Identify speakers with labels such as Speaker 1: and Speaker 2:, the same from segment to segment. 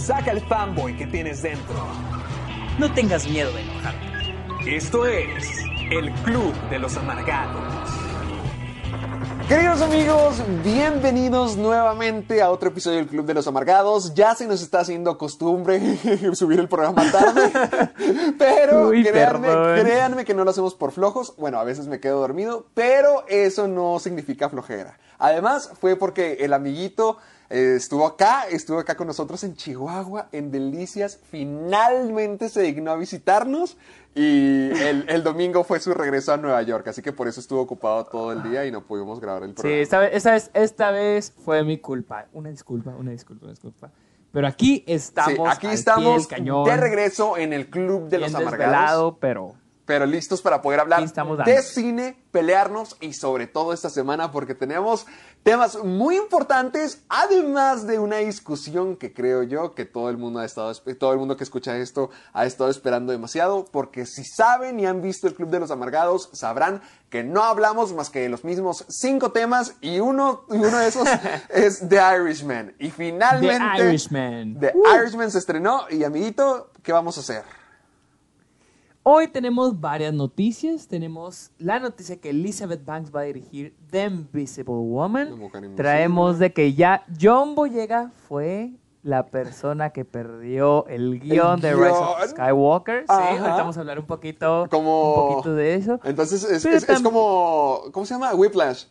Speaker 1: Saca el fanboy que tienes dentro.
Speaker 2: No tengas miedo de enojarte.
Speaker 1: Esto es el Club de los Amargados.
Speaker 3: Queridos amigos, bienvenidos nuevamente a otro episodio del Club de los Amargados. Ya se nos está haciendo costumbre subir el programa tarde, pero
Speaker 2: Uy,
Speaker 3: créanme,
Speaker 2: perdón.
Speaker 3: créanme que no lo hacemos por flojos. Bueno, a veces me quedo dormido, pero eso no significa flojera. Además, fue porque el amiguito eh, estuvo acá, estuvo acá con nosotros en Chihuahua, en Delicias. Finalmente se dignó a visitarnos y el, el domingo fue su regreso a Nueva York, así que por eso estuvo ocupado todo el día y no pudimos grabar el
Speaker 2: Sí,
Speaker 3: programa.
Speaker 2: esta vez, esta, vez, esta vez fue mi culpa. Una disculpa, una disculpa, una disculpa. Pero aquí estamos.
Speaker 3: Sí, aquí
Speaker 2: al pie
Speaker 3: estamos
Speaker 2: del cañón,
Speaker 3: de regreso en el Club de los Amargados.
Speaker 2: pero.
Speaker 3: Pero listos para poder hablar de cine, pelearnos y sobre todo esta semana porque tenemos temas muy importantes, además de una discusión que creo yo que todo el mundo ha estado, todo el mundo que escucha esto ha estado esperando demasiado, porque si saben y han visto el Club de los Amargados, sabrán que no hablamos más que de los mismos cinco temas y uno, y uno de esos es The Irishman. Y finalmente
Speaker 2: The Irishman.
Speaker 3: The Irishman se estrenó y amiguito, ¿qué vamos a hacer?
Speaker 2: Hoy tenemos varias noticias. Tenemos la noticia que Elizabeth Banks va a dirigir The Invisible Woman. Traemos de que ya John Boyega fue la persona que perdió el guion de Rise of. Skywalker. Sí, ahorita vamos a hablar un poquito,
Speaker 3: Como-
Speaker 2: un poquito de eso.
Speaker 3: Entonces es, como. ¿Cómo se llama? Whiplash.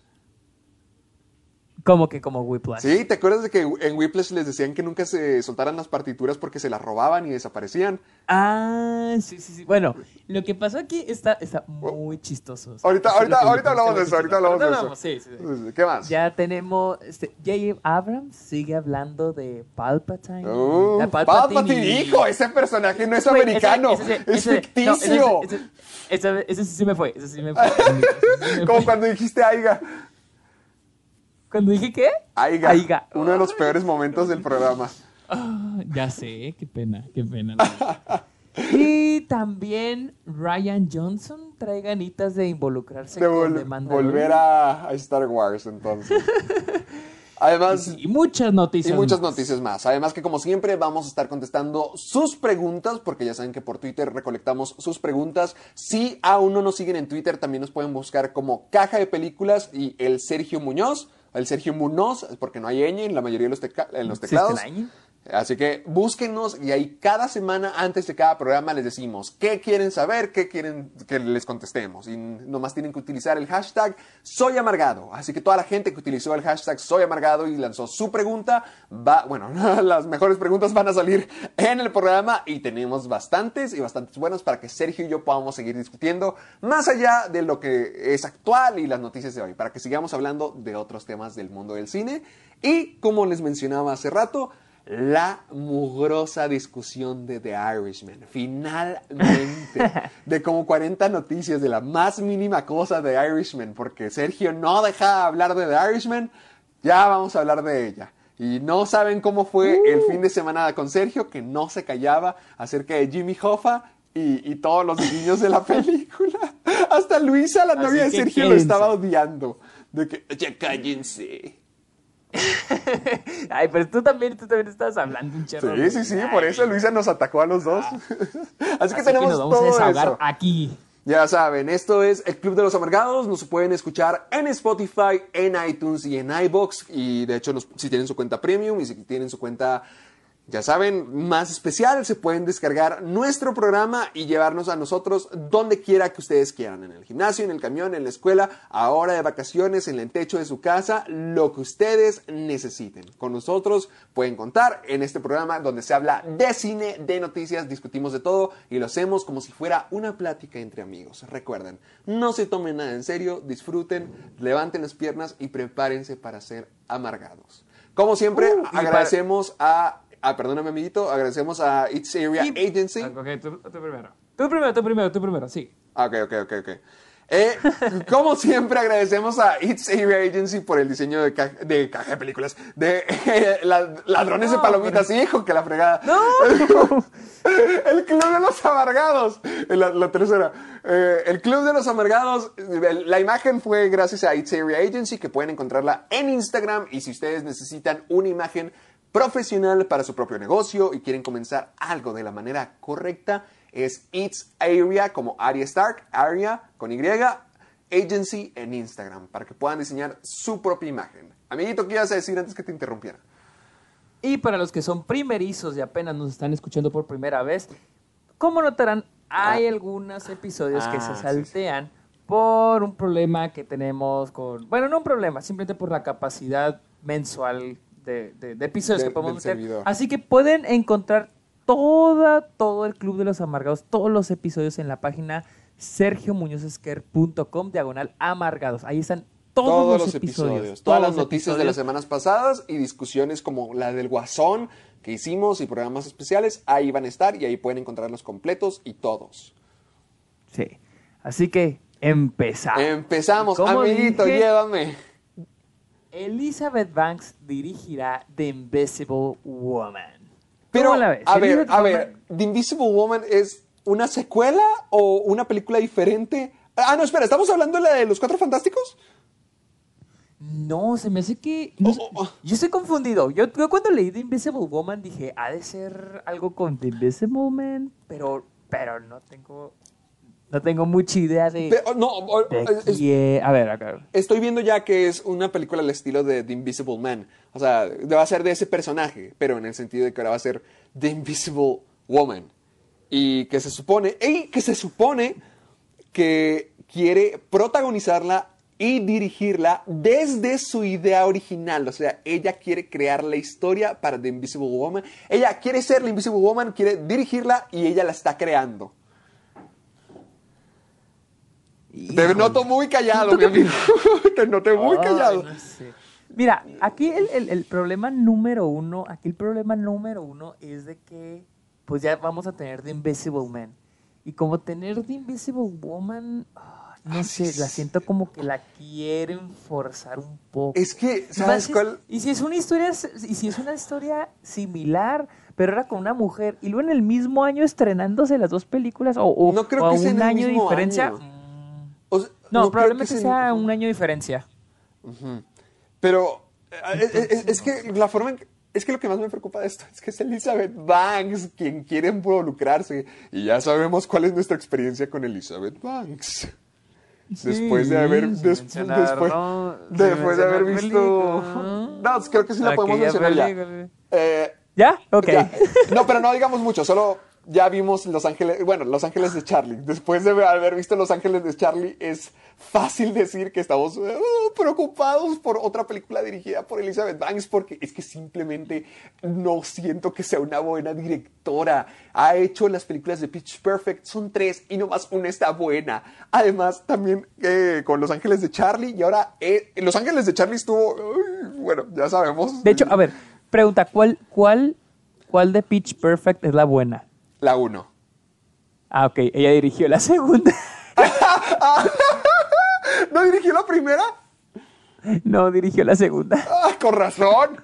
Speaker 2: Como que como Whiplash.
Speaker 3: ¿Sí? ¿Te acuerdas de que en Whiplash les decían que nunca se soltaran las partituras porque se las robaban y desaparecían?
Speaker 2: Ah, sí, sí, sí. Bueno, lo que pasó aquí está, está muy chistoso. o sea,
Speaker 3: Ahorita, ahorita, ahorita hablamos de eso, ahorita hablamos de eso.
Speaker 2: Sí, sí, sí.
Speaker 3: ¿Qué más?
Speaker 2: Ya tenemos, este. Abrams sigue hablando de Palpatine.
Speaker 3: Uh,
Speaker 2: La
Speaker 3: Palpatine,
Speaker 2: y-
Speaker 3: hijo, ese personaje no es americano,
Speaker 2: ese- ese-
Speaker 3: es
Speaker 2: ese- no, ese-
Speaker 3: ficticio.
Speaker 2: ese- ese- ese sí me fue, ese sí me fue.
Speaker 3: Como cuando dijiste Aiga.
Speaker 2: Cuando dije qué?
Speaker 3: Aiga.
Speaker 2: Aiga.
Speaker 3: Uno de los peores momentos del programa.
Speaker 2: Ah, ya sé, qué pena, qué pena. y también Ryan Johnson trae ganitas de involucrarse
Speaker 3: De
Speaker 2: con
Speaker 3: vol-
Speaker 2: The Mandalorian.
Speaker 3: volver a, a Star Wars, entonces. Además,
Speaker 2: Y muchas noticias.
Speaker 3: Y muchas
Speaker 2: más.
Speaker 3: noticias más. Además que como siempre vamos a estar contestando sus preguntas, porque ya saben que por Twitter recolectamos sus preguntas. Si aún no nos siguen en Twitter, también nos pueden buscar como Caja de Películas y el Sergio Muñoz, el Sergio Munoz, porque no hay ñ en la mayoría de los, en los
Speaker 2: ¿Existe
Speaker 3: teclados.
Speaker 2: la ñ?
Speaker 3: Así que búsquenos y ahí cada semana antes de cada programa les decimos qué quieren saber, qué quieren que les contestemos. Y nomás tienen que utilizar el hashtag Soy Amargado. Así que toda la gente que utilizó el hashtag Soy Amargado y lanzó su pregunta, va, bueno, las mejores preguntas van a salir en el programa y tenemos bastantes y bastantes buenos para que Sergio y yo podamos seguir discutiendo más allá de lo que es actual y las noticias de hoy, para que sigamos hablando de otros temas del mundo del cine. Y como les mencionaba hace rato, la mugrosa discusión de The Irishman. Finalmente, de como 40 noticias de la más mínima cosa de Irishman, porque Sergio no deja hablar de The Irishman, ya vamos a hablar de ella. Y no saben cómo fue el fin de semana con Sergio, que no se callaba acerca de Jimmy Hoffa y, y todos los niños de la película. Hasta Luisa, la novia de Sergio, lo estaba odiando. De que, ya cállense.
Speaker 2: Ay, pero tú también, tú también estás hablando un chorro.
Speaker 3: Sí, sí, sí, por eso Luisa nos atacó a los dos. Así que tenemos
Speaker 2: nos vamos a
Speaker 3: todo
Speaker 2: desahogar
Speaker 3: eso.
Speaker 2: aquí.
Speaker 3: Ya saben, esto es el Club de los Amargados. Nos pueden escuchar en Spotify, en iTunes y en iBox. Y de hecho, nos- si tienen su cuenta premium y si tienen su cuenta Ya saben, más especial, se pueden descargar nuestro programa y llevarnos a nosotros donde quiera que ustedes quieran, en el gimnasio, en el camión, en la escuela, ahora de vacaciones, en el techo de su casa, lo que ustedes necesiten. Con nosotros pueden contar en este programa donde se habla de cine, de noticias, discutimos de todo y lo hacemos como si fuera una plática entre amigos. Recuerden, no se tomen nada en serio, disfruten, levanten las piernas y prepárense para ser amargados. Como siempre,
Speaker 2: Uh, y para-
Speaker 3: agradecemos a Ah, perdóname, amiguito. Agradecemos a It's Area
Speaker 2: Y-
Speaker 3: Agency.
Speaker 2: Ah, Ok, tú, tú primero. Tú primero, tú primero, tú primero, sí.
Speaker 3: Ah, Ok, ok, ok, ok. Eh, como siempre, agradecemos a It's Area Agency por el diseño de, ca- de caja de películas, de eh, la- ladrones de
Speaker 2: No,
Speaker 3: palomitas, hijo, que la fregada. el Club de los Amargados, la, la tercera. Eh, el Club de los Amargados, la imagen fue gracias a It's Area Agency, que pueden encontrarla en Instagram. Y si ustedes necesitan una imagen profesional para su propio negocio y quieren comenzar algo de la manera correcta, es It's Area, como Arya Stark, Area con Y, Agency en Instagram, para que puedan diseñar su propia imagen. Amiguito, ¿qué ibas a decir antes que te interrumpiera?
Speaker 2: Y para los que son primerizos y apenas nos están escuchando por primera vez, como notarán, hay algunos episodios que
Speaker 3: Ah,
Speaker 2: se
Speaker 3: sí,
Speaker 2: saltean por un problema que tenemos con... Bueno, no un problema, simplemente por la capacidad mensual de, de- de episodios que podemos meter.
Speaker 3: servidor.
Speaker 2: Así que pueden encontrar toda, todo el Club de los Amargados, todos los episodios en la página sergiomuñozesquer.com, diagonal amargados. Ahí están todos,
Speaker 3: todos
Speaker 2: los, episodios.
Speaker 3: todas las noticias de las semanas pasadas y discusiones como la del Guasón que hicimos y programas especiales, ahí van a estar y ahí pueden encontrarlos completos y todos.
Speaker 2: Sí. Así que empezamos.
Speaker 3: Empezamos, amiguito,
Speaker 2: dije,
Speaker 3: llévame.
Speaker 2: Elizabeth Banks dirigirá The Invisible Woman.
Speaker 3: Pero,
Speaker 2: ¿Cómo la ves?
Speaker 3: a ver, a ver, ¿The Invisible Woman es una secuela o una película diferente? Ah, no, espera, ¿estamos hablando de la de los Cuatro Fantásticos?
Speaker 2: No, se me hace que... no
Speaker 3: Oh, oh, oh.
Speaker 2: Yo estoy confundido. Yo, yo cuando leí The Invisible Woman dije, ha de ser algo con The Invisible Woman, pero, pero no tengo... No tengo mucha idea de...
Speaker 3: Oh, no, oh,
Speaker 2: de
Speaker 3: es-
Speaker 2: quién- A ver, acá.
Speaker 3: estoy viendo ya que es una película al estilo de The Invisible Man. O sea, va a ser de ese personaje, pero en el sentido de que ahora va a ser The Invisible Woman. Y que se supone, y que se supone que quiere protagonizarla y dirigirla desde su idea original. O sea, ella quiere crear la historia para The Invisible Woman. Ella quiere ser la Invisible Woman, quiere dirigirla y ella la está creando. Te noto muy callado, mi amigo. Te noté muy
Speaker 2: Ay,
Speaker 3: callado.
Speaker 2: no sé. Mira, aquí el, el- el problema número uno, aquí el problema número uno es de que pues ya vamos a tener The Invisible Man. Y como tener The Invisible Woman, ah, no sé, la siento como que la quieren forzar un poco.
Speaker 3: Es que, ¿sabes
Speaker 2: es-
Speaker 3: cuál?
Speaker 2: Y si es una historia, y si es una historia similar, pero era con una mujer, y luego en el mismo año estrenándose las dos películas, o, o-
Speaker 3: No creo
Speaker 2: o a
Speaker 3: que sea en
Speaker 2: un
Speaker 3: el
Speaker 2: año de diferencia.
Speaker 3: año. O sea,
Speaker 2: No,
Speaker 3: creo
Speaker 2: probablemente
Speaker 3: que
Speaker 2: sea
Speaker 3: se-
Speaker 2: un año de diferencia.
Speaker 3: Pero eh, es, es- es que la forma en que- Es que lo que más me preocupa de esto es que es Elizabeth Banks quien quiere involucrarse. Y ya sabemos cuál es nuestra experiencia con Elizabeth Banks. Después de haber, des- después,
Speaker 2: ¿no?
Speaker 3: Después de haber visto...
Speaker 2: película.
Speaker 3: No, creo que sí la podemos mencionar ya. Eh,
Speaker 2: ¿Ya? Ok.
Speaker 3: Ya. No, pero no digamos mucho, solo ya vimos Los Ángeles, bueno, Los Ángeles de Charlie. Después de haber visto Los Ángeles de Charlie, es fácil decir que estamos eh, preocupados por otra película dirigida por Elizabeth Banks, porque es que simplemente no siento que sea una buena directora. Ha hecho las películas de Pitch Perfect, son tres y nomás una está buena. Además, también eh, con Los Ángeles de Charlie, y ahora eh, Los Ángeles de Charlie estuvo, bueno, ya sabemos.
Speaker 2: De hecho, a ver, pregunta, ¿cuál, cuál, ¿cuál de Pitch Perfect es la buena?
Speaker 3: La uno.
Speaker 2: Ah, ok, ella dirigió la segunda.
Speaker 3: ¿No dirigió la primera?
Speaker 2: no, dirigió la segunda.
Speaker 3: Ah, con razón.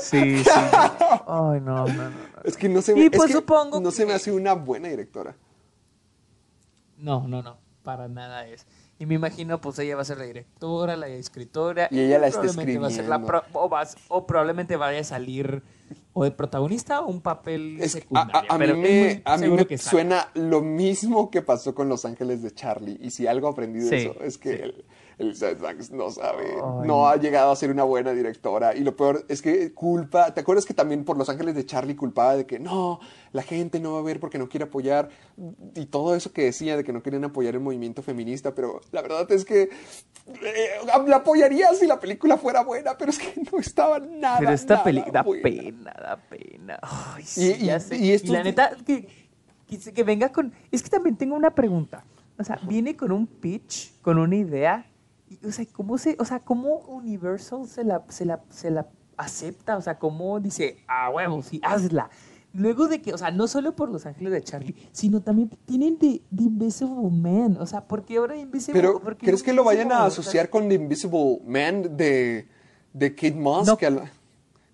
Speaker 2: Sí, sí. Ay, no, no, no. no.
Speaker 3: Es que no se
Speaker 2: Y
Speaker 3: me, es
Speaker 2: pues
Speaker 3: que
Speaker 2: supongo
Speaker 3: no se me hace una buena directora.
Speaker 2: No, no, no, para nada es. Y me imagino, pues ella va a ser la directora, la escritora.
Speaker 3: Y ella la está
Speaker 2: probablemente va a ser la
Speaker 3: escribiendo.
Speaker 2: pro- o, va a- o probablemente vaya a salir o de protagonista o un papel
Speaker 3: Es- a,
Speaker 2: secundario.
Speaker 3: a- a
Speaker 2: pero
Speaker 3: mí me, a mí
Speaker 2: seguro
Speaker 3: me suena lo mismo que pasó con Los Ángeles de Charlie. Y si algo aprendí de
Speaker 2: Sí,
Speaker 3: eso es que
Speaker 2: sí.
Speaker 3: el, Elizabeth Banks no sabe,
Speaker 2: Ay.
Speaker 3: no ha llegado a ser una buena directora. Y lo peor es que culpa, ¿te acuerdas que también por Los Ángeles de Charlie culpaba de que no, la gente no va a ver porque no quiere apoyar? Y todo eso que decía de que no querían apoyar el movimiento feminista. Pero la verdad es que eh, la apoyaría si la película fuera buena, pero es que no estaba nada.
Speaker 2: Pero esta película da
Speaker 3: buena.
Speaker 2: pena, da pena. Ay, sí,
Speaker 3: Y- y-
Speaker 2: sé. la neta, que, que venga con... Es que también tengo una pregunta. O sea, viene con un pitch, con una idea. O sea, ¿cómo se, o sea, cómo Universal se la, se la, se la acepta? O sea, ¿cómo dice, ah, huevo, sí, hazla? Luego de que, o sea, no solo por Los Ángeles de Charlie, sino también tienen de, de Invisible Man. O sea, ¿por qué ahora Invisible
Speaker 3: Pero, ¿crees que lo vayan a asociar con The Invisible Man de, de Kate Moss?
Speaker 2: No.
Speaker 3: que, a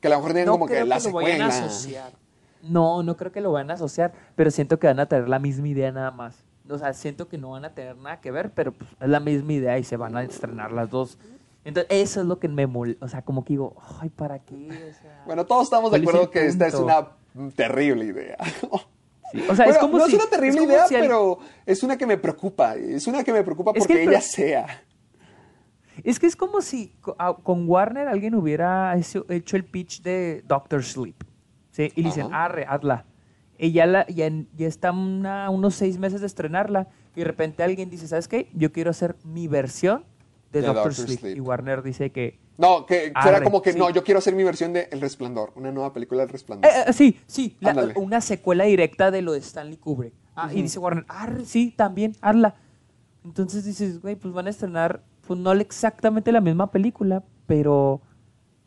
Speaker 3: que a lo mejor tienen como que
Speaker 2: creo
Speaker 3: la
Speaker 2: lo vayan a asociar. No, no creo que lo vayan a asociar, pero siento que van a tener la misma idea nada más. O sea, siento que no van a tener nada que ver, pero pues, es la misma idea y se van a estrenar las dos. Entonces, eso es lo que me molesta. O sea, como que digo, ay, ¿para qué? O sea,
Speaker 3: Bueno, todos estamos de
Speaker 2: ¿cuál es
Speaker 3: acuerdo que esta es una terrible idea.
Speaker 2: Sí, O sea, es
Speaker 3: Bueno,
Speaker 2: como
Speaker 3: no
Speaker 2: si.
Speaker 3: es una terrible idea,
Speaker 2: si al-
Speaker 3: pero es una que me preocupa. Es una que me preocupa
Speaker 2: Es que
Speaker 3: porque
Speaker 2: el
Speaker 3: ella sea.
Speaker 2: Es que es como si con Warner alguien hubiera hecho el pitch de Doctor Sleep. ¿sí? Y le dicen, arre, hazla. Y ya, la, ya, está una- unos seis meses de estrenarla. Y de repente alguien dice, ¿sabes qué? Yo quiero hacer mi versión de,
Speaker 3: De
Speaker 2: Doctor,
Speaker 3: Dr.
Speaker 2: Sleep.
Speaker 3: Sleep.
Speaker 2: Y Warner dice que...
Speaker 3: No, que
Speaker 2: Arre,
Speaker 3: será como que
Speaker 2: sí.
Speaker 3: no, yo quiero hacer mi versión de El Resplandor, una nueva película del Resplandor.
Speaker 2: Eh, eh, sí, sí, la- una secuela directa de lo de Stanley Kubrick. Ah, Y dice Warner, arre, sí, también, hazla. Entonces dices, güey, pues van a estrenar, pues no exactamente la misma película, pero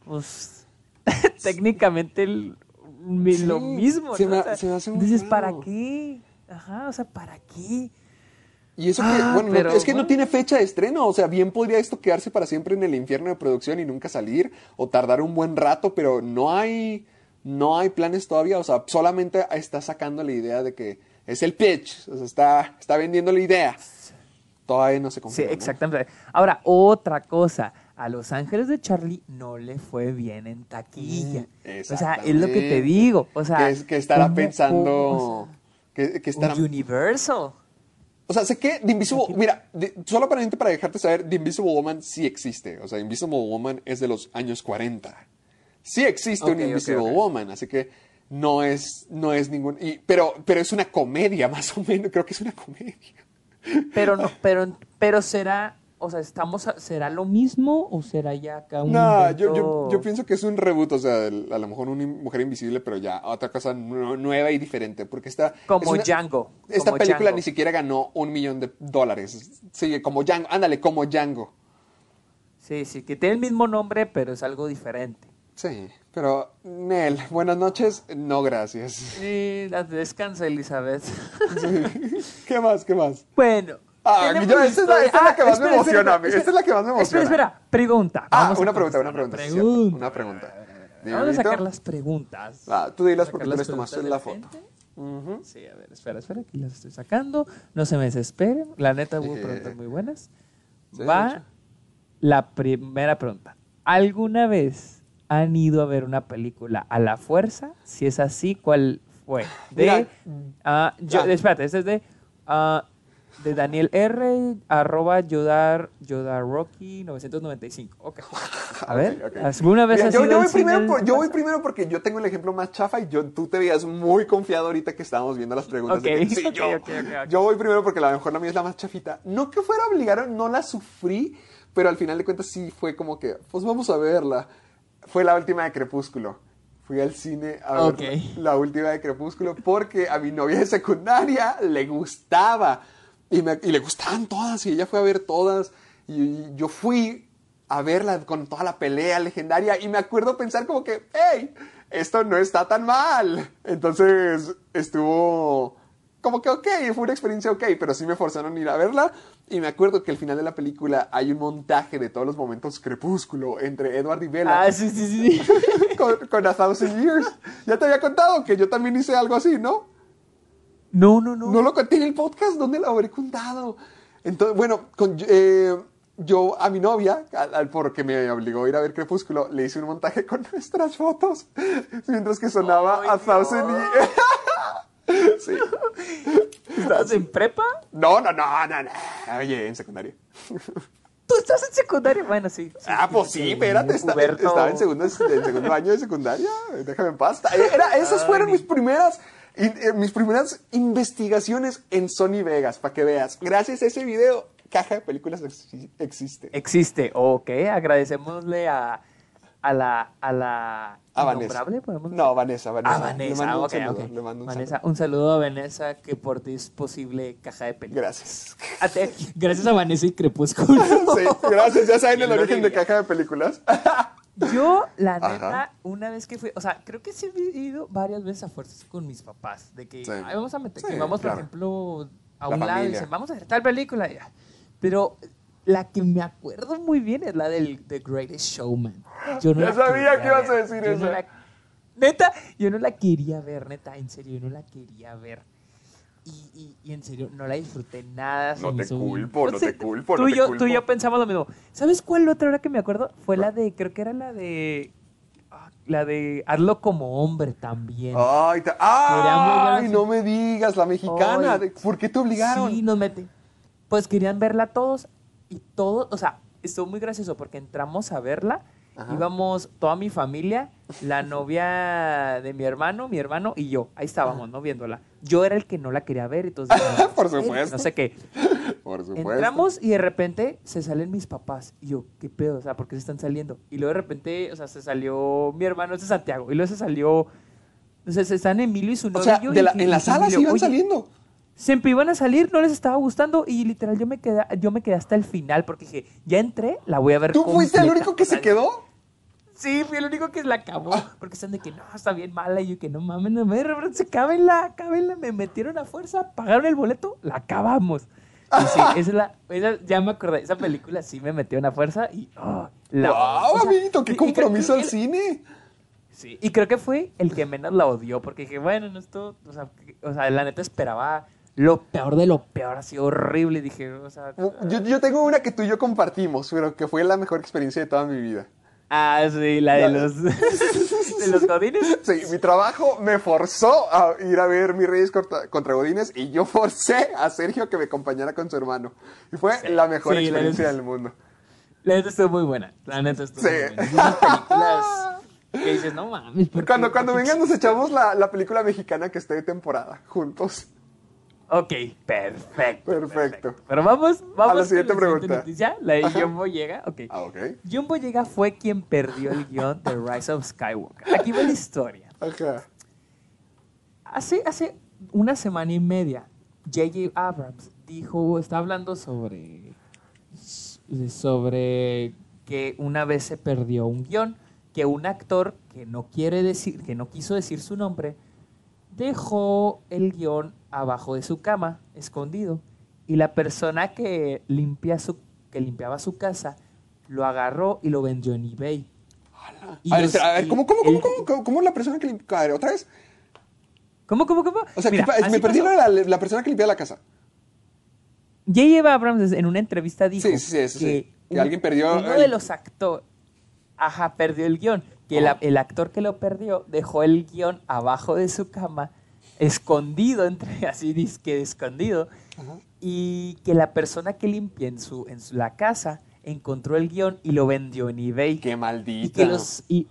Speaker 2: pues técnicamente el- mi- lo
Speaker 3: Sí,
Speaker 2: mismo.
Speaker 3: se
Speaker 2: ¿no?
Speaker 3: me-
Speaker 2: O sea,
Speaker 3: se me hace muy
Speaker 2: Entonces, ¿para qué? Ajá, o sea, ¿para qué?
Speaker 3: Y eso que,
Speaker 2: Ah,
Speaker 3: bueno, no- es que no tiene fecha de estreno. O sea, bien podría esto quedarse para siempre en el infierno de producción y nunca salir, o tardar un buen rato, pero no hay, no hay planes todavía. O sea, solamente está sacando la idea de que es el pitch. O sea, está, está vendiendo la idea. Todavía no se
Speaker 2: Sí,
Speaker 3: confirma.
Speaker 2: exactamente. Ahora, otra cosa. A Los Ángeles de Charlie no le fue bien en taquilla.
Speaker 3: Mm,
Speaker 2: o sea, es lo que te digo. O sea,
Speaker 3: que, es- que estará
Speaker 2: ¿cómo-
Speaker 3: pensando. que, que estará.
Speaker 2: Universal.
Speaker 3: O sea, sé que The Invisible, mira, de- solo para, para dejarte saber, The Invisible Woman sí existe. O sea, Invisible Woman es de los años 40. Sí existe un Invisible. Woman, así que no es, no es ningún... y- pero, pero es una comedia, más o menos, creo que es una comedia.
Speaker 2: Pero no, pero, pero será, o sea, estamos, a- ¿será lo mismo o será ya acá un
Speaker 3: No, yo, yo, yo pienso que es un reboot, o sea, el- a lo mejor una mujer invisible, pero ya otra cosa nu- nueva y diferente, porque esta...
Speaker 2: Como
Speaker 3: es una-
Speaker 2: Django,
Speaker 3: Esta
Speaker 2: como
Speaker 3: película
Speaker 2: Django.
Speaker 3: ni siquiera ganó un millón de dólares. Sí, como Django, ándale, como Django.
Speaker 2: Sí, sí, que tiene el mismo nombre, pero es algo diferente.
Speaker 3: Sí, pero Nel, buenas noches, no gracias.
Speaker 2: Sí, descansa, Elizabeth.
Speaker 3: ¿Qué más? ¿Qué más?
Speaker 2: bueno.
Speaker 3: Ah, yo- esta es la- esta es la que más me
Speaker 2: espera,
Speaker 3: emociona a mí,
Speaker 2: espera,
Speaker 3: esta es la que más me
Speaker 2: Espera,
Speaker 3: emociona.
Speaker 2: espera, pregunta.
Speaker 3: Ah, una pregunta, una pregunta. sí, cierto,
Speaker 2: pregunta.
Speaker 3: Una pregunta.
Speaker 2: Vamos a sacar las preguntas.
Speaker 3: Ah, tú dilas porque tú les tomaste la foto.
Speaker 2: del frente. Sí, a ver, espera, espera, aquí las estoy sacando. No se me desesperen. La neta hubo
Speaker 3: Eh.
Speaker 2: preguntas muy buenas. Va la primera pregunta. ¿Alguna vez han ido a ver una película a la fuerza? Si es así, ¿cuál fue? De,
Speaker 3: Mira,
Speaker 2: ah, yo-
Speaker 3: ah.
Speaker 2: espérate, este es de, ah, de Daniel R, arroba Yodar, Yodar Rocky 995. Ok. A ver,
Speaker 3: Ok, ok.
Speaker 2: ¿alguna vez
Speaker 3: Mira,
Speaker 2: has
Speaker 3: yo, yo voy primero por- yo voy primero porque yo tengo el ejemplo más chafa y yo, tú te veías muy confiado ahorita que estábamos viendo las preguntas. de
Speaker 2: Ok,
Speaker 3: que, sí,
Speaker 2: ok,
Speaker 3: yo, yo voy primero porque a lo mejor la mía es la más chafita. No que fuera obligado, no la sufrí, pero al final de cuentas sí fue como que, pues vamos a verla. Fue la última de Crepúsculo. Fui al cine a ver
Speaker 2: Ok.
Speaker 3: la, la última de Crepúsculo porque a mi novia de secundaria le gustaba. Y, me- y le gustaban todas y ella fue a ver todas. Y yo fui a verla con toda la pelea legendaria y me acuerdo pensar como que, hey, esto no está tan mal. Entonces estuvo como que ok, fue una experiencia ok, pero sí me forzaron a ir a verla. Y me acuerdo que al final de la película hay un montaje de todos los momentos crepúsculo entre Edward y Bella
Speaker 2: Ah, sí, sí, sí. sí.
Speaker 3: con, con A Thousand Years. Ya te había contado que yo también hice algo así, ¿no?
Speaker 2: No, no, no.
Speaker 3: No lo conté en el podcast, ¿dónde lo habré contado? Entonces, bueno, con, eh, yo a mi novia, al, al- porque me obligó a ir a ver Crepúsculo, le hice un montaje con nuestras fotos, mientras que sonaba
Speaker 2: Ay,
Speaker 3: a Thousand y... sí.
Speaker 2: ¿Estás en prepa?
Speaker 3: No, no, no, no, no. Oye, en secundaria.
Speaker 2: ¿Tú estás en secundaria? Bueno, sí. sí,
Speaker 3: ah, pues sí, espérate, está- estaba en segundo, en segundo año de secundaria. Déjame en paz. Era, esas fueron mis primeras, eh, mis primeras investigaciones en Sony Vegas, para que veas. Gracias a ese video, caja de películas exi- existe.
Speaker 2: Existe, ok. Agradecemosle a, a la. A la.
Speaker 3: A Vanessa. No, Vanessa, Vanessa.
Speaker 2: A
Speaker 3: Le
Speaker 2: Vanessa,
Speaker 3: un saludo, le mando un
Speaker 2: Vanessa,
Speaker 3: saludo.
Speaker 2: un saludo a Vanessa que por ti es posible caja de películas.
Speaker 3: Gracias.
Speaker 2: A te- Gracias a Vanessa y Crepúsculo.
Speaker 3: Sí, gracias. Ya saben el
Speaker 2: ¿Quién lo
Speaker 3: origen de caja de películas.
Speaker 2: Yo, la neta, una vez que fui, o sea, creo que sí he ido varias veces a fuerzas con mis papás, de que
Speaker 3: Sí.
Speaker 2: "Ay, vamos a meter,
Speaker 3: Sí,
Speaker 2: que vamos, por ejemplo, a
Speaker 3: La
Speaker 2: un lado y dicen, vamos a ver tal película, ya. Pero la que me acuerdo muy bien es la del The Greatest Showman. Yo no
Speaker 3: Ya sabía que ibas a decir
Speaker 2: Yo no
Speaker 3: esa.
Speaker 2: la- neta, yo no la quería ver, neta, en serio, yo no la quería ver. Y, y- y en serio, no la disfruté nada.
Speaker 3: No te culpo, no te culpo,
Speaker 2: Tú y yo. Tú y yo pensamos lo mismo. ¿Sabes cuál otra hora que me acuerdo? Fue la de, creo que era la de... ah, La de Hazlo como hombre también.
Speaker 3: Ay, ta-
Speaker 2: muy
Speaker 3: ay, no me digas, la mexicana.
Speaker 2: Ay.
Speaker 3: ¿Por qué te obligaron?
Speaker 2: Sí, nos mete. Pues querían verla todos y todos, o sea, estuvo muy gracioso porque entramos a verla,
Speaker 3: Ajá.
Speaker 2: íbamos toda mi familia, la novia de mi hermano, mi hermano y yo. Ahí estábamos, ¿no? Viéndola. Yo era el que no la quería ver, entonces... no,
Speaker 3: Por
Speaker 2: eh,
Speaker 3: supuesto.
Speaker 2: No sé qué.
Speaker 3: Por supuesto.
Speaker 2: Entramos y de repente se salen mis papás. Y yo, ¿qué pedo? O sea, ¿por qué se están saliendo? Y luego de repente, o sea, se salió mi hermano, ese es Santiago. Y luego se salió. O sea, se están Emilio y su
Speaker 3: O
Speaker 2: novio.
Speaker 3: sea, de la-
Speaker 2: y-
Speaker 3: en la sala sí iban
Speaker 2: "Oye,
Speaker 3: saliendo.
Speaker 2: Siempre iban a salir, no les estaba gustando. Y literal, yo me quedé, yo me quedé hasta el final porque dije, ya entré, la voy a ver.
Speaker 3: ¿Tú fuiste el
Speaker 2: completa".
Speaker 3: único que
Speaker 2: O
Speaker 3: se quedó?
Speaker 2: Sí, fui el único que la acabó. Porque están de que no, está bien mala. Y yo que no mames, no me se cábenla, cábenla. Me metieron a fuerza, pagaron el boleto, la acabamos. Y sí, esa es la, esa- ya me acordé, esa película sí me metió a fuerza y oh, la
Speaker 3: ¡Wow,
Speaker 2: o sea,
Speaker 3: amiguito! ¡Qué
Speaker 2: y
Speaker 3: compromiso al cine!
Speaker 2: Sí, y creo que fue el que menos la odió, porque dije, bueno, no esto, o sea, o sea, la neta esperaba lo peor de lo peor, así horrible. Dije, o sea,
Speaker 3: Yo, yo tengo una que tú y yo compartimos, pero que fue la mejor experiencia de toda mi vida.
Speaker 2: ah, sí, la de los, de los godines.
Speaker 3: Sí, mi trabajo me forzó a ir a ver Mi Reyes contra, contra Godines y yo forcé a Sergio que me acompañara con su hermano. Y fue la mejor
Speaker 2: sí,
Speaker 3: experiencia del mundo.
Speaker 2: La neta estuvo muy buena. La neta estuvo
Speaker 3: Sí.
Speaker 2: muy buena. Películas que dices, no.
Speaker 3: Cuando, cuando
Speaker 2: ¿Por qué
Speaker 3: vengan nos echamos la, la película mexicana que esté de temporada, juntos.
Speaker 2: Ok, perfecto.
Speaker 3: Perfecto.
Speaker 2: Pero vamos, vamos
Speaker 3: A la
Speaker 2: con
Speaker 3: siguiente pregunta.
Speaker 2: noticia. La de
Speaker 3: Ajá.
Speaker 2: John Boyega. Ok.
Speaker 3: Ah, ok.
Speaker 2: John Boyega fue quien perdió el guion de Rise of Skywalker. Aquí va la historia.
Speaker 3: Ajá.
Speaker 2: Hace, hace una semana y media, J.J. Abrams dijo, está hablando sobre, sobre que una vez se perdió un guion, que un actor que no quiere decir, que no quiso decir su nombre, dejó el guion abajo de su cama, escondido, y la persona que limpia su, que limpiaba su casa lo agarró y lo vendió en eBay. Y
Speaker 3: A ver,
Speaker 2: los-
Speaker 3: espera, a ver,
Speaker 2: y
Speaker 3: ¿cómo, cómo, cómo,
Speaker 2: el-
Speaker 3: cómo, cómo, cómo la persona que limpiaba? A ver, ¿Otra vez?
Speaker 2: ¿Cómo, cómo, cómo?
Speaker 3: O sea,
Speaker 2: Mira,
Speaker 3: que me perdí la, la persona que limpiaba la casa.
Speaker 2: J.J. Abrams en una entrevista dijo
Speaker 3: Sí, sí, sí, sí,
Speaker 2: que,
Speaker 3: alguien perdió
Speaker 2: uno
Speaker 3: el-
Speaker 2: de los actores, ajá, perdió el guion, que el, actor que lo perdió dejó el guion abajo de su cama, escondido, entre así disque escondido, y que la persona que limpia en su, en su- la casa encontró el guion y lo vendió en eBay.
Speaker 3: Qué
Speaker 2: y
Speaker 3: maldita.
Speaker 2: que los y,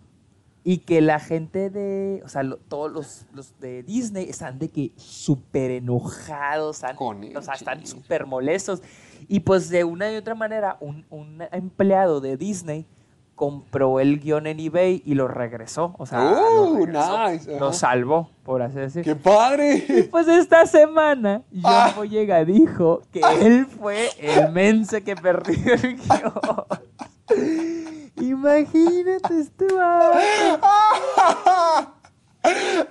Speaker 2: y que la gente de, o sea, lo- todos los, los de Disney están de que súper enojados, están-
Speaker 3: Con él,
Speaker 2: o sea, están súper molestos. Y pues de una y otra manera, un, un empleado de Disney compró el guion en eBay y lo regresó. O sea,
Speaker 3: Oh,
Speaker 2: lo, regresó,
Speaker 3: nice,
Speaker 2: lo salvó, por así decirlo.
Speaker 3: ¡Qué padre!
Speaker 2: Pues esta semana, John
Speaker 3: Ah.
Speaker 2: Boyega dijo que él fue el mense que perdió el guion. Imagínate, este.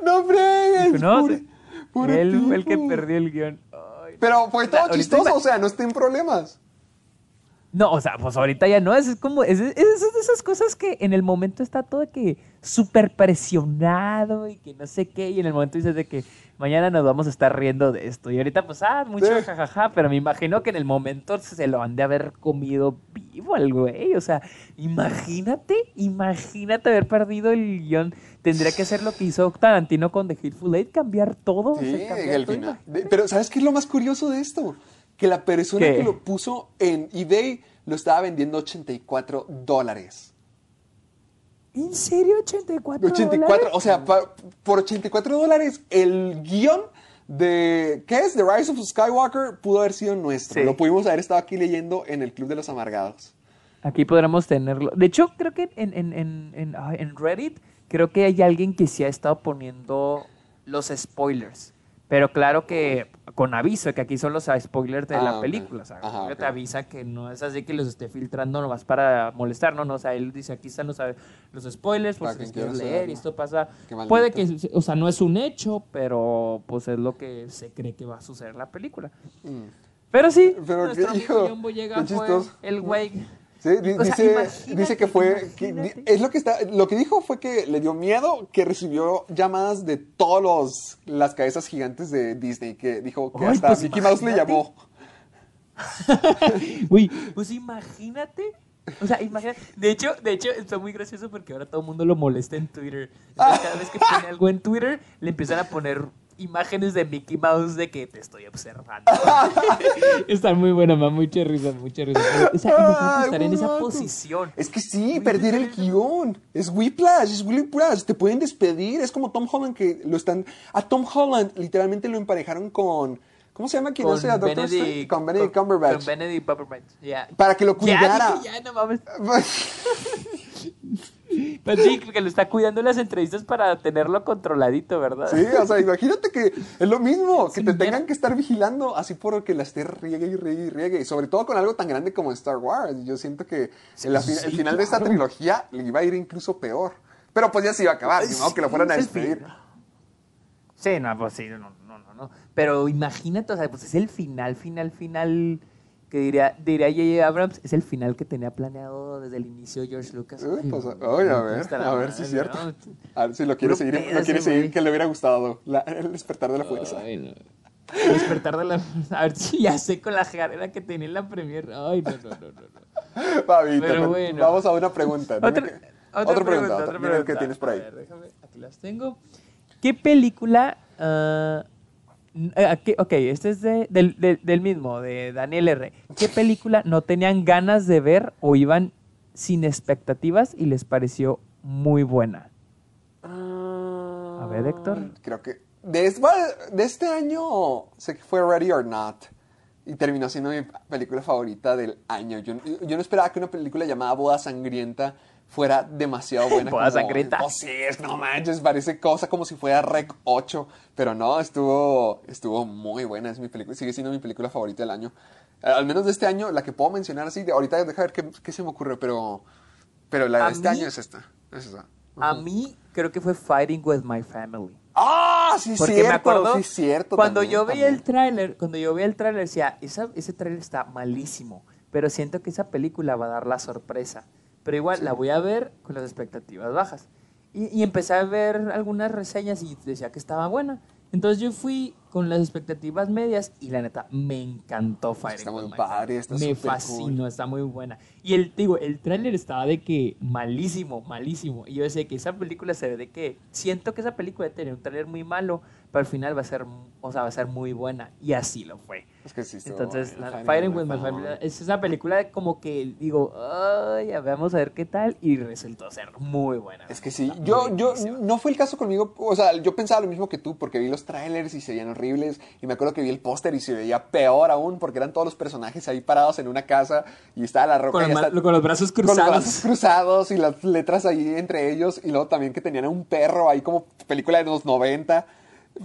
Speaker 3: ¡No fregues!
Speaker 2: No, sí.
Speaker 3: pobre
Speaker 2: Él fue el que perdió el guion. Ay,
Speaker 3: Pero fue todo chistoso, o sea, no está en problemas.
Speaker 2: No, o sea, pues ahorita ya no, es, es como, es, es- es de esas cosas que en el momento está todo que súper presionado y que no sé qué, y en el momento dices de que mañana nos vamos a estar riendo de esto, y ahorita pues, ah, mucho
Speaker 3: Sí.
Speaker 2: jajaja, pero me imagino que en el momento se lo han de haber comido vivo al güey, o sea, imagínate, imagínate haber perdido el guion, tendría que ser lo que hizo Tarantino con The Hateful Eight, cambiar todo, o sea,
Speaker 3: Sí,
Speaker 2: cambiar
Speaker 3: al
Speaker 2: todo,
Speaker 3: final. Pero ¿sabes qué es lo más curioso de esto? Que la persona
Speaker 2: ¿Qué?
Speaker 3: que lo puso en eBay lo estaba vendiendo 84 dólares.
Speaker 2: ¿En serio 84
Speaker 3: 84,
Speaker 2: dólares?
Speaker 3: o sea, por 84 dólares el guion de, ¿qué es? The Rise of Skywalker pudo haber sido nuestro.
Speaker 2: Sí.
Speaker 3: Lo pudimos haber estado aquí leyendo en el Club de los Amargados.
Speaker 2: Aquí podremos tenerlo. De hecho, creo que en, en, en, en Reddit, creo que hay alguien que sí ha estado poniendo los spoilers. Pero claro que con aviso, que aquí son los spoilers de
Speaker 3: Ah,
Speaker 2: la película. O sea,
Speaker 3: Ajá,
Speaker 2: creo que
Speaker 3: ok.
Speaker 2: te avisa que no es así que los esté filtrando nomás para molestar, ¿no? no o sea, él dice, aquí están los, los spoilers,
Speaker 3: Para
Speaker 2: si quieres leer y esto pasa. Puede que, o sea, no es un hecho, pero pues es lo que se cree que va a suceder en la película. Pero sí,
Speaker 3: Mm. Pero
Speaker 2: nuestro
Speaker 3: qué hijo,
Speaker 2: amigo John Boyega fue el güey
Speaker 3: Sí, di-
Speaker 2: O sea,
Speaker 3: dice, que fue, que di-
Speaker 2: imagínate.
Speaker 3: es lo que está, lo que dijo fue que le dio miedo que recibió llamadas de todos los, las cabezas gigantes de Disney, que dijo que
Speaker 2: Ay,
Speaker 3: hasta
Speaker 2: pues
Speaker 3: Mickey Mouse le llamó.
Speaker 2: Güey, pues imagínate. O sea, imagínate. De hecho, de hecho, está muy gracioso porque ahora todo el mundo lo molesta en Twitter. Entonces, cada vez que pone algo en Twitter, le empiezan a poner imágenes de Mickey Mouse de que te estoy observando. está muy buena, ma, mucha risa, mucha risa. Pero, O sea, imagínate
Speaker 3: Ay,
Speaker 2: estar en esa posición.
Speaker 3: Es que sí,
Speaker 2: Güey,
Speaker 3: perder el guion. Es Whiplash, es Whiplash. Te pueden despedir. Es como Tom Holland que lo están. A Tom Holland literalmente lo emparejaron con. ¿Cómo se llama quien hace a Doctor Strange? Con Benedict Cumberbatch.
Speaker 2: Con Benedict Cumberbatch, ya.
Speaker 3: Para que lo
Speaker 2: Ya,
Speaker 3: cuidara.
Speaker 2: dije, ya, no mames. Pues sí, que lo está cuidando en las entrevistas para tenerlo controladito, ¿verdad?
Speaker 3: Sí, o sea, imagínate que es lo mismo, que
Speaker 2: Sí,
Speaker 3: te tengan que estar vigilando así por que la esté riegue y riegue y riegue. Y sobre todo con algo tan grande como Star Wars. Yo siento que el, final de esta trilogía le iba a ir incluso peor. Pero pues ya se iba a acabar, modo que lo fueran a despedir.
Speaker 2: Sí, no, pues sí, no, no, no, no. Pero imagínate, o sea, pues es el final, final, final que diría diría J.J. Abrams, es el final que tenía planeado desde el inicio George Lucas.
Speaker 3: Uy,
Speaker 2: Ay,
Speaker 3: pues, oye, a ver, a ver si es cierto.
Speaker 2: ¿no?
Speaker 3: A ver si lo quiere seguir, lo quiere seguir, que le hubiera gustado. La- el despertar de la fuerza.
Speaker 2: Ay, no. El Despertar de la... A ver si ya sé con la jarera que tenía en la premier. Ay, no, no, no, no. Pero
Speaker 3: con-
Speaker 2: bueno.
Speaker 3: vamos a una pregunta.
Speaker 2: Otra,
Speaker 3: que-
Speaker 2: otra
Speaker 3: pregunta,
Speaker 2: otra
Speaker 3: el que tienes por ahí.
Speaker 2: A ver, déjame, aquí las tengo. ¿Qué película... ah, ah, qué- ok, este es de- del, mismo, de Daniel R. ¿Qué película no tenían ganas de ver o iban sin expectativas y les pareció muy buena? A ver, Héctor.
Speaker 3: Creo que de de este año sé que fue Ready or Not y terminó siendo mi película favorita del año. Yo no esperaba que una película llamada Boda Sangrienta fuera demasiado buena.
Speaker 2: Boda
Speaker 3: como-
Speaker 2: Sangrienta.
Speaker 3: Oh, sí, es, no manches, parece cosa como si fuera Rec 8, pero no, estuvo, estuvo muy buena. Es mi película, sigue siendo mi película favorita del año. Eh, Al menos de este año, la que puedo mencionar así, de, ahorita deja ver qué, qué se me ocurre, pero, pero la
Speaker 2: A
Speaker 3: de este
Speaker 2: mí-
Speaker 3: año es esta. Es esta.
Speaker 2: A mí creo que fue Fighting with My Family.
Speaker 3: ¡Ah! sí,
Speaker 2: Porque
Speaker 3: cierto,
Speaker 2: me acuerdo
Speaker 3: sí, cierto.
Speaker 2: cuando
Speaker 3: también,
Speaker 2: yo veía el tráiler, cuando yo veía el tráiler decía, "Esa- ese tráiler está malísimo, pero siento que esa película va a dar la sorpresa. Pero igual la voy a ver con las expectativas bajas. Y, y empecé a ver algunas reseñas y decía que estaba buena. Entonces yo fui con las expectativas medias y la neta me encantó Fighting
Speaker 3: Está muy padre, está
Speaker 2: Me fascinó,
Speaker 3: cool.
Speaker 2: está muy buena. Y el, digo, el tráiler estaba de que malísimo, malísimo. Y yo decía que esa película se ve de que siento que esa película tener un tráiler muy malo, pero al final va a ser, o sea, va a ser muy buena. Y así lo fue.
Speaker 3: Es que sí,
Speaker 2: Entonces, Fighting with My Family es esa película como que digo, ay, ya vamos a ver qué tal. Y resultó ser muy buena.
Speaker 3: Es que sí, yo, yo, no fue el caso conmigo, o sea, yo pensaba lo mismo que tú, porque vi los trailers y se veían horribles, y me acuerdo que vi el póster y se veía peor aún, porque eran todos los personajes ahí parados en una casa, y estaba la roca
Speaker 2: Con, los, con los brazos
Speaker 3: con los
Speaker 2: cruzados.
Speaker 3: brazos cruzados y las letras ahí entre ellos, y luego también que tenían a un perro ahí como película de los 90.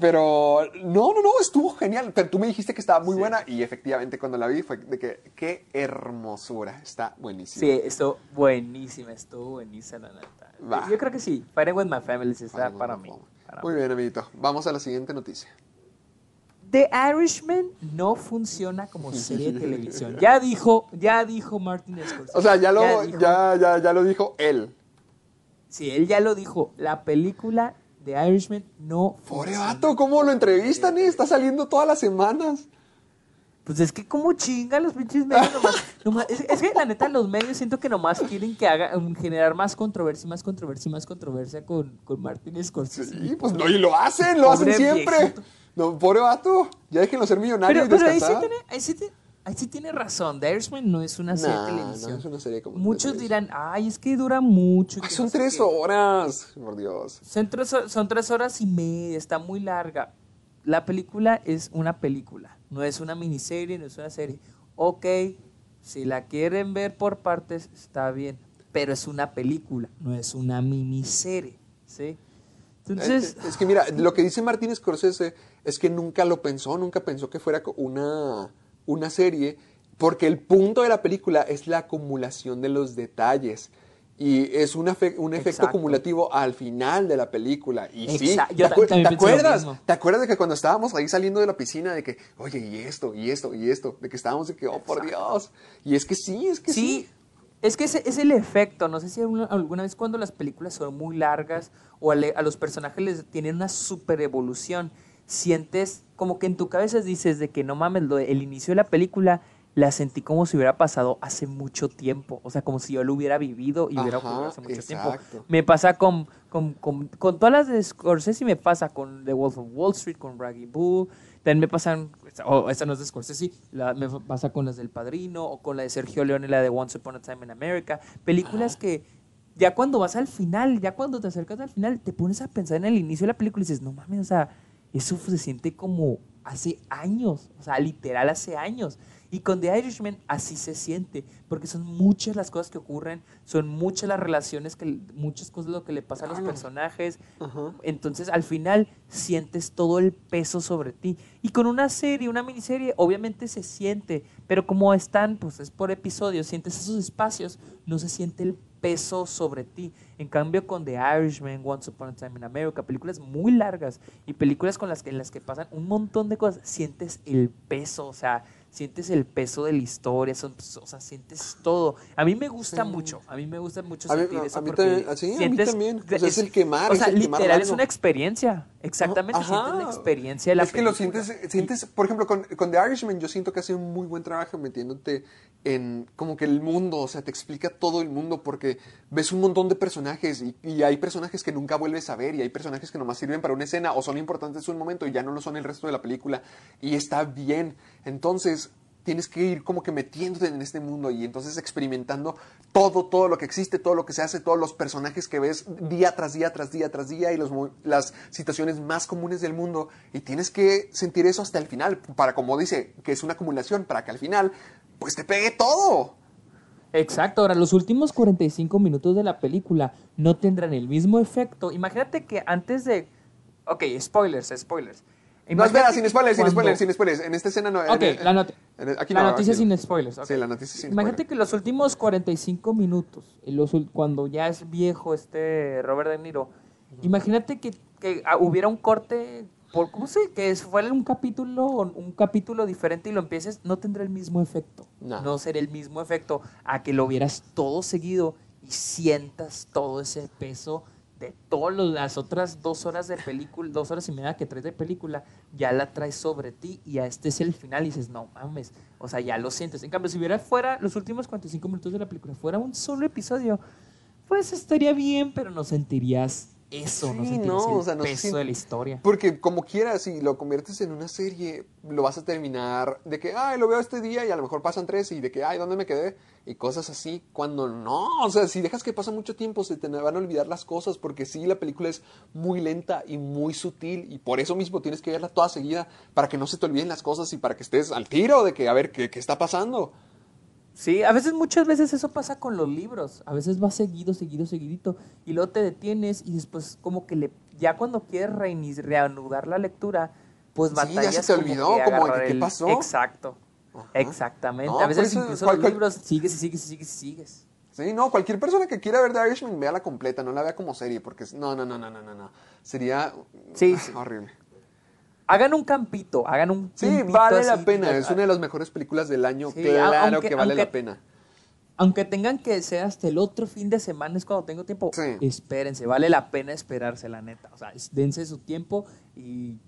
Speaker 3: Pero no, no, no, estuvo genial. Pero tú me dijiste que estaba muy buena y efectivamente cuando la vi fue de que qué hermosura, está buenísima.
Speaker 2: Sí, estuvo buenísima, estuvo buenísima la neta. Yo creo que sí, Fighting with My Family sí está para mí. para
Speaker 3: Muy
Speaker 2: mí.
Speaker 3: bien, amiguito. Vamos a la siguiente noticia.
Speaker 2: The Irishman no funciona como serie de televisión. Ya dijo, ya dijo Martin Scorsese.
Speaker 3: O sea, ya lo,
Speaker 2: dijo-
Speaker 3: ya, ya, ya lo dijo él.
Speaker 2: Sí, él ya lo dijo. La película de Irishman no
Speaker 3: Pobre
Speaker 2: funciona.
Speaker 3: vato, ¿cómo lo entrevistan? eh? Está saliendo todas las semanas.
Speaker 2: Pues es que como chinga los pinches medios nomás. nomás- es, es que la neta los medios siento que nomás quieren que haga um, generar más controversia, más controversia, más controversia con, con Martin Scorsese.
Speaker 3: Sí, pues no, y lo hacen, lo hacen siempre.
Speaker 2: viejito.
Speaker 3: No, pobre vato, ya déjenlo ser millonario
Speaker 2: Pero,
Speaker 3: y
Speaker 2: pero ahí, sí tiene, ahí, sí tiene, ahí sí tiene razón. The Irishman no es una serie
Speaker 3: Nah,
Speaker 2: de televisión.
Speaker 3: no es una serie como
Speaker 2: Muchos dirán, ay, es que dura mucho.
Speaker 3: Ay,
Speaker 2: que
Speaker 3: son
Speaker 2: no sé
Speaker 3: tres
Speaker 2: qué".
Speaker 3: horas, por Dios.
Speaker 2: Son tres, hor- son tres horas y media, está muy larga. La película es una película, no es una miniserie, no es una serie. Ok, si la quieren ver por partes, está bien, pero es una película, no es una miniserie, ¿sí? Entonces,
Speaker 3: es, es que mira, lo que dice Martín Scorsese es que nunca lo pensó, nunca pensó que fuera una, una serie, porque el punto de la película es la acumulación de los detalles. Y es un, efe- un efecto
Speaker 2: Exacto.
Speaker 3: acumulativo al final de la película. Y sí,
Speaker 2: Exacto.
Speaker 3: ¿te,
Speaker 2: Yo lo
Speaker 3: acuerdas? ¿Te acuerdas de que cuando estábamos ahí saliendo de la piscina, de que, oye, y esto, y esto, y esto, de que estábamos de que, oh, por Dios. Y es que sí, es que sí.
Speaker 2: Sí, es que ese es el efecto. No sé si alguna, vez cuando las películas son muy largas o a los personajes les tienen una super evolución, sientes como que en tu cabeza dices de que no mames, lo el inicio de la película la sentí como si hubiera pasado hace mucho tiempo. O sea, como si yo lo hubiera vivido y hubiera ocurrido hace mucho
Speaker 3: exacto.
Speaker 2: tiempo. Me pasa con, con, con, con todas las de Scorsese, me pasa con The Wolf of Wall Street, con Raggy Bull. También me pasan, o esta no es de Scorsese, la- me pasa con las del Padrino o con la de Sergio Leone, la de Once Upon a Time in America. Películas que ya cuando vas al final, ya cuando te acercas al final, te pones a pensar en el inicio de la película y dices, no mames, o sea, eso se siente como hace años, o sea, literal hace años. Y con The Irishman así se siente, porque son muchas las cosas que ocurren, son muchas las relaciones, que muchas cosas lo que le pasa a los personajes.
Speaker 3: Ajá.
Speaker 2: Entonces al final sientes todo el peso sobre ti. Y con una serie, una miniserie, obviamente se siente, pero como están, pues es por episodios, sientes esos espacios, no se siente el peso sobre ti. En cambio con The Irishman, Once Upon a Time in America, películas muy largas y películas con las que, en las que pasan un montón de cosas, sientes el peso, o sea, sientes el peso de la historia, son- o sea, sientes todo. A mí me gusta mucho, a mí me gusta mucho
Speaker 3: A mí-
Speaker 2: sentir
Speaker 3: a-
Speaker 2: eso
Speaker 3: a mí también, sí, a mí
Speaker 2: sientes-
Speaker 3: también. O sea, es el quemar,
Speaker 2: O
Speaker 3: es
Speaker 2: sea,
Speaker 3: el quemar
Speaker 2: literal es
Speaker 3: algo.
Speaker 2: una experiencia, exactamente,
Speaker 3: Ajá.
Speaker 2: sientes la experiencia de la
Speaker 3: Es que lo sientes, sientes, por ejemplo, con, con The Irishman yo siento que hace un muy buen trabajo metiéndote en como que el mundo, o sea, te explica todo el mundo porque ves un montón de personajes y, y hay personajes que nunca vuelves a ver y hay personajes que nomás sirven para una escena o son importantes un momento y ya no lo son el resto de la película y está bien. Entonces tienes que ir como que metiéndote en este mundo y entonces experimentando todo, todo lo que existe, todo lo que se hace, todos los personajes que ves día tras día, tras día, tras día y las situaciones más comunes del mundo y tienes que sentir eso hasta el final para, como dice, que es una acumulación, para que al final pues te pegue todo.
Speaker 2: Exacto, ahora los últimos 45 minutos de la película no tendrán el mismo efecto. Imagínate que antes de... Ok, spoilers, spoilers.
Speaker 3: No, espera, sin spoilers, sin spoilers, sin spoilers. En esta escena no.
Speaker 2: Ok,
Speaker 3: en-
Speaker 2: la, not-
Speaker 3: en- aquí
Speaker 2: la
Speaker 3: no,
Speaker 2: noticia
Speaker 3: aquí no.
Speaker 2: sin spoilers.
Speaker 3: Sí, la noticia sin
Speaker 2: Imagínate
Speaker 3: spoilers.
Speaker 2: que los últimos 45 minutos, los cuando ya es viejo este Robert De Niro, imagínate que, que, ah, hubiera un corte, por, ¿cómo se? Que fuera un capítulo, un capítulo diferente y lo empieces, no tendrá el mismo efecto.
Speaker 3: No.
Speaker 2: No será el mismo efecto a que lo vieras todo seguido y sientas todo ese peso de todas las otras dos horas de película, dos horas y media que traes de película, ya la traes sobre ti y a este es el final y dices, no mames, o sea, ya lo sientes. En cambio, si hubiera fuera los últimos 45 minutos de la película, fuera un solo episodio, pues estaría bien, pero no sentirías eso, no
Speaker 3: Sí,
Speaker 2: sentirías
Speaker 3: no,
Speaker 2: el
Speaker 3: o sea, no
Speaker 2: peso de la historia.
Speaker 3: Porque como quieras, si lo conviertes en una serie, lo vas a terminar de que, ay, lo veo este día y a lo mejor pasan tres y de que, ay, ¿dónde me quedé? Y cosas así, cuando no, o sea, si dejas que pasa mucho tiempo, se te van a olvidar las cosas porque sí, la película es muy lenta y muy sutil y por eso mismo tienes que verla toda seguida para que no se te olviden las cosas y para que estés al tiro de que, a ver, ¿qué, qué está pasando?
Speaker 2: Sí, a veces, muchas veces eso pasa con los libros. A veces va seguido, seguido, seguidito. Y luego te detienes y después como que le, ya cuando quieres reanudar la lectura, pues
Speaker 3: Sí, ya se
Speaker 2: batallas
Speaker 3: te
Speaker 2: como
Speaker 3: olvidó,
Speaker 2: que
Speaker 3: como ¿qué
Speaker 2: el-
Speaker 3: pasó?
Speaker 2: Exacto.
Speaker 3: Ajá.
Speaker 2: Exactamente.
Speaker 3: No,
Speaker 2: a veces
Speaker 3: eso,
Speaker 2: incluso
Speaker 3: cual-
Speaker 2: los
Speaker 3: cual-
Speaker 2: libros sigues y sigues y sigues y sigues.
Speaker 3: Sí, no, cualquier persona que quiera ver The Irishman, vea la completa, no la vea como serie, porque no, no, no, no, no, no, no. Sería
Speaker 2: Sí,
Speaker 3: ah,
Speaker 2: sí.
Speaker 3: horrible.
Speaker 2: Hagan un campito, hagan un
Speaker 3: Sí, vale la pena. Es una de las mejores películas del año.
Speaker 2: Sí,
Speaker 3: claro
Speaker 2: aunque-
Speaker 3: que vale la pena.
Speaker 2: Aunque tengan que ser hasta el otro fin de semana, es cuando tengo tiempo.
Speaker 3: Sí.
Speaker 2: Espérense, vale la pena esperarse, la neta. O sea, dense su tiempo y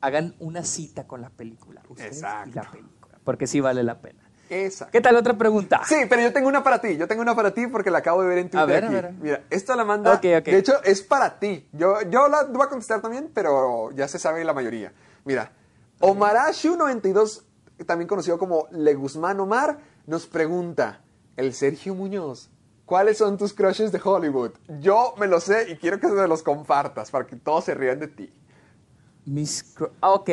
Speaker 2: hagan una cita con la película. ustedes
Speaker 3: Exacto.
Speaker 2: Y la película. Porque sí vale la pena.
Speaker 3: Esa.
Speaker 2: ¿Qué tal otra pregunta?
Speaker 3: Sí, pero yo tengo una para ti. Yo tengo una para ti porque la acabo de ver en Twitter.
Speaker 2: A ver, a ver.
Speaker 3: Mira, esta la manda.
Speaker 2: Ok, ok.
Speaker 3: De hecho, es para ti. Yo, yo la voy a contestar también, pero ya se sabe la mayoría. Mira, Omarashu92, también conocido como Le Guzmán Omar, nos pregunta: El Sergio Muñoz, ¿cuáles son tus crushes de Hollywood? Yo me lo sé y quiero que me los compartas para que todos se rían de ti.
Speaker 2: Mis ah, ok.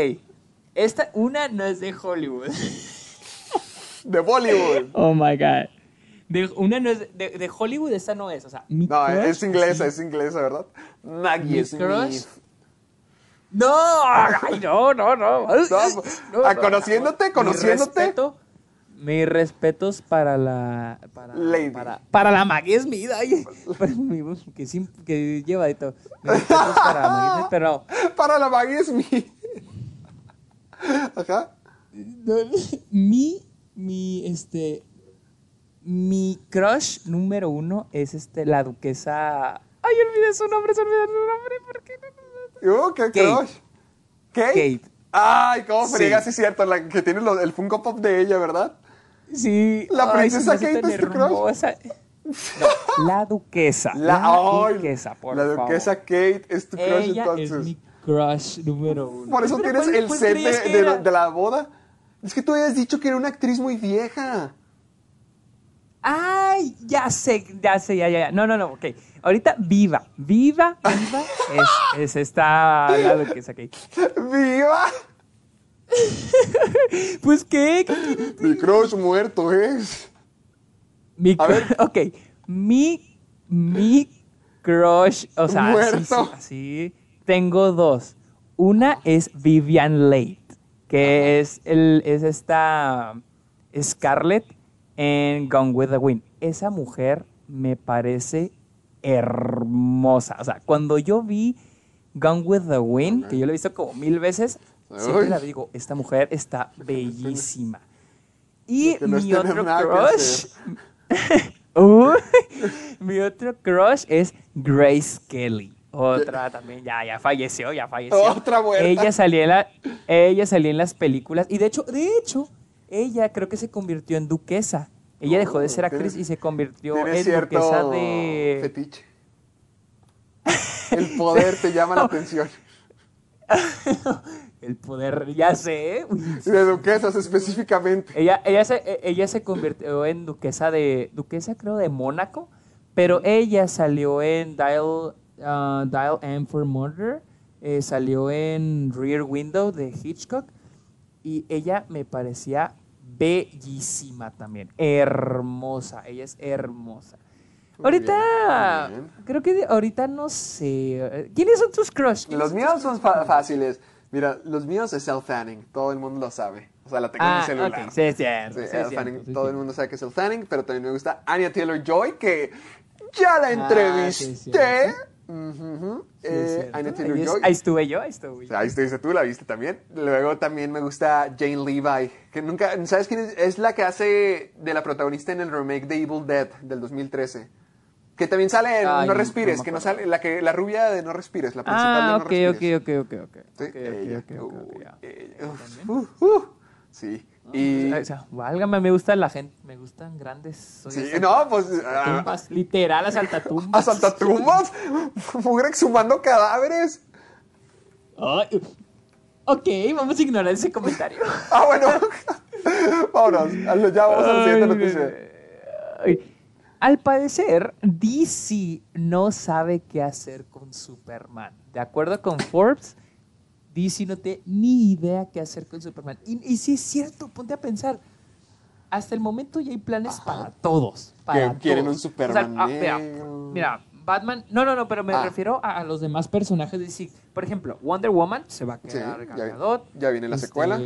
Speaker 2: Esta, una no es de Hollywood.
Speaker 3: De Bollywood.
Speaker 2: Oh my God. De, una no es de, de Hollywood, esta no es. O sea, mi
Speaker 3: No,
Speaker 2: crush,
Speaker 3: es inglesa, es inglesa, ¿verdad? Maggie Smith.
Speaker 2: crush. No, ay, no, no, no.
Speaker 3: No, ah, conociéndote,
Speaker 2: Mi
Speaker 3: conociéndote.
Speaker 2: respeto- mis respetos para la. Para,
Speaker 3: Lady.
Speaker 2: Para, para la Maggie Smith. Ay, voz, que, que lleva de todo. Mis respetos para Maggie Smith, pero.
Speaker 3: Para la Maggie Smith. Ajá.
Speaker 2: Mi, mi, este, mi crush número uno es este, la duquesa. Ay, olvidé su nombre, se olvidó su nombre, ¿por qué no?
Speaker 3: Uh, qué
Speaker 2: Kate.
Speaker 3: crush. ¿Kate?
Speaker 2: Kate.
Speaker 3: Ay, cómo
Speaker 2: Sí.
Speaker 3: friega, sí es cierto, la que tiene lo- el Funko Pop de ella, ¿verdad?
Speaker 2: Sí.
Speaker 3: La princesa Kate es tu crush.
Speaker 2: No, la duquesa. La, duquesa, por
Speaker 3: La duquesa
Speaker 2: favor.
Speaker 3: Kate es tu crush
Speaker 2: Ella
Speaker 3: entonces.
Speaker 2: es mi crush número uno.
Speaker 3: Por eso
Speaker 2: Pero
Speaker 3: tienes
Speaker 2: ¿cuál-
Speaker 3: el
Speaker 2: cuál
Speaker 3: set de, de la boda. Es que tú habías dicho que era una actriz muy vieja.
Speaker 2: Ay, ya sé, ya sé, ya, ya, ya. No, no, no, ok. Ahorita viva, viva, viva es, es esta la duquesa Kate.
Speaker 3: ¡Viva!
Speaker 2: Pues qué, ¿Qué-
Speaker 3: Mi crush muerto es.
Speaker 2: Mi
Speaker 3: A ver.
Speaker 2: Ok, mi, mi crush, o sea, así,
Speaker 3: Muerto.
Speaker 2: sí, así, tengo dos. Una es Vivian Leigh, que es, el, es esta Scarlett en Gone with the Wind. Esa mujer me parece hermosa. O sea, cuando yo vi Gone with the Wind, que yo la he visto como mil veces, siempre la digo, esta mujer está bellísima. Y
Speaker 3: no
Speaker 2: mi otro crush. Mi otro crush es Grace Kelly. Otra también, ya, ya falleció, ya falleció.
Speaker 3: Otra muerta.
Speaker 2: Ella salía en la, ella salía en las películas. Y de hecho, de hecho, ella creo que se convirtió en duquesa. Ella dejó de ser actriz y se convirtió en duquesa de.
Speaker 3: fetiche. El poder te llama la atención.
Speaker 2: El poder, ya sé. Uy,
Speaker 3: De duquesas específicamente.
Speaker 2: Ella, ella, se, e- ella se convirtió en duquesa de. Duquesa, creo, de Mónaco. Pero ella salió en Dial, ah, Dial M for Murder. eh, salió en Rear Window de Hitchcock. Y ella me parecía bellísima también. Hermosa. Ella es hermosa.
Speaker 3: Muy
Speaker 2: Ahorita.
Speaker 3: bien, muy bien.
Speaker 2: Creo que de- ahorita no sé. ¿Quiénes son tus crush? ¿Quiénes
Speaker 3: Los míos son fáciles. Mira, los míos es Elle Fanning. Todo el mundo lo sabe. O sea, la tengo en mi
Speaker 2: Ah,
Speaker 3: celular.
Speaker 2: sí, es cierto.
Speaker 3: Sí,
Speaker 2: sí, es cierto, sí,
Speaker 3: todo el mundo sabe que es Elle Fanning, pero también me gusta Anya Taylor-Joy, que ya la
Speaker 2: Ah, Sí,
Speaker 3: Eh,
Speaker 2: ahí, es-
Speaker 3: Taylor-Joy.
Speaker 2: ahí estuve yo, ahí estuve yo.
Speaker 3: Ahí estuviste tú, la viste también. Luego también me gusta Jane Levi, que nunca, ¿sabes quién es? Es la que hace de la protagonista en el remake de Evil Dead del 2013. Que también sale en
Speaker 2: Ay,
Speaker 3: No Respires, que no sale, la que la rubia de No Respires, la principal
Speaker 2: Ah,
Speaker 3: de No
Speaker 2: ok,
Speaker 3: Respires.
Speaker 2: ok, ok, ok, ok.
Speaker 3: Sí,
Speaker 2: Ok.
Speaker 3: Sí. Y
Speaker 2: O sea, válgame, me gusta la gente, me gustan grandes. soy
Speaker 3: sí, no, pues ah,
Speaker 2: tumbas, literal, asaltatumbas.
Speaker 3: asaltatumbas, Mugre exhumando cadáveres.
Speaker 2: Ok, vamos a ignorar ese comentario.
Speaker 3: Ah, bueno. Vámonos, ya vamos a la siguiente noticia.
Speaker 2: Al parecer, DC no sabe qué hacer con Superman. De acuerdo con Forbes, DC no tiene ni idea qué hacer con Superman. Y, y sí es cierto, ponte a pensar. Hasta el momento ya hay planes para todos. Para
Speaker 3: Que quieren un Superman
Speaker 2: ah, mira, Batman. No, no, no, pero me
Speaker 3: Ah.
Speaker 2: refiero a, a los demás personajes de DC. Por ejemplo, Wonder Woman se va a
Speaker 3: Sí,
Speaker 2: quedar
Speaker 3: ya-
Speaker 2: Gadot.
Speaker 3: ya viene la
Speaker 2: Este,
Speaker 3: secuela.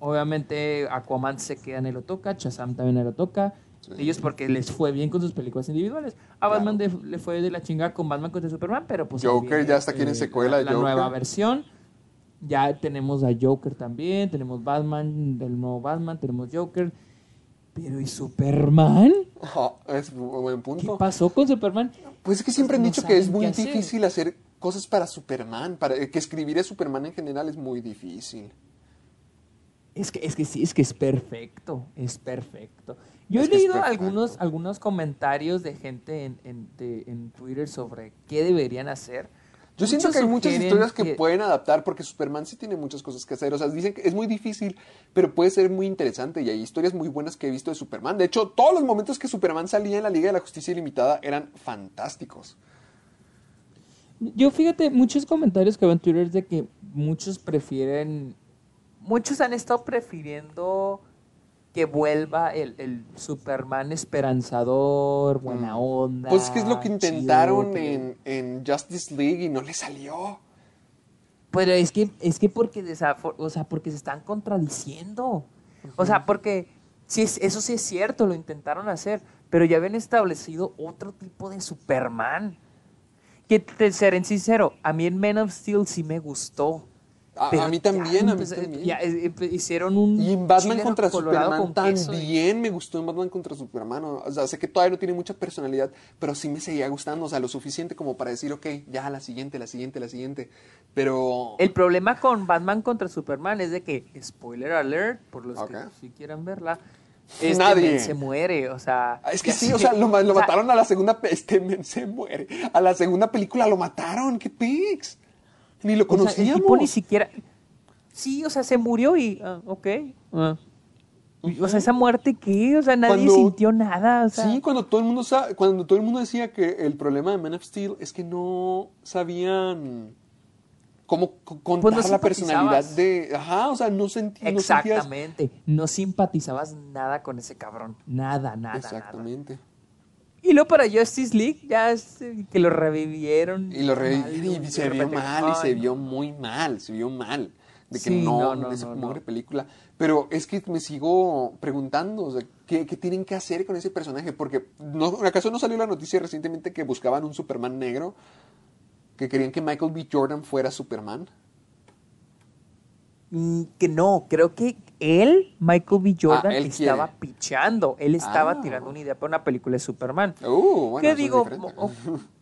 Speaker 2: Obviamente Aquaman se queda en el Otoka, Shazam también en el Otoka. Ellos porque les fue bien con sus películas individuales. A Batman de- le fue de la chingada con Batman contra Superman, pero pues...
Speaker 3: Joker, ya hasta quieren secuela de
Speaker 2: la, la nueva versión. Ya tenemos a Joker también, tenemos Batman, el nuevo Batman, tenemos Joker. Pero ¿y Superman?
Speaker 3: Oh, es un buen
Speaker 2: ¿Qué
Speaker 3: punto.
Speaker 2: pasó con Superman?
Speaker 3: Pues es que siempre han
Speaker 2: No
Speaker 3: dicho que es muy
Speaker 2: qué hacer.
Speaker 3: difícil hacer cosas para Superman, para que escribir a Superman en general es muy difícil.
Speaker 2: Es que, es que sí, es que es perfecto, es perfecto. Yo
Speaker 3: Es
Speaker 2: he leído algunos, algunos comentarios de gente en, en, de- en Twitter sobre qué deberían hacer.
Speaker 3: Yo siento que hay muchas historias que, pueden adaptar porque Superman sí tiene muchas cosas que hacer. O sea, dicen que es muy difícil, pero puede ser muy interesante y hay historias muy buenas que he visto de Superman. De hecho, todos los momentos que Superman salía en la Liga de la Justicia Ilimitada eran fantásticos.
Speaker 2: Yo fíjate, muchos comentarios que veo en Twitter es de que muchos prefieren, muchos han estado prefiriendo que vuelva el, el Superman esperanzador, buena onda.
Speaker 3: Pues es que es lo que intentaron en, en Justice League y no le salió.
Speaker 2: Pero es que, es que porque, o sea, porque se están contradiciendo. O sea, porque sí es, eso sí es cierto, lo intentaron hacer, pero ya habían establecido otro tipo de Superman. Que te seré sincero, a mí en Man of Steel sí me gustó.
Speaker 3: A- a
Speaker 2: pero
Speaker 3: mí
Speaker 2: ya
Speaker 3: también, a mí
Speaker 2: empezó-
Speaker 3: también.
Speaker 2: ya, eh, hicieron un
Speaker 3: Y en Batman contra Superman
Speaker 2: con queso y-
Speaker 3: también me gustó en Batman contra Superman. O sea, sé que todavía no tiene mucha personalidad, pero sí me seguía gustando. O sea, lo suficiente como para decir, ok, ya la siguiente, la siguiente, la siguiente. Pero.
Speaker 2: El problema con Batman contra Superman es de que, spoiler alert, por los
Speaker 3: Ok.
Speaker 2: que sí quieran verla, este
Speaker 3: Nadie.
Speaker 2: men se muere, o sea...
Speaker 3: Ah, Es que
Speaker 2: ya
Speaker 3: sí, o sea, lo, lo
Speaker 2: O sea,
Speaker 3: mataron a la segunda. Este men se muere. A la segunda película lo mataron. ¡Qué pics! Ni lo
Speaker 2: O sea, el
Speaker 3: conocíamos.
Speaker 2: tipo ni siquiera. Sí, o sea, se murió y. ah, ok. ah. O sea, esa muerte qué? O sea, nadie
Speaker 3: Cuando-
Speaker 2: sintió nada. O sea,
Speaker 3: Sí, cuando todo el mundo cuando todo el mundo decía que el problema de Man of Steel es que no sabían cómo co- contar
Speaker 2: Pues no
Speaker 3: la personalidad de, ajá, o sea, no, sentí, no sentías
Speaker 2: Exactamente. No simpatizabas nada con ese cabrón. Nada, nada, nada. Y luego para Justice League, ya es, eh, que lo revivieron.
Speaker 3: Y lo re-
Speaker 2: mal,
Speaker 3: y se vio mal y se vio muy mal, se vio mal de que
Speaker 2: Sí,
Speaker 3: no,
Speaker 2: no, no,
Speaker 3: esa
Speaker 2: no, no.
Speaker 3: película. Pero es que me sigo preguntando, o sea, ¿qué, qué tienen que hacer con ese personaje? Porque no, ¿acaso no salió la noticia recientemente que buscaban un Superman negro? Que querían que Michael B. Jordan fuera Superman.
Speaker 2: Mm, Que no, creo que él, Michael B. Jordan,
Speaker 3: Ah, él
Speaker 2: estaba pichando. Él estaba
Speaker 3: Ah.
Speaker 2: tirando una idea para una película de Superman.
Speaker 3: Uh, bueno,
Speaker 2: ¿Qué digo?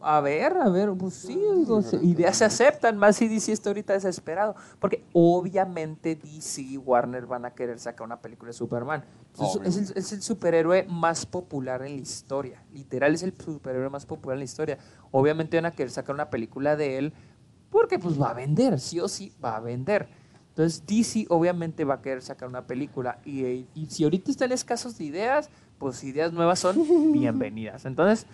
Speaker 2: a ver, a ver, pues sí, digo, se- ideas se aceptan, más si DC está ahorita desesperado. Porque obviamente DC y Warner van a querer sacar una película de Superman. Es, es el, es el superhéroe más popular en la historia. Literal, es el superhéroe más popular en la historia. Obviamente van a querer sacar una película de él porque pues va a vender, sí o sí va a vender. Entonces DC obviamente va a querer sacar una película y, y si ahorita están escasos de ideas, pues ideas nuevas son bienvenidas. Entonces,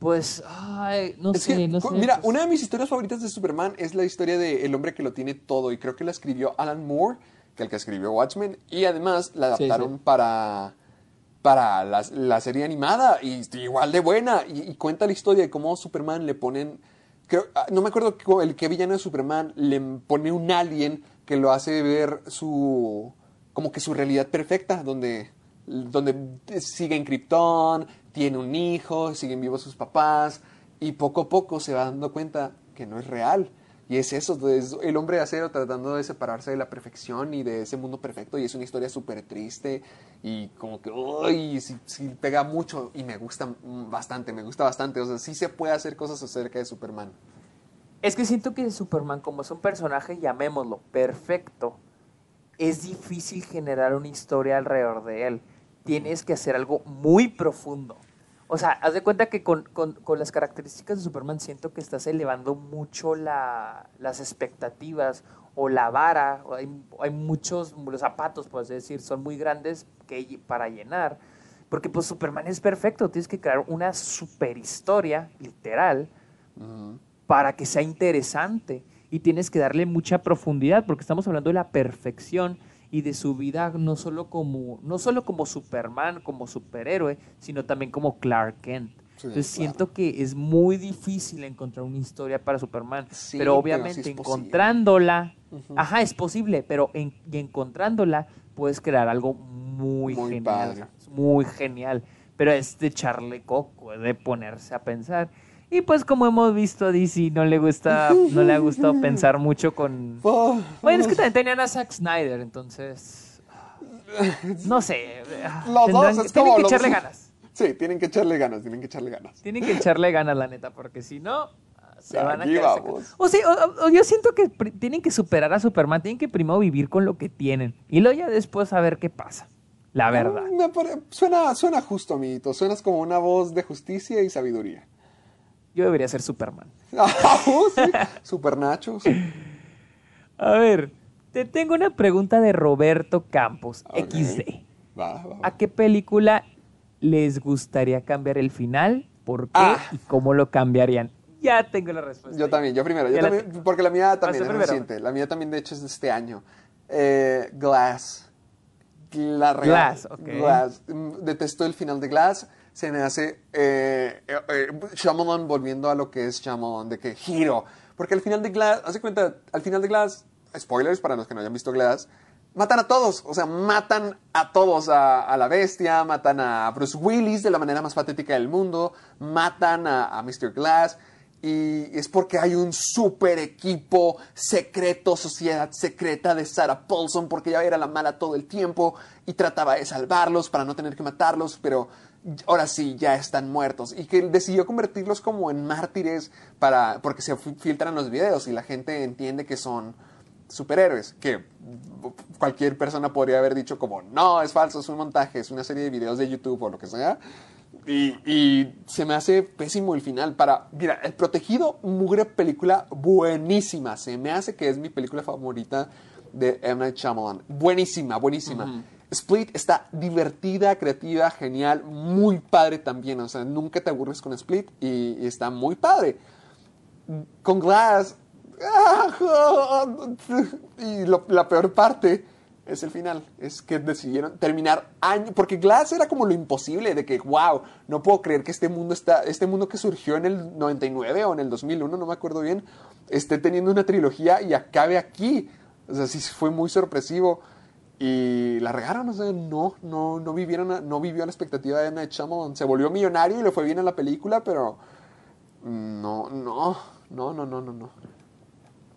Speaker 2: pues, ay, no
Speaker 3: Es
Speaker 2: sé,
Speaker 3: que,
Speaker 2: no
Speaker 3: co-
Speaker 2: sé.
Speaker 3: mira,
Speaker 2: pues,
Speaker 3: una de mis historias favoritas de Superman es la historia de El hombre que lo tiene todo y creo que la escribió Alan Moore, que el que escribió Watchmen, y además la adaptaron
Speaker 2: sí.
Speaker 3: para, para la, la serie animada y igual de buena y, y cuenta la historia de cómo Superman le ponen, creo- ah, no me acuerdo el qué villano de Superman le pone un alien que lo hace ver su, como que su realidad perfecta, donde donde sigue en Krypton, tiene un hijo, siguen vivos sus papás, y poco a poco se va dando cuenta que no es real. Y es eso, es el hombre de acero tratando de separarse de la perfección y de ese mundo perfecto, y es una historia súper triste, y como que, uy, sí, sí pega mucho, y me gusta bastante, me gusta bastante, o sea, sí se puede hacer cosas acerca de Superman.
Speaker 2: Es que siento que Superman, como es un personaje, llamémoslo, perfecto, es difícil generar una historia alrededor de él. Tienes que hacer algo muy profundo. O sea, haz de cuenta que con, con- con las características de Superman siento que estás elevando mucho la- las expectativas o la vara. o hay, hay muchos, los zapatos, por así decir, son muy grandes que, para llenar. Porque pues Superman es perfecto, tienes que crear una super historia, literal, para que sea interesante y tienes que darle mucha profundidad porque estamos hablando de la perfección y de su vida no solo como no solo como Superman, como superhéroe, sino también como Clark Kent.
Speaker 3: Sí,
Speaker 2: Entonces
Speaker 3: claro.
Speaker 2: siento que es muy difícil encontrar una historia para Superman,
Speaker 3: Sí,
Speaker 2: pero
Speaker 3: pero
Speaker 2: obviamente
Speaker 3: sí
Speaker 2: encontrándola, ajá, es posible, pero en- y encontrándola puedes crear algo muy,
Speaker 3: Muy
Speaker 2: genial,
Speaker 3: padre.
Speaker 2: muy genial, pero es de echarle coco, es de ponerse a pensar. Y pues como hemos visto a DC no le gusta, no le ha gustado pensar mucho con... Bueno, es que también tenían a Zack Snyder, entonces... No sé.
Speaker 3: Los
Speaker 2: tendrán-
Speaker 3: dos es
Speaker 2: tienen
Speaker 3: como
Speaker 2: que
Speaker 3: los-
Speaker 2: echarle ganas.
Speaker 3: Sí, tienen que echarle ganas, tienen que echarle ganas.
Speaker 2: Tienen que echarle ganas, la neta, porque si no, se van a
Speaker 3: Aquí
Speaker 2: quedar
Speaker 3: vamos.
Speaker 2: secos. O sí, o- o- yo siento que tienen que superar a Superman, tienen que primero vivir con lo que tienen. Y luego ya después a ver qué pasa. La verdad.
Speaker 3: Me pare- suena, suena justo, amiguito. Suenas como una voz de justicia y sabiduría.
Speaker 2: Yo debería ser Superman.
Speaker 3: Ah, uh, sí. Super Nachos.
Speaker 2: A ver, te tengo una pregunta de Roberto Campos. XD.
Speaker 3: Va, va, va.
Speaker 2: ¿A qué película les gustaría cambiar el final? ¿Por qué?
Speaker 3: Ah.
Speaker 2: ¿Y cómo lo cambiarían? Ya tengo la respuesta.
Speaker 3: Yo también, yo primero. Yo
Speaker 2: la
Speaker 3: también, porque la mía también
Speaker 2: tú
Speaker 3: es reciente. La mía también, de hecho, es de este año. Eh, Glass. La
Speaker 2: Glass, ok.
Speaker 3: Glass. Mm, Detesto el final de Glass. Se me hace eh, eh, eh, Shyamalan volviendo a lo que es Shyamalan, de que giro. Porque al final de Glass, hace cuenta, al final de Glass, spoilers para los que no hayan visto Glass, matan a todos. O sea, matan a todos. A, la bestia, matan a Bruce Willis de la manera más patética del mundo, matan a, a Mr. Glass. Y es porque hay un super equipo secreto, sociedad secreta de Sarah Paulson, porque ella era la mala todo el tiempo y trataba de salvarlos para no tener que matarlos, pero ahora sí, ya están muertos. Y que decidió convertirlos como en mártires para, porque se fi- filtran los videos y la gente entiende que son superhéroes, que cualquier persona podría haber dicho como, no, es falso, es un montaje, es una serie de videos de YouTube o lo que sea. Y, y se me hace pésimo el final. Para, mira, El Protegido, mugre película buenísima. Se me hace que es mi película favorita de M. Night Shyamalan. Buenísima, buenísima. Split está divertida, creativa, genial, muy padre también. O sea, nunca te aburres con Split y, está muy padre. Con Glass. Y la peor parte es el final. Es que decidieron terminar años. Porque Glass era como lo imposible de que, wow, no puedo creer que este mundo está. Este mundo que surgió en el 99 o en el 2001, no me acuerdo bien, esté teniendo una trilogía y acabe aquí. O sea, sí fue muy sorpresivo. Y la regaron, o sea, no, no, no vivieron, no vivió la expectativa de. Night Shyamalan. Se volvió millonario y le fue bien en la película, pero no, no, no, no, no, no, no.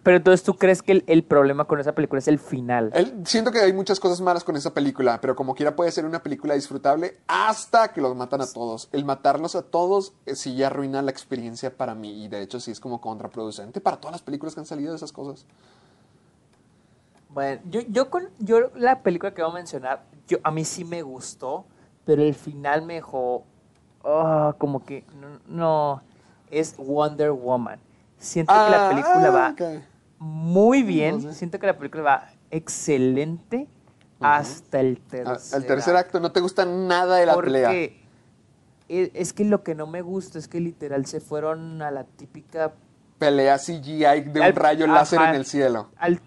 Speaker 2: Pero entonces tú crees que el, el problema con esa película es el final.
Speaker 3: El- siento que hay muchas cosas malas con esa película, pero como quiera puede ser una película disfrutable hasta que los matan a todos. El matarlos a todos eh, sí ya arruina la experiencia para mí y de hecho sí es como contraproducente para todas las películas que han salido de esas cosas.
Speaker 2: Bueno, yo, yo con yo la película que voy a mencionar, yo a mí sí me gustó, pero el final me dejó ah, como que no, no, es Wonder Woman. Siento que la
Speaker 3: Ah,
Speaker 2: película va
Speaker 3: ok.
Speaker 2: muy bien,
Speaker 3: No sé.
Speaker 2: siento que la película va excelente hasta el tercer
Speaker 3: Ah, el tercer acto no te gusta nada de la pelea.
Speaker 2: e- es que lo que no me gusta es que literal se fueron a la típica
Speaker 3: Pelea CGI de un
Speaker 2: al-
Speaker 3: rayo láser
Speaker 2: ajá,
Speaker 3: en el cielo.
Speaker 2: Al,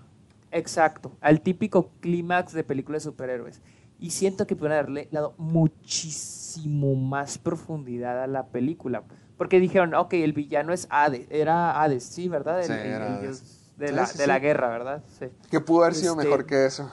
Speaker 2: exacto, al típico clímax de películas de superhéroes. Y siento que pudieron haberle dado muchísimo más profundidad a la película. Porque dijeron, ok, el villano es Hades, era Hades, sí, ¿verdad? El,
Speaker 3: Sí,
Speaker 2: el- el dios de,
Speaker 3: Sí,
Speaker 2: la,
Speaker 3: sí,
Speaker 2: de la guerra, ¿verdad? Sí.
Speaker 3: Que pudo haber sido
Speaker 2: Este,
Speaker 3: mejor que eso.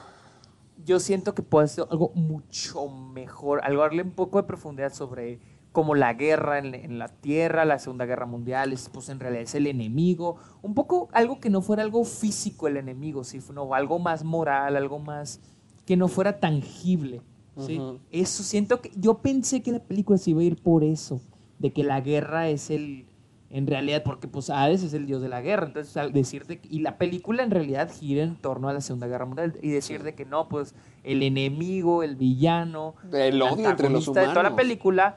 Speaker 2: Yo siento que puede ser algo mucho mejor, algo darle un poco de profundidad sobre como la guerra en, en la Tierra, la Segunda Guerra Mundial, es, pues en realidad es el enemigo, un poco algo que no fuera algo físico el enemigo, sino algo más moral, algo más que no fuera tangible, ¿sí?
Speaker 3: Ujú.
Speaker 2: Eso siento que yo pensé que la película se iba a ir por eso, de que la guerra es el en realidad porque pues Hades es el dios de la guerra, entonces al decirte y la película en realidad gira en torno a la Segunda Guerra Mundial y decirte que no, pues el enemigo, el villano,
Speaker 3: El odio entre los
Speaker 2: antagonista de toda la
Speaker 3: humanos.
Speaker 2: película,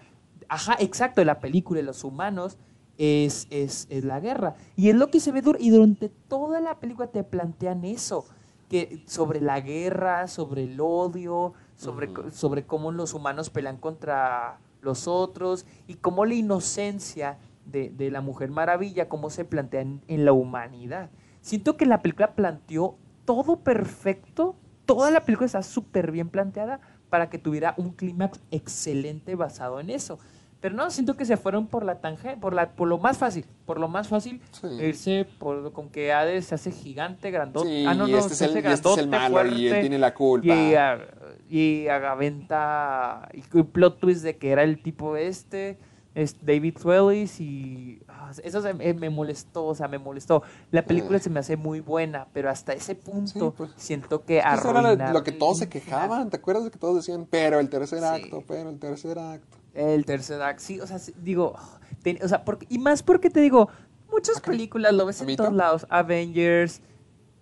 Speaker 2: ajá, exacto, de la película y los humanos es, es, es la guerra. Y es lo que se ve dur- y durante toda la película te plantean eso, que sobre la guerra, sobre el odio, sobre, sobre cómo los humanos pelean contra los otros y cómo la inocencia de, de la Mujer Maravilla, cómo se plantea en, en la humanidad. Siento que la película planteó todo perfecto, toda la película está súper bien planteada para que tuviera un clímax excelente basado en eso. Pero no, siento que se fueron por la tangente, por, la, por lo más fácil, por lo más fácil,
Speaker 3: Sí.
Speaker 2: irse por, con que Hades se hace gigante, grandote.
Speaker 3: Sí,
Speaker 2: ah, no,
Speaker 3: y
Speaker 2: no,
Speaker 3: este es el- este es el malo y él
Speaker 2: fuerte,
Speaker 3: tiene la culpa.
Speaker 2: Y, a- y aventa, y plot twist de que era el tipo este. es David Thewlis y ah, eso se- me, molestó, o sea, me molestó. La película se me hace muy buena, pero hasta ese punto
Speaker 3: Sí, pues.
Speaker 2: siento que
Speaker 3: Eso era lo- que todos se quejaban, ¿te acuerdas de que todos decían, pero el tercer acto, pero el tercer acto?
Speaker 2: El tercer acto, sí, o sea, sí, digo, ten- o sea, porque, y más porque te digo, muchas películas lo ves en
Speaker 3: ¿Amito?
Speaker 2: todos lados, Avengers,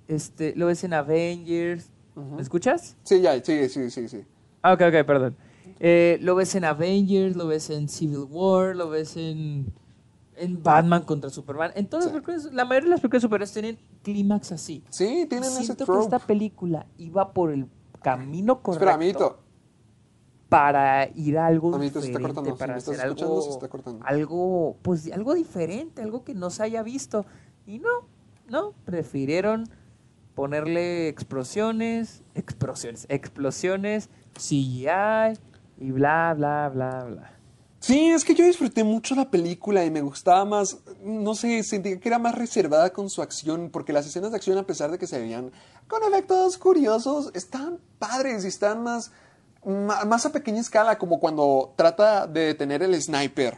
Speaker 2: este, lo ves en Avengers, ¿me escuchas?
Speaker 3: Sí, ya, sí, sí, sí, sí.
Speaker 2: Ah, ok, ok, perdón. Eh, lo ves en Avengers, lo ves en Civil War, lo ves en, en Batman contra Superman. En todas las películas, la mayoría de las películas superhéroes tienen clímax así.
Speaker 3: Sí, tienen ese
Speaker 2: Siento que
Speaker 3: trope.
Speaker 2: esta película iba por el camino correcto
Speaker 3: Espera, amiguito.
Speaker 2: Para ir a algo
Speaker 3: Amiguito, se está
Speaker 2: diferente,
Speaker 3: cortando.
Speaker 2: para
Speaker 3: Si
Speaker 2: hacer algo,
Speaker 3: se está cortando.
Speaker 2: algo, pues algo diferente, algo que no se haya visto. Y no, no, prefirieron ponerle explosiones, explosiones, explosiones, CGI y bla, bla, bla, bla.
Speaker 3: Sí, es que yo disfruté mucho la película y me gustaba más, no sé, sentí que era más reservada con su acción, porque las escenas de acción, a pesar de que se veían con efectos curiosos, están padres y están más, más a pequeña escala, como cuando trata de detener el sniper.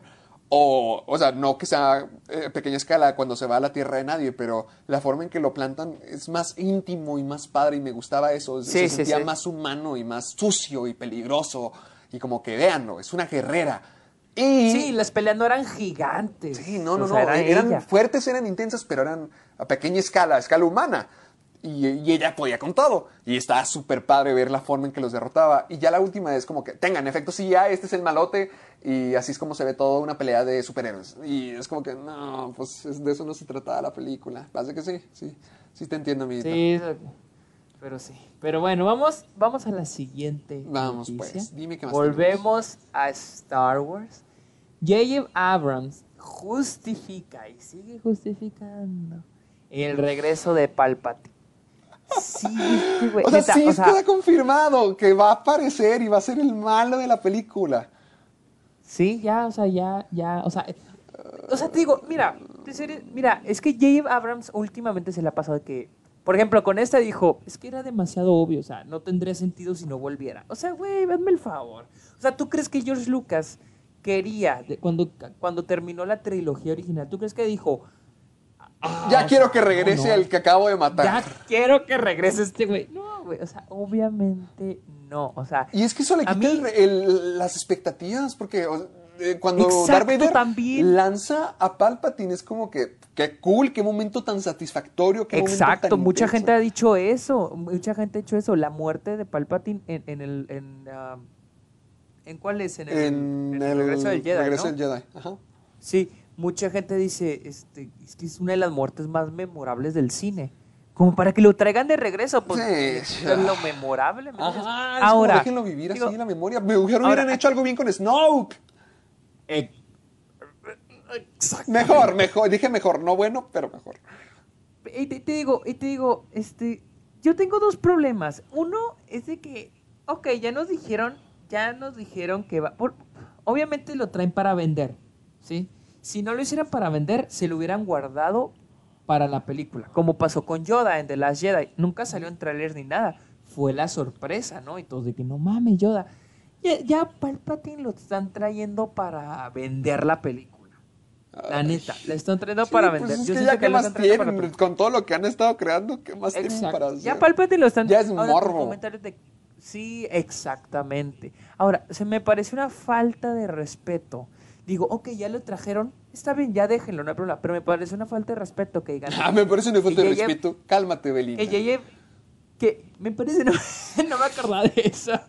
Speaker 3: O, o sea, no que sea eh, pequeña escala cuando se va a la tierra de nadie, pero la forma en que lo plantan es más íntimo y más padre y me gustaba eso.
Speaker 2: Sí,
Speaker 3: se
Speaker 2: sí,
Speaker 3: sentía
Speaker 2: sí.
Speaker 3: más humano y más sucio y peligroso y como que véanlo, es una guerrera. Y
Speaker 2: Sí, las peleas no eran gigantes.
Speaker 3: Sí, no, no,
Speaker 2: O
Speaker 3: no.
Speaker 2: era
Speaker 3: eran
Speaker 2: ella.
Speaker 3: fuertes, eran intensas, pero eran a pequeña escala, a escala humana. Y, y ella podía con todo. Y estaba súper padre ver la forma en que los derrotaba. Y ya la última es como que, tengan, efecto, sí, ya, este es el malote. Y así es como se ve toda una pelea de superhéroes. Y es como que, no, pues es- de eso no se trataba la película. Pasa que sí, sí. Sí te entiendo, mi
Speaker 2: Sí, pero sí. Pero bueno, vamos, vamos a la siguiente.
Speaker 3: Vamos,
Speaker 2: noticia.
Speaker 3: pues, dime qué más
Speaker 2: Volvemos a Star Wars. J.J. Abrams justifica y sigue justificando el regreso de Palpatine. Sí, güey.
Speaker 3: O sea,
Speaker 2: neta,
Speaker 3: sí
Speaker 2: o sea,
Speaker 3: confirmado que va a aparecer y va a ser el malo de la película.
Speaker 2: Sí, ya, o sea, ya, ya, o sea, o sea, te digo, mira, mira, es que J.J. Abrams últimamente se le ha pasado que, por ejemplo, con esta dijo, es que era demasiado obvio, o sea, no tendría sentido si no volviera. O sea, güey, hazme el favor. O sea, ¿tú crees que George Lucas quería, de- cuando, cuando terminó la trilogía original, ¿tú crees que dijo, "Ah,
Speaker 3: ya quiero que regrese
Speaker 2: no, no,
Speaker 3: el que acabo de matar.
Speaker 2: Ya quiero que regrese este güey. No, güey, o sea, obviamente no, o sea,
Speaker 3: Y es que eso le quita
Speaker 2: mí-
Speaker 3: el- el- las expectativas, porque o- eh, cuando
Speaker 2: Exacto,
Speaker 3: Darth Vader
Speaker 2: también.
Speaker 3: lanza a Palpatine es como que, qué cool, qué momento tan satisfactorio, qué momento
Speaker 2: Exacto,
Speaker 3: tan
Speaker 2: mucha
Speaker 3: intenso.
Speaker 2: gente ha dicho eso, mucha gente ha dicho eso, la muerte de Palpatine en, en el... En, ah, ¿En cuál es? En el,
Speaker 3: En,
Speaker 2: en
Speaker 3: el
Speaker 2: regreso del Jedi,
Speaker 3: regreso
Speaker 2: ¿no?
Speaker 3: del Jedi, ajá.
Speaker 2: Sí, mucha gente dice, este, es que es una de las muertes más memorables del cine. Como para que lo traigan de regreso, pues
Speaker 3: Sí.
Speaker 2: es lo memorable. ¿me?
Speaker 3: Ajá, es
Speaker 2: Ahora,
Speaker 3: como déjenlo vivir
Speaker 2: digo,
Speaker 3: así en la memoria. Me hubieran,
Speaker 2: ahora,
Speaker 3: hubieran hecho algo bien con Snoke.
Speaker 2: eh, exacto.
Speaker 3: Mejor, mejor, dije mejor, no bueno, pero mejor.
Speaker 2: Y te, te digo, y te digo, este, yo tengo dos problemas. Uno es de que, ok, ya nos dijeron, ya nos dijeron que va, por- obviamente lo traen para vender, ¿sí? Si no lo hicieran para vender, se lo hubieran guardado para la película, como pasó con Yoda en The Last Jedi. Nunca salió en trailers ni nada. Fue la sorpresa, ¿no? Y todos de que no mames, Yoda. Ya, ya Palpatine lo están trayendo para vender la película. La neta, la están trayendo
Speaker 3: Sí,
Speaker 2: para
Speaker 3: pues
Speaker 2: vender.
Speaker 3: es que ya
Speaker 2: lo
Speaker 3: más
Speaker 2: para
Speaker 3: tienen, con todo lo que han estado creando, ¿qué más tienen
Speaker 2: Exacto.
Speaker 3: para hacer?
Speaker 2: Ya Palpatine lo están
Speaker 3: Ya es
Speaker 2: ahora,
Speaker 3: morbo.
Speaker 2: de- Sí, exactamente. Ahora, se me parece una falta de respeto. Digo, ok, ya lo trajeron, está bien, ya déjenlo, no hay problema. Pero me parece una falta de respeto que digan.
Speaker 3: Ah, me parece una falta de respeto. Cálmate, Belinda.
Speaker 2: Que J.J. Que me parece, no, no me acordaba de eso.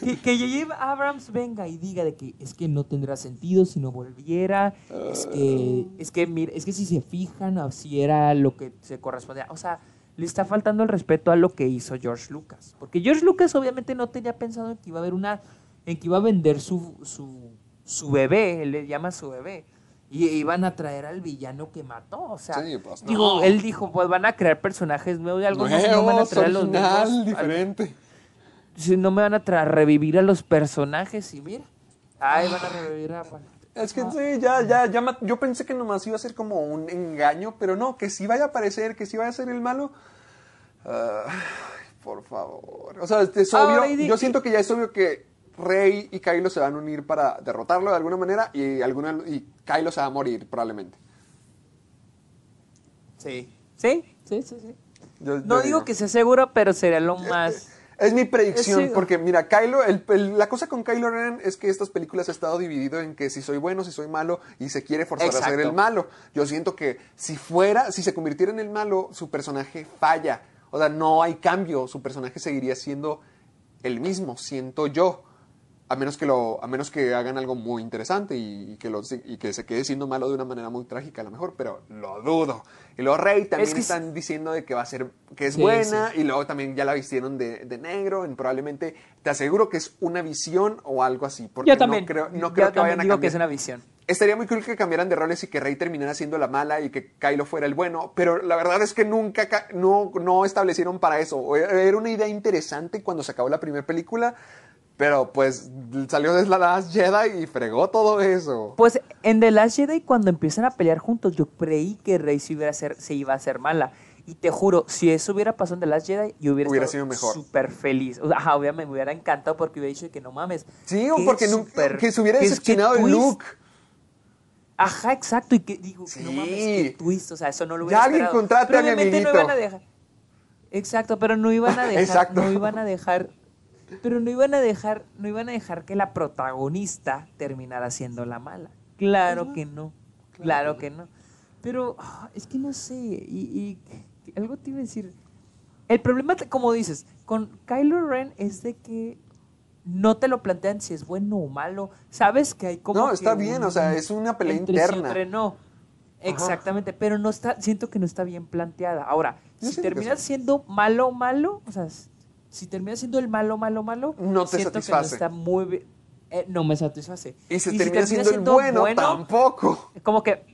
Speaker 2: Que, que. Abrams venga y diga de que es que no tendrá sentido si no volviera. Es que, es que, mire, es que si se fijan, así era lo que se correspondía. O sea, le está faltando el respeto a lo que hizo George Lucas. Porque George Lucas obviamente no tenía pensado en que iba a haber una, en que iba a vender su, su, su bebé, él le llama su bebé. Y iban a traer al villano que mató. O sea,
Speaker 3: Sí, pues,
Speaker 2: digo,
Speaker 3: no.
Speaker 2: él dijo, pues van a crear personajes nuevos de algo no, no van a
Speaker 3: Nuevos,
Speaker 2: traer a los mismos-
Speaker 3: diferente.
Speaker 2: si no me van a traer revivir a los personajes y mira, ahí van a revivir a Juan.
Speaker 3: Es que sí, ya, ya, ya, yo pensé que nomás iba a ser como un engaño, pero no, que sí vaya a aparecer, que sí vaya a ser el malo. Por favor. O sea, es
Speaker 2: Ahora,
Speaker 3: obvio,
Speaker 2: y
Speaker 3: yo siento que ya es obvio que Rey y Kylo se van a unir para derrotarlo de alguna manera y, alguna, y Kylo se va a morir probablemente.
Speaker 2: Sí. Sí, sí, sí, sí.
Speaker 3: Yo-
Speaker 2: No
Speaker 3: yo
Speaker 2: digo que sea seguro, pero sería lo más...
Speaker 3: Es mi predicción, porque mira, Kylo, el- el- la cosa con Kylo Ren es que estas películas ha estado dividido en que si soy bueno, si soy malo, y se quiere forzar a ser el malo. Yo siento que si fuera, si se convirtiera en el malo, su personaje falla. O sea, no hay cambio, su personaje seguiría siendo el mismo, siento yo. A menos que lo, a menos que hagan algo muy interesante y, y que lo, y que se quede siendo malo de una manera muy trágica a lo mejor, pero lo dudo. Y luego Rey también
Speaker 2: Es que
Speaker 3: están diciendo de que va a ser, que es
Speaker 2: Sí,
Speaker 3: buena, y luego también ya la vistieron de, de negro, en probablemente, te aseguro que es una visión o algo así, porque
Speaker 2: Yo también.
Speaker 3: no creo, no
Speaker 2: yo
Speaker 3: que
Speaker 2: también
Speaker 3: vayan a
Speaker 2: digo
Speaker 3: cambiar.
Speaker 2: que es una visión.
Speaker 3: Estaría muy cool que cambiaran de roles y que Rey terminara siendo la mala y que Kylo fuera el bueno, pero la verdad es que nunca, ca- no, no establecieron para eso. Era una idea interesante cuando se acabó la primera película, pero pues salió de la Last Jedi y fregó todo eso.
Speaker 2: Pues en The Last Jedi, cuando empiezan a pelear juntos, yo creí que Rey se, iba a hacer, se iba a hacer mala. Y te juro, si eso hubiera pasado en The Last Jedi, yo hubiera,
Speaker 3: Hubiera
Speaker 2: estado
Speaker 3: sido mejor.
Speaker 2: súper feliz. O sea, ajá, obviamente me hubiera encantado porque hubiera dicho que no mames.
Speaker 3: Sí, o porque
Speaker 2: súper-
Speaker 3: que se hubiera
Speaker 2: qué
Speaker 3: decepcionado de
Speaker 2: twist.
Speaker 3: Luke.
Speaker 2: Ajá, exacto. Y que digo,
Speaker 3: Sí.
Speaker 2: no mames, qué twist. O sea, eso no lo
Speaker 3: Ya
Speaker 2: hubiera
Speaker 3: alguien
Speaker 2: esperado.
Speaker 3: contrate
Speaker 2: Pero
Speaker 3: a mi
Speaker 2: obviamente no
Speaker 3: amiguito.
Speaker 2: iban a dejar. Exacto, pero no iban a dejar.
Speaker 3: Exacto.
Speaker 2: No iban a dejar. Pero no iban a dejar, no iban a dejar que la protagonista terminara siendo la mala. Claro que no. Claro que no. Pero ah, es que no sé. Y, y algo te iba a decir. El problema, como dices, con Kylo Ren es de que no te lo plantean si es bueno o malo. Sabes que hay como.
Speaker 3: No, está bien,
Speaker 2: un-
Speaker 3: o sea, es una pelea
Speaker 2: entre
Speaker 3: interna.
Speaker 2: entre no. Exactamente, pero no está, siento que no está bien planteada. Ahora,
Speaker 3: Yo
Speaker 2: si terminas siendo malo, malo, o sea, si terminas siendo el malo, malo, malo,
Speaker 3: No te
Speaker 2: siento que
Speaker 3: satisface.
Speaker 2: no está muy bien. eh, no me satisface.
Speaker 3: Y si termina
Speaker 2: termina
Speaker 3: siendo el bueno, tampoco.
Speaker 2: como que,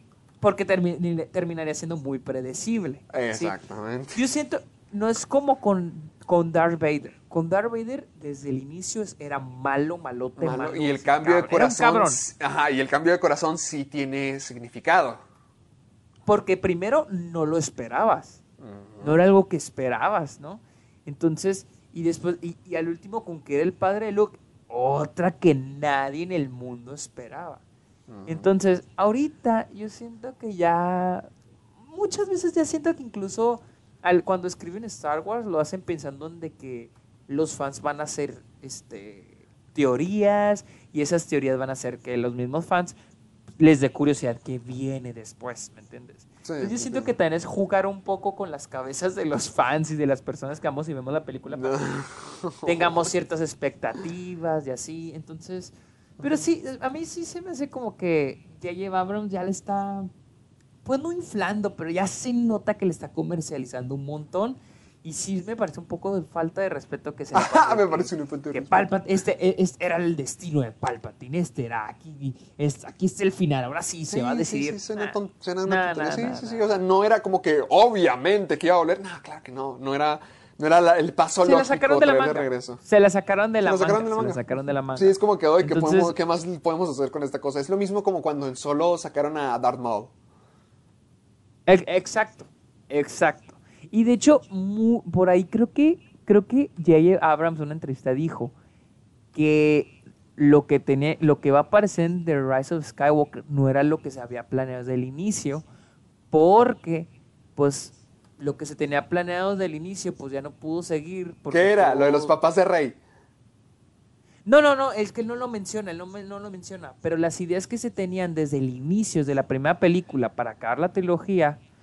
Speaker 2: porque termi- terminaría siendo muy predecible. ¿sí?
Speaker 3: Exactamente.
Speaker 2: Yo siento, no es como con, con Darth Vader. Con Darth Vader, desde el inicio era malo, malote,
Speaker 3: Malo,
Speaker 2: malo.
Speaker 3: y el cambio de
Speaker 2: cabrón.
Speaker 3: Corazón. Ajá, y el cambio de corazón sí tiene significado.
Speaker 2: Porque primero no lo esperabas. No era algo que esperabas, ¿no? Entonces, y después, y, y al último con que era el padre de Luke, otra que nadie en el mundo esperaba. Entonces, ahorita yo siento que ya, muchas veces ya siento que incluso al, cuando escriben Star Wars lo hacen pensando en de que los fans van a hacer este, teorías y esas teorías van a hacer que los mismos fans les dé curiosidad que viene después, ¿me entiendes?
Speaker 3: Sí,
Speaker 2: Entonces yo siento que también es jugar un poco con las cabezas de los fans y de las personas que vamos y vemos la película para que tengamos ciertas expectativas y así. Entonces, pero sí, a mí sí se me hace como que J.J. Abrams ya le está, pues no inflando, pero ya se nota que le está comercializando un montón. Y sí me parece un poco de falta de respeto que se le
Speaker 3: Ajá,
Speaker 2: pase
Speaker 3: me
Speaker 2: que-
Speaker 3: parece un falta de
Speaker 2: que
Speaker 3: respeto.
Speaker 2: Palpat- este, e- este era el destino de Palpatine, este era aquí, es, aquí está el final, ahora sí, se va a decidir.
Speaker 3: Sí, sí, suena
Speaker 2: Nah.
Speaker 3: ton- suena
Speaker 2: Nah,
Speaker 3: una tontería.
Speaker 2: nah,
Speaker 3: sí,
Speaker 2: nah,
Speaker 3: sí, sí.
Speaker 2: nah.
Speaker 3: O sea, no era como que obviamente que iba a volver. No, claro que no. No era, no era la- el paso
Speaker 2: se la
Speaker 3: lógico
Speaker 2: sacaron de la manga.
Speaker 3: regreso.
Speaker 2: Se la sacaron de la
Speaker 3: Se la sacaron
Speaker 2: manga.
Speaker 3: de la
Speaker 2: se
Speaker 3: manga.
Speaker 2: la sacaron de la manga.
Speaker 3: Sí, es como que hoy, ¿qué, podemos, ¿qué más podemos hacer con esta cosa? Es lo mismo como cuando en solo sacaron a Darth Maul.
Speaker 2: Ex- Exacto, exacto. Y de hecho, mu- por ahí creo que creo que J.J. Abrams en una entrevista dijo que lo que tenía, lo que va a aparecer en The Rise of Skywalker no era lo que se había planeado desde el inicio, porque pues lo que se tenía planeado desde el inicio pues ya no pudo seguir.
Speaker 3: ¿Qué era?
Speaker 2: tuvo-
Speaker 3: Lo de los papás de Rey.
Speaker 2: No, no, no, es que él no lo menciona, él no, no lo menciona, pero las ideas que se tenían desde el inicio, desde la primera película para acabar la trilogía,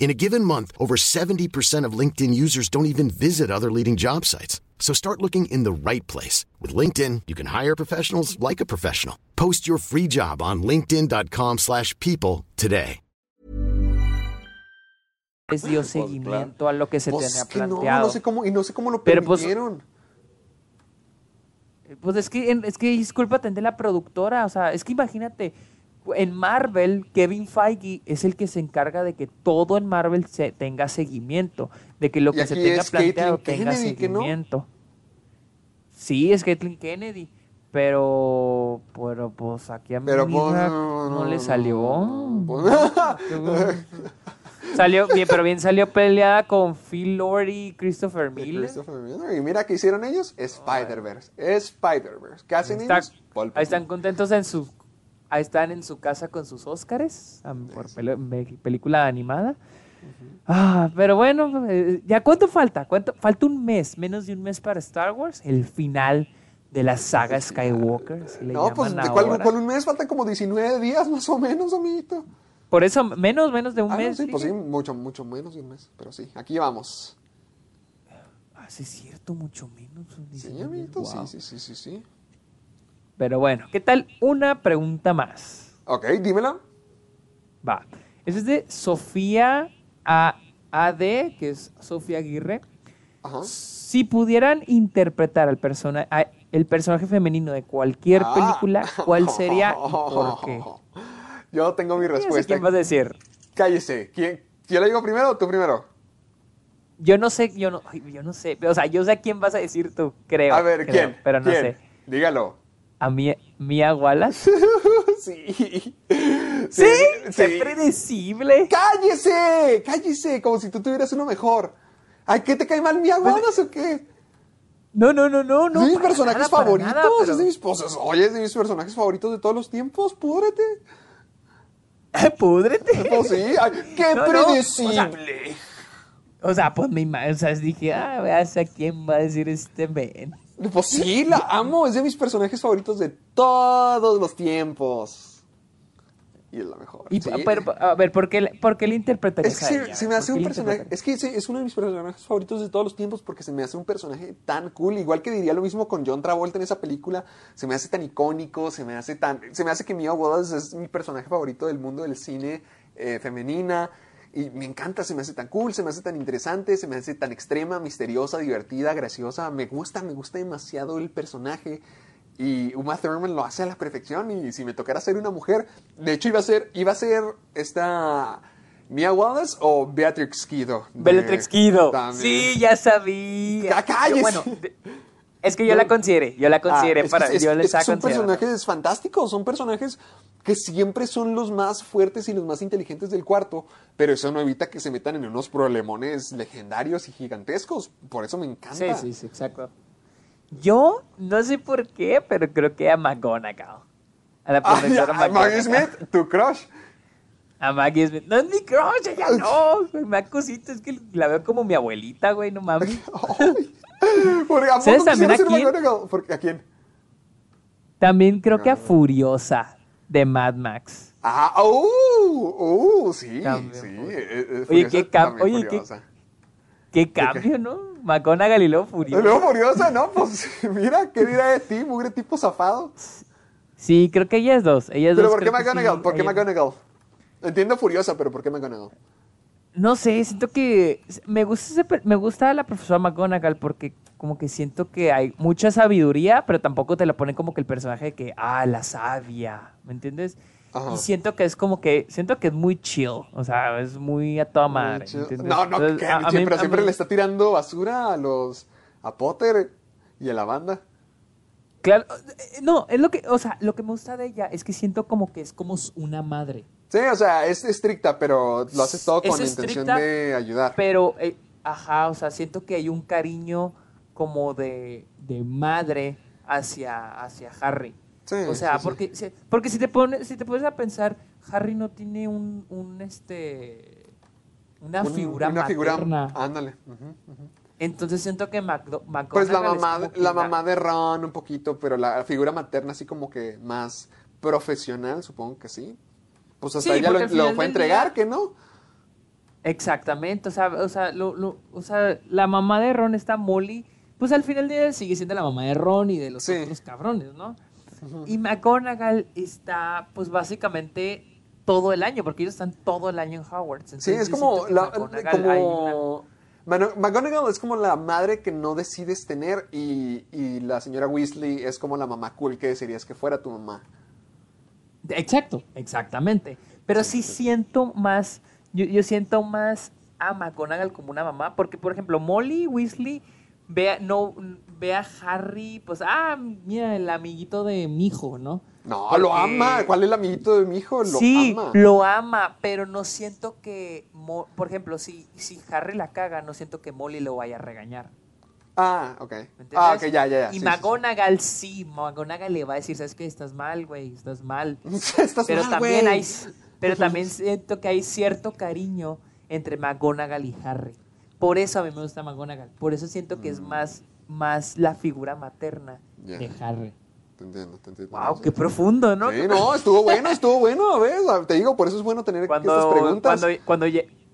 Speaker 4: In a given month, over 70% of LinkedIn users don't even visit other leading job sites. So start looking in the right place. With LinkedIn, you can hire professionals like a professional. Post your free job on linkedin.com/people slash people today.
Speaker 2: les dio seguimiento a lo que se
Speaker 3: Pues
Speaker 2: tenía
Speaker 3: que no,
Speaker 2: planteado.
Speaker 3: no sé cómo, y no sé cómo lo
Speaker 2: Pero, pues,
Speaker 3: permitieron.
Speaker 2: Pues es que, es que es culpa de la productora, o sea, es que imagínate, en Marvel, Kevin Feige es el que se encarga de que todo en Marvel se tenga seguimiento, de que lo que se tenga planteado tenga
Speaker 3: Kennedy, ¿que no?
Speaker 2: seguimiento. Sí, es Caitlyn Kennedy, pero, pero pues aquí a
Speaker 3: Pero
Speaker 2: mi
Speaker 3: pues,
Speaker 2: hija
Speaker 3: no,
Speaker 2: no,
Speaker 3: no,
Speaker 2: le salió.
Speaker 3: pues-
Speaker 2: salió bien, pero bien salió peleada con Phil Lord y Christopher Miller.
Speaker 3: Christopher Miller. Y mira qué hicieron ellos, Spider-Verse. Spider-Verse. ¿Qué hacen
Speaker 2: Está-
Speaker 3: ellos? Pulp
Speaker 2: ahí están contentos en su ahí están en su casa con sus Óscares por película animada. Ah, pero bueno, eh, ya cuánto falta? ¿Cuánto falta un mes, menos de un mes para Star Wars, el final de la saga Skywalker, le
Speaker 3: No, pues, ¿de cuál, un mes? Faltan como 19 días más o menos, amiguito.
Speaker 2: Por eso menos menos de un
Speaker 3: Ah, no,
Speaker 2: mes.
Speaker 3: sí, pues sí, mucho, mucho menos de un mes. Pero sí, aquí vamos.
Speaker 2: Ah, sí es cierto, mucho menos.
Speaker 3: Sí,
Speaker 2: 19
Speaker 3: amiguito,
Speaker 2: wow.
Speaker 3: sí, sí, sí, sí, sí.
Speaker 2: Pero bueno, ¿qué tal? Una pregunta más.
Speaker 3: Ok, dímela.
Speaker 2: Va. Esa es de Sofía A- AD, que es Sofía Aguirre.
Speaker 3: Ajá.
Speaker 2: Si pudieran interpretar al persona, el personaje femenino de cualquier
Speaker 3: Ah.
Speaker 2: película, ¿cuál sería y por qué?
Speaker 3: Yo tengo mi respuesta.
Speaker 2: quién vas a decir?
Speaker 3: Cállese. ¿Quién? ¿Yo la digo primero o tú primero?
Speaker 2: Yo no sé, yo no, yo no sé. O sea, yo sé a quién vas a decir tú, creo.
Speaker 3: A ver,
Speaker 2: creo,
Speaker 3: ¿quién?
Speaker 2: Pero no
Speaker 3: ¿Quién?
Speaker 2: sé.
Speaker 3: Dígalo.
Speaker 2: ¿A Mia, Mia Wallace?
Speaker 3: sí.
Speaker 2: ¡Sí! ¡Qué predecible!
Speaker 3: ¡Cállese! ¡Cállese! Como si tú tuvieras uno mejor. Ay, ¿qué te cae mal mi aguadas o qué?
Speaker 2: No, no, no, no, no.
Speaker 3: es de mis personajes
Speaker 2: nada,
Speaker 3: favoritos.
Speaker 2: nada, pero-
Speaker 3: Es de mis pues, Oye, es de mis personajes favoritos de todos los tiempos. Púdrete.
Speaker 2: Púdrete.
Speaker 3: Pues sí. Ay, ¡Qué
Speaker 2: No, no, o
Speaker 3: predecible!
Speaker 2: sea, O sea, pues mi ma- o sea, dije, ah, veas a quién va a decir este men.
Speaker 3: Pues sí, la amo. Es de mis personajes favoritos de todos los tiempos. Y es la mejor.
Speaker 2: Y,
Speaker 3: sí.
Speaker 2: pero, a ver, ¿por qué, por qué le interpretarías
Speaker 3: Es que
Speaker 2: a
Speaker 3: se,
Speaker 2: ella?
Speaker 3: se me
Speaker 2: ¿Por
Speaker 3: hace un personaje. Es que es uno de mis personajes favoritos de todos los tiempos porque se me hace un personaje tan cool. Igual que diría lo mismo con John Travolta en esa película. Se me hace tan icónico, se me hace tan. Se me hace que Mia Wallace es mi personaje favorito del mundo del cine eh, femenina. Y me encanta, se me hace tan cool, se me hace tan interesante, se me hace tan extrema, misteriosa, divertida, graciosa. Me gusta, me gusta demasiado el personaje. Y Uma Thurman lo hace a la perfección. Y si me tocara ser una mujer, de hecho iba a ser, iba a ser esta Mia Wallace o Beatrix Kido.
Speaker 2: Bellatrix Kido. Sí, ya sabía.
Speaker 3: Cállese.
Speaker 2: Bueno, de- es que yo la consideré, yo la consideré
Speaker 3: Ah, es que-
Speaker 2: para,
Speaker 3: es-
Speaker 2: yo
Speaker 3: es
Speaker 2: les estaba
Speaker 3: son personajes fantásticos, son personajes que siempre son los más fuertes y los más inteligentes del cuarto, pero eso no evita que se metan en unos problemones legendarios y gigantescos. Por eso me encanta.
Speaker 2: Sí, sí, sí, exacto. Yo no sé por qué, pero creo que a McGonagall. A la
Speaker 3: Ah,
Speaker 2: profesora
Speaker 3: ya, Maggie
Speaker 2: McGonagall.
Speaker 3: Smith, tu crush.
Speaker 2: A Maggie Smith. No es mi crush, ella no. güey, Me da cosita, es que la veo como mi abuelita, güey, no mames.
Speaker 3: Porque, ¿a
Speaker 2: ¿Sabes
Speaker 3: poco
Speaker 2: también a quién?
Speaker 3: McGonagall? ¿Por- ¿A quién?
Speaker 2: También creo que a Furiosa de Mad Max.
Speaker 3: Ah, uh, uh, sí,
Speaker 2: También,
Speaker 3: sí. eh, eh,
Speaker 2: Oye, qué cam- oye, qué-. Qué cambio, ¿no? Luego
Speaker 3: Y
Speaker 2: Furiosa.
Speaker 3: luego Furiosa, ¿no? Pues mira, ¿qué dirá de ti, mugre tipo zafado?
Speaker 2: Sí, creo que ellas dos. Ellas
Speaker 3: Pero
Speaker 2: dos
Speaker 3: ¿por qué McGonagall?
Speaker 2: sí,
Speaker 3: ¿Por qué
Speaker 2: ellas-
Speaker 3: McGonagall? Entiendo Furiosa, pero ¿por qué McGonagall?
Speaker 2: No sé, siento que me gusta ese me gusta la profesora McGonagall porque como que siento que hay mucha sabiduría, pero tampoco te la ponen como que el personaje de que ah, la sabia, ¿me entiendes?
Speaker 3: Ajá.
Speaker 2: Y siento que es como que siento que es muy chill, o sea, es muy a toda madre.
Speaker 3: No, no,
Speaker 2: Entonces,
Speaker 3: que
Speaker 2: a- a mí-
Speaker 3: siempre,
Speaker 2: a
Speaker 3: siempre
Speaker 2: mí-
Speaker 3: le está tirando basura a los a Potter y a la banda.
Speaker 2: Claro, eh, no, es lo que, o sea, lo que me gusta de ella es que siento como que es como una madre.
Speaker 3: Sí, o sea, es estricta, pero lo hace todo con la intención de ayudar.
Speaker 2: Pero, eh, ajá, o sea, siento que hay un cariño como de, de madre hacia, hacia Harry.
Speaker 3: Sí,
Speaker 2: o sea,
Speaker 3: sí, sí.
Speaker 2: porque, si- porque si te pones, si te pones a pensar, Harry no tiene un, un este una
Speaker 3: Un-
Speaker 2: figura
Speaker 3: una figura,
Speaker 2: materna.
Speaker 3: ándale. ujú, ujú.
Speaker 2: Entonces siento que Macdo-
Speaker 3: Pues la mamá, la mamá de Ron un poquito, pero la figura materna así como que más profesional, supongo que sí. Pues hasta
Speaker 2: Sí,
Speaker 3: ella lo, fue a entregar,
Speaker 2: día-
Speaker 3: ¿que no?
Speaker 2: Exactamente, o sea, o sea, lo- lo- o sea, la mamá de Ron está Molly, pues al final del día sigue siendo la mamá de Ron y de los
Speaker 3: Sí.
Speaker 2: otros cabrones, ¿no? Y McGonagall está, pues básicamente todo el año, porque ellos están todo el año en Hogwarts.
Speaker 3: Sí, es como, la,
Speaker 2: una-
Speaker 3: como Mano- McGonagall es como la madre que no decides tener y, y la señora Weasley es como la mamá cool que desearías que fuera tu mamá.
Speaker 2: Exacto, exactamente. Pero sí siento más, yo, yo siento más a McGonagall como una mamá, porque por ejemplo Molly Weasley ve a, no, ve a Harry, pues, ah, mira, el amiguito de mi hijo, ¿no?
Speaker 3: No,
Speaker 2: Porque-
Speaker 3: lo ama. ¿Cuál es el amiguito de mi hijo? Lo
Speaker 2: sí,
Speaker 3: ama.
Speaker 2: lo ama, pero no siento que, por ejemplo, si, si Harry la caga, no siento que Molly lo vaya a regañar.
Speaker 3: Ah, ok. Ah, ok, ya, ya, ya.
Speaker 2: Y
Speaker 3: sí, sí,
Speaker 2: McGonagall sí, McGonagall le va a decir, ¿sabes qué? Estás mal, güey, estás mal.
Speaker 3: sí. Estás
Speaker 2: pero
Speaker 3: mal,
Speaker 2: también
Speaker 3: güey.
Speaker 2: hay pero también siento que hay cierto cariño entre McGonagall y Harry. Por eso a mí me gusta McGonagall. Por eso siento que es más, más la figura materna
Speaker 3: Mm. Ya.
Speaker 2: de Harry.
Speaker 3: Te entiendo, te entiendo.
Speaker 2: Wow, qué profundo, ¿no?
Speaker 3: Sí, no, estuvo bueno, estuvo bueno, ¿ves? Te digo, por eso es bueno tener
Speaker 2: Cuando,
Speaker 3: estas preguntas.
Speaker 2: cuando, cuando,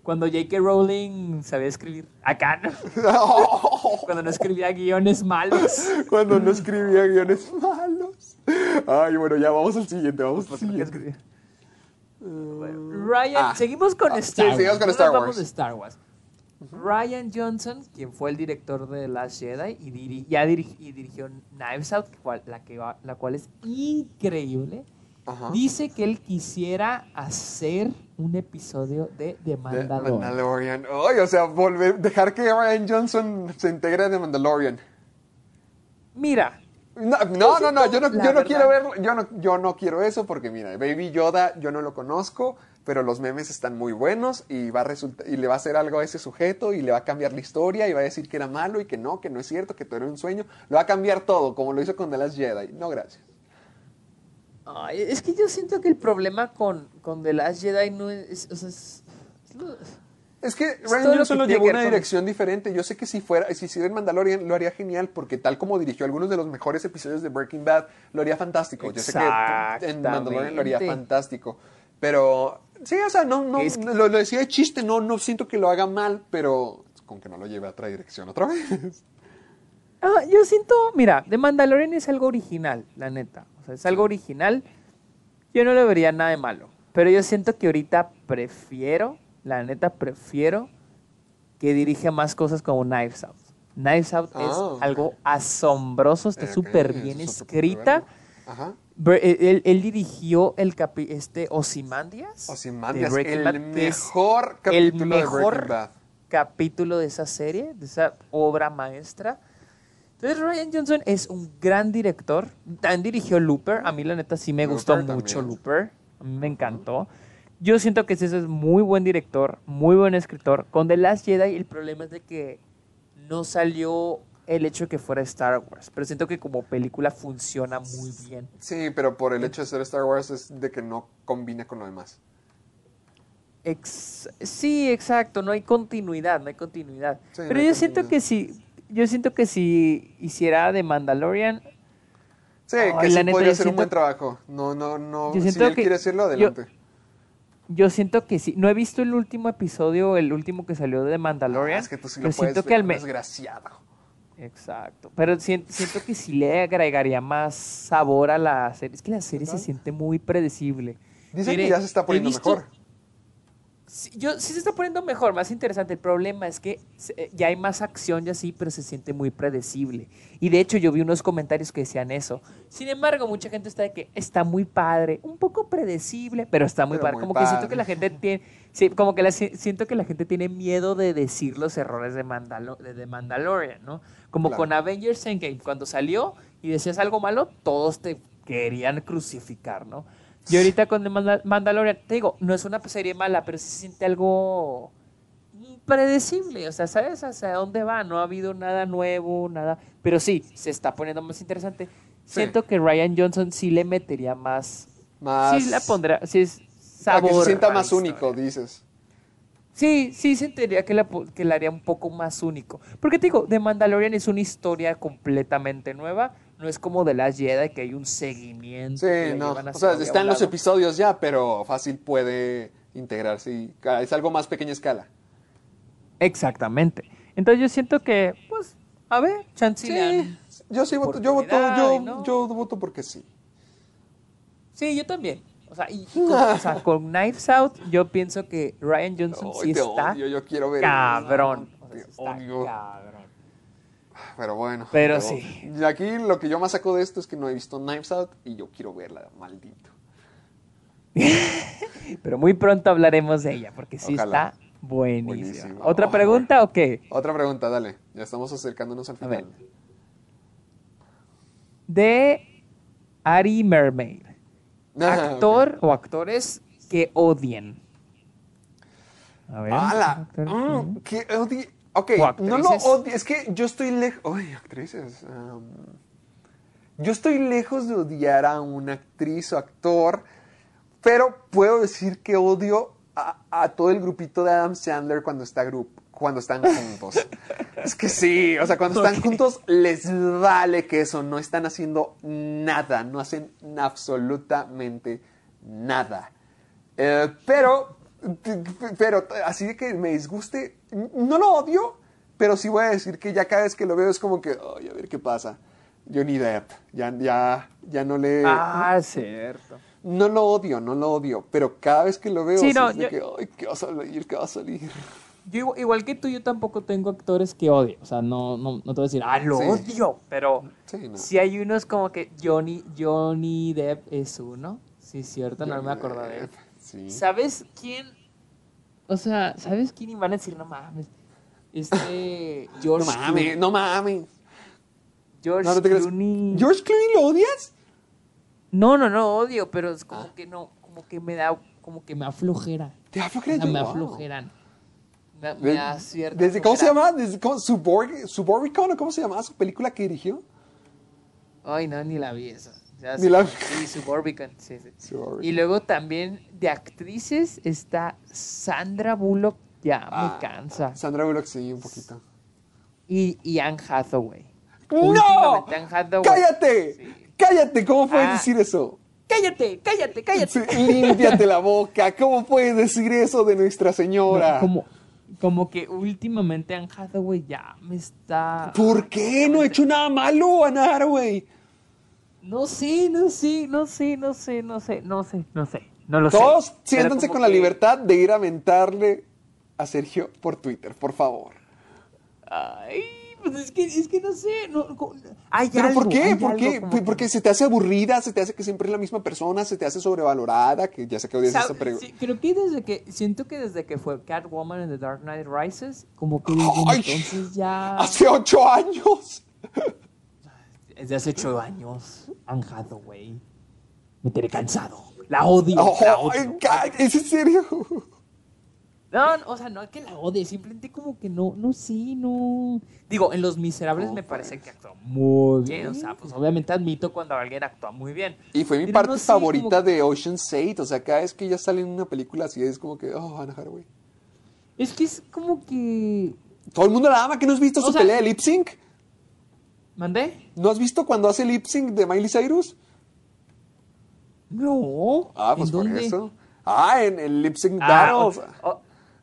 Speaker 2: cuando J.K. Rowling sabía escribir. Acá, ¿no? Cuando no escribía guiones malos.
Speaker 3: Cuando no escribía guiones malos. Ay, bueno, ya vamos al siguiente, vamos al
Speaker 2: Pues, ¿por qué
Speaker 3: siguiente.
Speaker 2: Bueno, Ryan,
Speaker 3: Ah.
Speaker 2: seguimos con
Speaker 3: Ah,
Speaker 2: Star
Speaker 3: sí,
Speaker 2: Wars.
Speaker 3: con Star
Speaker 2: vamos
Speaker 3: Wars.
Speaker 2: Ryan Johnson, quien fue el director de Last Jedi y, diri- ya diri- y dirigió Knives Out, cual- la, que va- la cual es increíble,
Speaker 3: Ajá.
Speaker 2: dice que él quisiera hacer un episodio de The Mandalorian.
Speaker 3: Mandalorian. Ay, o sea, volver, dejar que Ryan Johnson se integre a The Mandalorian.
Speaker 2: Mira,
Speaker 3: No, no, no, no, yo no, yo no quiero verlo, yo no, yo no quiero eso porque mira, Baby Yoda yo no lo conozco, pero los memes están muy buenos y va a resultar, y le va a hacer algo a ese sujeto y le va a cambiar la historia y va a decir que era malo y que no, que no es cierto, que todo era un sueño, lo va a cambiar todo, como lo hizo con The Last Jedi. No, gracias.
Speaker 2: Ay, es que yo siento que el problema con, con The Last Jedi no es... o sea, es- es lo-
Speaker 3: Es que Ryan Johnson
Speaker 2: que
Speaker 3: lo llevó a una
Speaker 2: con-
Speaker 3: dirección diferente. Yo sé que si fuera, si hiciera en Mandalorian lo haría genial, porque tal como dirigió algunos de los mejores episodios de Breaking Bad, lo haría fantástico. Yo sé que en Mandalorian lo haría fantástico. Pero, sí, o sea, no, no,
Speaker 2: Es que-
Speaker 3: lo, lo decía de chiste, no, no siento que lo haga mal, pero con que no lo lleve a otra dirección otra vez.
Speaker 2: Ah, yo siento, mira, The Mandalorian es algo original, la neta. Sea, es algo original. Yo no le vería nada de malo. Pero yo siento que ahorita prefiero, la neta prefiero que dirija más cosas como Knives Out. Knives Out
Speaker 3: Ah.
Speaker 2: es algo asombroso, está
Speaker 3: Eh, ok,
Speaker 2: súper bien
Speaker 3: es de
Speaker 2: escrita.
Speaker 3: Ajá.
Speaker 2: Bre- Él, él- dirigió el capi este Ozymandias. De
Speaker 3: el
Speaker 2: Bad,
Speaker 3: mejor
Speaker 2: el
Speaker 3: capítulo de
Speaker 2: mejor
Speaker 3: Bad.
Speaker 2: capítulo de esa serie, de esa obra maestra. Entonces Ryan Johnson es un gran director. También dirigió Looper. A mí la neta sí me
Speaker 3: Looper
Speaker 2: gustó
Speaker 3: también.
Speaker 2: mucho Looper. A mí me encantó. Yo siento que ese es muy buen director, muy buen escritor. Con The Last Jedi el problema es de que no salió el hecho de que fuera Star Wars. Pero siento que como película funciona muy bien.
Speaker 3: Sí, pero por el hecho de ser Star Wars es de que no combina con lo demás.
Speaker 2: Ex- sí, exacto, no hay continuidad, no hay continuidad.
Speaker 3: Sí, no
Speaker 2: Pero
Speaker 3: hay
Speaker 2: yo siento que si, yo siento que si hiciera de Mandalorian,
Speaker 3: Sí, que sí
Speaker 2: neta,
Speaker 3: podría ser un buen trabajo. No, no, no.
Speaker 2: Yo
Speaker 3: Si él
Speaker 2: que
Speaker 3: quiere hacerlo, adelante.
Speaker 2: yo siento que sí. No he visto el último episodio, el último que salió de Mandalorian.
Speaker 3: Ah, es que tú sí lo puedes ver,
Speaker 2: me-
Speaker 3: desgraciado.
Speaker 2: Exacto. Pero siento, siento que sí le agregaría más sabor a la serie. Es que la serie se siente muy predecible.
Speaker 3: Dicen
Speaker 2: Mire,
Speaker 3: que ya se está poniendo
Speaker 2: visto-
Speaker 3: mejor.
Speaker 2: Sí, yo, sí se está poniendo mejor, más interesante. El problema es que eh, ya hay más acción y así, pero se siente muy predecible. Y de hecho yo vi unos comentarios que decían eso. Sin embargo, mucha gente está de que está muy padre, un poco predecible, pero está muy
Speaker 3: Pero
Speaker 2: padre.
Speaker 3: muy
Speaker 2: como que siento que la gente tiene, sí, como que la siento que la gente tiene miedo de decir los errores de, Mandalo- de, de Mandalorian, ¿no? Como
Speaker 3: Claro.
Speaker 2: con Avengers Endgame, cuando salió y decías algo malo, todos te querían crucificar, ¿no? Y ahorita con The Manda- Mandalorian, te digo, no es una serie mala, pero sí se siente algo predecible, o sea, ¿sabes hacia dónde va? No ha habido nada nuevo, nada, pero sí, se está poniendo más interesante.
Speaker 3: Sí.
Speaker 2: Siento que Ryan Johnson sí le metería más,
Speaker 3: Más.
Speaker 2: sí la pondrá, sí es sabor.
Speaker 3: que se sienta
Speaker 2: a
Speaker 3: más
Speaker 2: historia.
Speaker 3: único, dices.
Speaker 2: Sí, sí sentiría que la, que la haría un poco más único. Porque te digo, The Mandalorian es una historia completamente nueva. No es como The Last Jedi que hay un seguimiento.
Speaker 3: Sí, no. O sea,
Speaker 2: un
Speaker 3: están los episodios ya, pero fácil puede integrarse. y es algo más pequeña escala.
Speaker 2: Exactamente. Entonces yo siento que, pues, a ver, chance dan-
Speaker 3: Yo sí voto, yo voto, yo,
Speaker 2: no.
Speaker 3: yo voto porque sí.
Speaker 2: Sí, yo también. O sea, y, con, o sea, con Knives Out, yo pienso que Ryan Johnson sí
Speaker 3: te
Speaker 2: está
Speaker 3: odio, yo quiero ver.
Speaker 2: cabrón. O sea, sí está cabrón.
Speaker 3: Pero bueno.
Speaker 2: Pero sí.
Speaker 3: Y aquí lo que yo más saco de esto es que no he visto Knives Out y yo quiero verla, maldito.
Speaker 2: Pero muy pronto hablaremos de ella, porque sí
Speaker 3: Ojalá.
Speaker 2: está buenísima.
Speaker 3: Buenísima.
Speaker 2: ¿Otra
Speaker 3: Oh,
Speaker 2: pregunta o qué?
Speaker 3: Otra pregunta, dale. Ya estamos acercándonos al
Speaker 2: A ver.
Speaker 3: final.
Speaker 2: De Ari Mermaid.
Speaker 3: Ah,
Speaker 2: Actor o actores que odien. A ver.
Speaker 3: ¡Hala! Mm,
Speaker 2: que-
Speaker 3: que odie- Ok, no lo odio. Es que yo estoy lejos. Ay, actrices. um, yo estoy lejos de odiar a una actriz o actor, pero puedo decir que odio a, a todo el grupito de Adam Sandler cuando, está grup, cuando están juntos. es que sí, o sea, cuando están juntos les vale que eso, no están haciendo nada, no hacen absolutamente nada. Eh, pero, pero así de que me disguste, no lo odio, pero sí voy a decir que ya cada vez que lo veo es como que, ay, a ver qué pasa. Johnny Depp, ya, ya, ya no le...
Speaker 2: Ah, cierto.
Speaker 3: No lo odio, no lo odio, pero cada vez que lo veo
Speaker 2: Sí, no,
Speaker 3: es de
Speaker 2: yo-
Speaker 3: que, ay, ¿qué va a salir? ¿Qué va a salir?
Speaker 2: Yo igual, que tú, yo tampoco tengo actores que odie. O sea, no, no, no te voy a decir, ah, lo
Speaker 3: Sí.
Speaker 2: odio. Pero
Speaker 3: Sí, no.
Speaker 2: sí hay unos como que Johnny, Johnny Depp es uno. Sí, cierto, no me acuerdo de él.
Speaker 3: Sí.
Speaker 2: ¿Sabes quién? O sea, ¿sabes quién? Y van a decir, no mames. Este.
Speaker 3: No
Speaker 2: George
Speaker 3: mames,
Speaker 2: Clooney.
Speaker 3: no mames.
Speaker 2: George
Speaker 3: No, no.
Speaker 2: Clooney.
Speaker 3: ¿George Clooney lo odias?
Speaker 2: No, no, no, odio, pero es como
Speaker 3: Ah.
Speaker 2: que no, como que me da, como que me aflojera.
Speaker 3: ¿Te
Speaker 2: O
Speaker 3: aflojera?
Speaker 2: sea, me
Speaker 3: Wow.
Speaker 2: aflojeran. Me, me
Speaker 3: De-
Speaker 2: da cierta
Speaker 3: desde, ¿Cómo se llama? Desde, ¿cómo? Suborg- ¿o ¿cómo se llamaba su película que dirigió?
Speaker 2: Ay, no, ni la vi esa. Sí, Suburbican, sí, sí.
Speaker 3: Suburbicon.
Speaker 2: Y luego también de actrices está Sandra Bullock, ya
Speaker 3: Ah,
Speaker 2: me cansa.
Speaker 3: Sandra Bullock, sí, un poquito.
Speaker 2: Y, y Anne Hathaway.
Speaker 3: ¡No!
Speaker 2: Últimamente Anne Hathaway.
Speaker 3: ¡Cállate!
Speaker 2: Sí.
Speaker 3: ¡Cállate! ¿Cómo puedes
Speaker 2: Ah.
Speaker 3: decir eso?
Speaker 2: Cállate, cállate, cállate.
Speaker 3: Límpiate la boca. ¿Cómo puedes decir eso de Nuestra Señora?
Speaker 2: No, como, como que últimamente Anne Hathaway ya me está...
Speaker 3: ¿Por qué? No he hecho nada malo, Ana Haraway.
Speaker 2: No sé, no sé, no sé, no sé, no sé, no sé, no sé. No lo
Speaker 3: Todos
Speaker 2: sé.
Speaker 3: Siéntanse con la libertad de ir a mentarle a Sergio por Twitter, por favor.
Speaker 2: Ay, pues es que, es que no sé. No, co- hay
Speaker 3: ¿Pero
Speaker 2: algo,
Speaker 3: por qué? ¿Por qué?
Speaker 2: como que-
Speaker 3: Porque se te hace aburrida, se te hace que siempre es la misma persona, se te hace sobrevalorada, que ya sé que odias esa pregunta.
Speaker 2: Sí, creo que desde que, siento que desde que fue Catwoman en The Dark Knight Rises, como que
Speaker 3: Ay,
Speaker 2: entonces ya...
Speaker 3: Hace ocho años.
Speaker 2: Desde hace ocho años, Anne Hathaway. Me tiene cansado. La odio,
Speaker 3: Oh,
Speaker 2: la odio.
Speaker 3: ca- ¿Es en serio?
Speaker 2: No, no, o sea, no es que la odie, simplemente como que no, no sé, no. Digo, en Los Miserables me parece que actuó muy bien. O sea, pues obviamente admito cuando alguien actúa muy bien.
Speaker 3: Y fue mi
Speaker 2: Pero
Speaker 3: parte
Speaker 2: no
Speaker 3: favorita de Ocean's 8. O sea, cada vez que ella sale en una película así es como que, oh, Anna Haraway.
Speaker 2: Es que es como que.
Speaker 3: Todo el mundo la ama. ¿Que no has visto
Speaker 2: O
Speaker 3: su
Speaker 2: sea-
Speaker 3: pelea de lip sync?
Speaker 2: ¿Mandé?
Speaker 3: ¿No has visto cuando hace lip sync de Miley Cyrus?
Speaker 2: No.
Speaker 3: Ah, pues
Speaker 2: ¿En
Speaker 3: por
Speaker 2: dónde?
Speaker 3: eso. Ah, en el lip sync
Speaker 2: Ah,
Speaker 3: battles.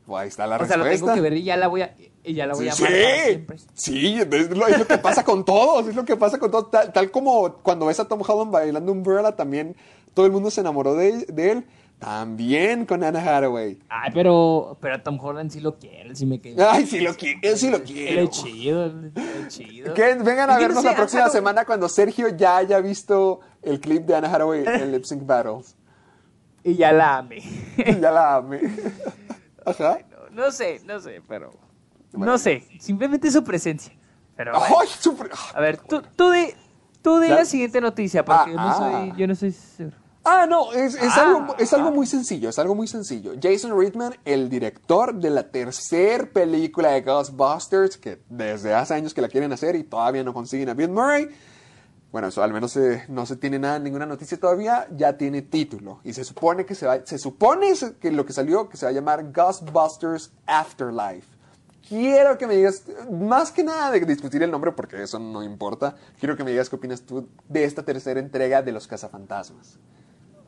Speaker 3: Pues ahí está la
Speaker 2: o sea,
Speaker 3: respuesta.
Speaker 2: lo tengo que ver y ya la voy a, y ya la voy
Speaker 3: Sí,
Speaker 2: a
Speaker 3: sí, sí, es lo, es lo que pasa con todos, es lo que pasa con todos. Tal, tal como cuando ves a Tom Holland bailando Umbrella, también todo el mundo se enamoró de, de él. También con Anna Hathaway.
Speaker 2: Ay, pero, pero a Tom Holland sí lo quiere, sí me queda.
Speaker 3: Ay, sí lo quiero, sí lo quiero.
Speaker 2: es chido, es chido.
Speaker 3: Vengan a
Speaker 2: no
Speaker 3: vernos
Speaker 2: sé,
Speaker 3: la próxima semana cuando Sergio ya haya visto el clip de Anna Hathaway en Lip Sync Battles.
Speaker 2: Y ya la amé.
Speaker 3: ya la amé. Ajá.
Speaker 2: No, no sé, no sé, pero. No sé, simplemente su presencia. Pero. bueno.
Speaker 3: Ay,
Speaker 2: A ver, tú, tú de, tú de la siguiente noticia, porque
Speaker 3: Ah,
Speaker 2: yo, no
Speaker 3: ah.
Speaker 2: soy, yo no soy seguro.
Speaker 3: Ah, no, es, es
Speaker 2: Ah.
Speaker 3: algo, es algo muy sencillo, es algo muy sencillo. Jason Reitman, el director de la tercer película de Ghostbusters, que desde hace años que la quieren hacer y todavía no consiguen a Bill Murray. Bueno, eso al menos no se tiene nada, ninguna noticia todavía, ya tiene título. Y se supone que se va, se supone que lo que salió, que se va a llamar Ghostbusters Afterlife. Quiero que me digas, más que nada de discutir el nombre, porque eso no importa, quiero que me digas qué opinas tú de esta tercera entrega de Los Cazafantasmas.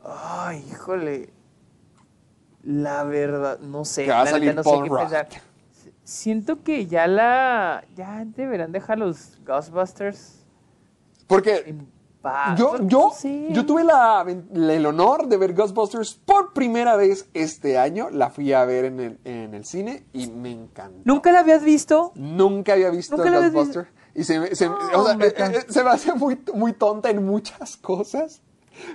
Speaker 2: Ay, híjole. La verdad, no sé.
Speaker 3: Que va a salir
Speaker 2: no sé qué Siento que ya la. Ya deberán dejar los Ghostbusters
Speaker 3: Porque yo, yo, yo tuve la, la- el honor de ver Ghostbusters por primera vez este año. La fui a ver en el, en el cine y me encantó.
Speaker 2: ¿Nunca la habías visto?
Speaker 3: Nunca había visto
Speaker 2: ¿Nunca la habías
Speaker 3: Ghostbusters. Y se, me- se-
Speaker 2: No,
Speaker 3: o sea,
Speaker 2: hombre,
Speaker 3: se me hace muy, muy tonta en muchas cosas.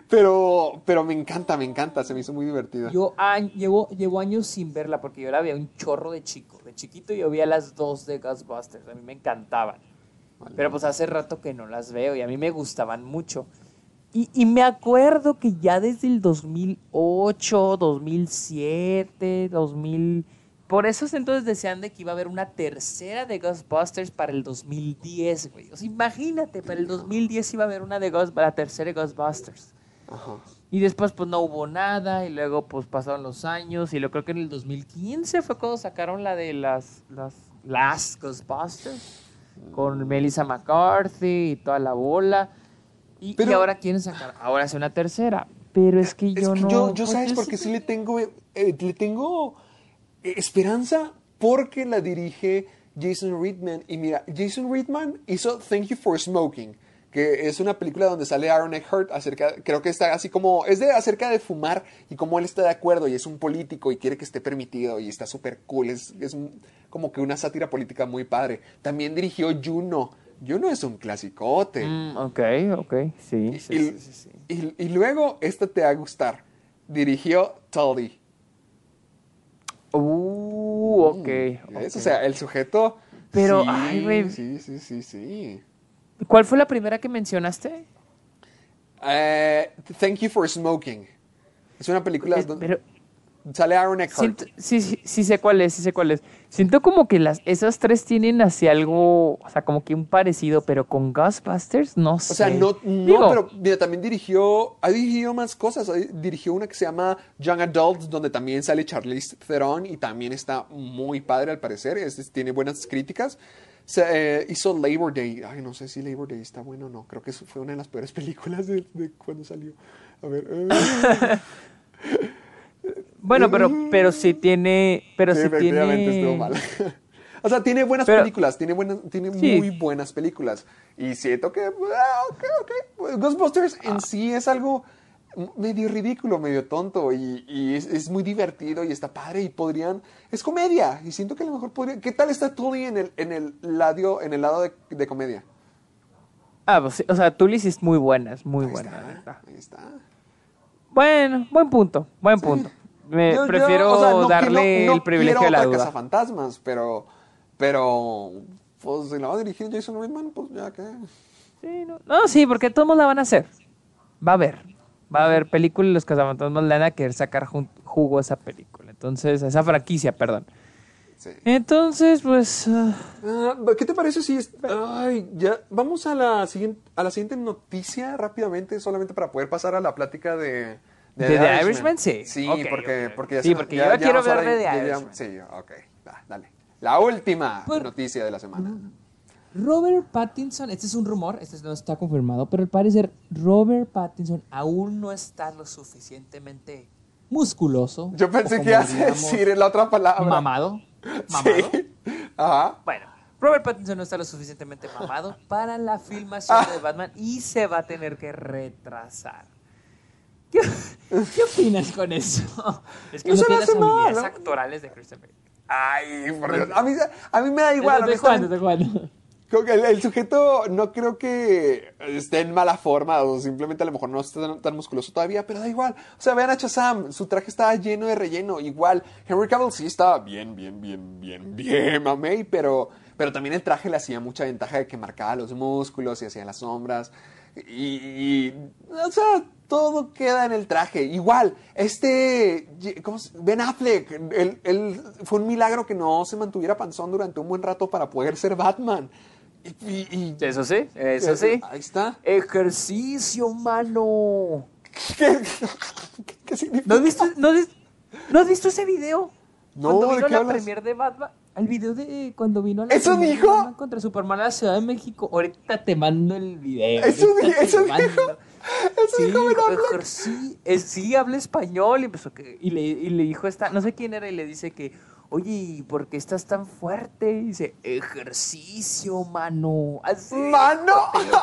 Speaker 3: Pero, pero me encanta, me encanta, se me hizo muy divertida.
Speaker 2: Yo a- llevo, llevo años sin verla porque yo la veía un chorro de chico. De chiquito yo veía las dos de Ghostbusters. A mí me encantaban. Pero pues hace rato que no las veo y a mí me gustaban mucho. Y, y me acuerdo que ya desde el 2008, 2007, 2000... Por esos entonces decían de que iba a haber una tercera de Ghostbusters para el 2010, güey. O sea, imagínate, para el 2010 iba a haber una de Ghost, la tercera de Ghostbusters.
Speaker 3: Ajá.
Speaker 2: Y después pues no hubo nada y luego pues pasaron los años y lo creo que en el 2015 fue cuando sacaron la de las las Last Ghostbusters con Melissa McCarthy y toda la bola y, y
Speaker 3: Pero-
Speaker 2: ahora quieren sacar ahora hace una tercera pero es que
Speaker 3: Es
Speaker 2: yo
Speaker 3: que
Speaker 2: no
Speaker 3: yo, yo
Speaker 2: pues,
Speaker 3: sabes porque sí le tengo, eh, le tengo esperanza porque la dirige Jason Reitman. Y mira, Jason Reitman hizo Thank You for Smoking, que es una película donde sale Aaron Eckhart acerca, creo que está así como, es de acerca de fumar y cómo él está de acuerdo y es un político y quiere que esté permitido y está súper cool, es, es un- como que una sátira política muy padre. También dirigió Juno. Juno es un clasicote.
Speaker 2: Mm, ok, ok, sí, sí,
Speaker 3: y,
Speaker 2: sí, sí, sí.
Speaker 3: y- y luego, esta te va a gustar. Dirigió Tully.
Speaker 2: Uh, ok,
Speaker 3: ¿Ves?
Speaker 2: ok.
Speaker 3: O sea, el sujeto.
Speaker 2: Pero, ay.
Speaker 3: Sí, sí, sí, sí.
Speaker 2: ¿Cuál fue la primera que mencionaste?
Speaker 3: Eh, Thank You for Smoking. Es una película
Speaker 2: Es-
Speaker 3: donde
Speaker 2: pero
Speaker 3: sale Aaron Eckhart.
Speaker 2: Siento- sí, sí, sí sé cuál es, sí sé cuál es. Siento como que las, esas tres tienen hacia algo, o sea, como que un parecido, pero con Ghostbusters no sé.
Speaker 3: O sea, no, no
Speaker 2: Digo,
Speaker 3: pero mira, también dirigió, ha dirigido más cosas. Dirigió una que se llama Young Adults, donde también sale Charlize Theron y también está muy padre al parecer. Es- tiene buenas críticas. Se, eh, hizo Labor Day. Ay, no sé si Labor Day está bueno o no. Creo que eso fue una de las peores películas de, de cuando salió. A ver. eh.
Speaker 2: Bueno, pero, pero sí tiene, pero
Speaker 3: Sí,
Speaker 2: sí,
Speaker 3: efectivamente
Speaker 2: tiene...
Speaker 3: estuvo mal. o sea, tiene buenas
Speaker 2: Pero-
Speaker 3: películas, tiene, buenas, tiene
Speaker 2: Sí.
Speaker 3: muy buenas películas. Y siento que, ah, ok, ok. Pues, Ghostbusters
Speaker 2: Ah.
Speaker 3: en sí es algo medio ridículo, medio tonto. Y, y es, es muy divertido y está padre. Y podrían. Es comedia. Y siento que a lo mejor podría. ¿Qué tal está Tully en el, en el, lado, en el lado de, de comedia?
Speaker 2: Ah, pues o sea, Tulis es muy buena, es muy
Speaker 3: Ahí
Speaker 2: buena.
Speaker 3: está, ahí está.
Speaker 2: Bueno, buen punto, buen punto. Me
Speaker 3: Yo- yo,
Speaker 2: prefiero
Speaker 3: o sea, no
Speaker 2: darle
Speaker 3: quiero- no
Speaker 2: el privilegio de la duda.
Speaker 3: cazafantasmas, pero. Pero. Pues si la va a dirigir Jason Reitman, pues ya que.
Speaker 2: Sí, no, no, sí, porque todos la van a hacer. Va a haber. Va a haber película y los cazafantasmas le van a querer sacar jugo a esa película. Entonces, a esa franquicia, perdón.
Speaker 3: Sí.
Speaker 2: Entonces, pues. Ah,
Speaker 3: ¿Qué te parece si es- ay, ya vamos a la siguiente a la siguiente noticia rápidamente solamente para poder pasar a la plática de
Speaker 2: ¿De The Irishman? Sí.
Speaker 3: Sí,
Speaker 2: Ok,
Speaker 3: porque
Speaker 2: ok.
Speaker 3: porque ya
Speaker 2: Sí,
Speaker 3: se-
Speaker 2: porque
Speaker 3: ya-
Speaker 2: yo
Speaker 3: ya
Speaker 2: quiero hablar de
Speaker 3: ya-
Speaker 2: The
Speaker 3: ya-
Speaker 2: Irishman.
Speaker 3: Sí, ok. va, dale. La última
Speaker 2: Por-
Speaker 3: noticia de la semana.
Speaker 2: Robert Pattinson, este es un rumor, este no está confirmado, pero al parecer Robert Pattinson aún no está lo suficientemente musculoso.
Speaker 3: Yo pensé que ibas a decir la otra palabra.
Speaker 2: mamado. Mamado.
Speaker 3: Sí. Ajá.
Speaker 2: Bueno, Robert Pattinson no está lo suficientemente mamado para la filmación
Speaker 3: Ah.
Speaker 2: de Batman y se va a tener que retrasar. ¿Qué, qué opinas con eso? Es que
Speaker 3: No
Speaker 2: no,
Speaker 3: se me
Speaker 2: tiene las
Speaker 3: hace mal,
Speaker 2: habilidades
Speaker 3: ¿no?
Speaker 2: actorales de Bale.
Speaker 3: Ay, por Dios. A mí, a mí me da igual.
Speaker 2: ¿Desde
Speaker 3: honestamente.
Speaker 2: cuándo? ¿Desde cuándo?
Speaker 3: El, sujeto no creo que esté en mala forma o simplemente a lo mejor no está tan, musculoso todavía, pero da igual. O sea, vean a Shazam, su traje estaba lleno de relleno. Igual, Henry Cavill sí estaba bien, bien, bien, bien, bien, mamey, pero, pero también el traje le hacía mucha ventaja de que marcaba los músculos y hacía las sombras. Y, o sea, todo queda en el traje. Igual, este, ¿cómo se- Ben Affleck, él- fue un milagro que no se mantuviera panzón durante un buen rato para poder ser Batman. Y,
Speaker 2: Eso sí, eso
Speaker 3: eh,
Speaker 2: sí.
Speaker 3: Ahí está.
Speaker 2: Ejercicio, mano.
Speaker 3: ¿Qué, qué- qué significa?
Speaker 2: ¿No has visto, no has- no has visto ese video?
Speaker 3: No,
Speaker 2: Cuando
Speaker 3: ¿de
Speaker 2: vino
Speaker 3: qué
Speaker 2: la
Speaker 3: hablas?
Speaker 2: premier de Batman. El video de cuando vino a la
Speaker 3: ¿Eso dijo?
Speaker 2: Batman contra Superman a la Ciudad de México. Ahorita te mando el video.
Speaker 3: Eso eso dijo. Eso
Speaker 2: Sí,
Speaker 3: dijo Affleck.
Speaker 2: ejerci- es- sí, habla español y empezó que, y le, y le dijo esta, no sé quién era, y le dice que, oye, ¿y por qué estás tan fuerte? Y dice, ejercicio, mano. Así,
Speaker 3: ¡Mano!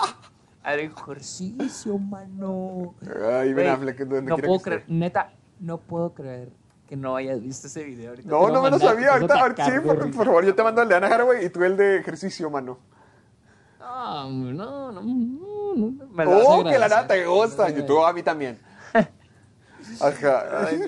Speaker 2: Al ejercicio, mano.
Speaker 3: Ay,
Speaker 2: Güey,
Speaker 3: Affleck, ¿dónde
Speaker 2: no puedo creer, neta, no puedo creer que no hayas visto ese video. Ahorita
Speaker 3: No, no me lo sabía. Ahorita, sí, por, favor, yo te mando el de Ana Haraway y tú el de ejercicio, mano.
Speaker 2: No, no, no, no, me lo
Speaker 3: Oh, que la nada te gusta. YouTube a mí también. Ajá.
Speaker 2: Ay,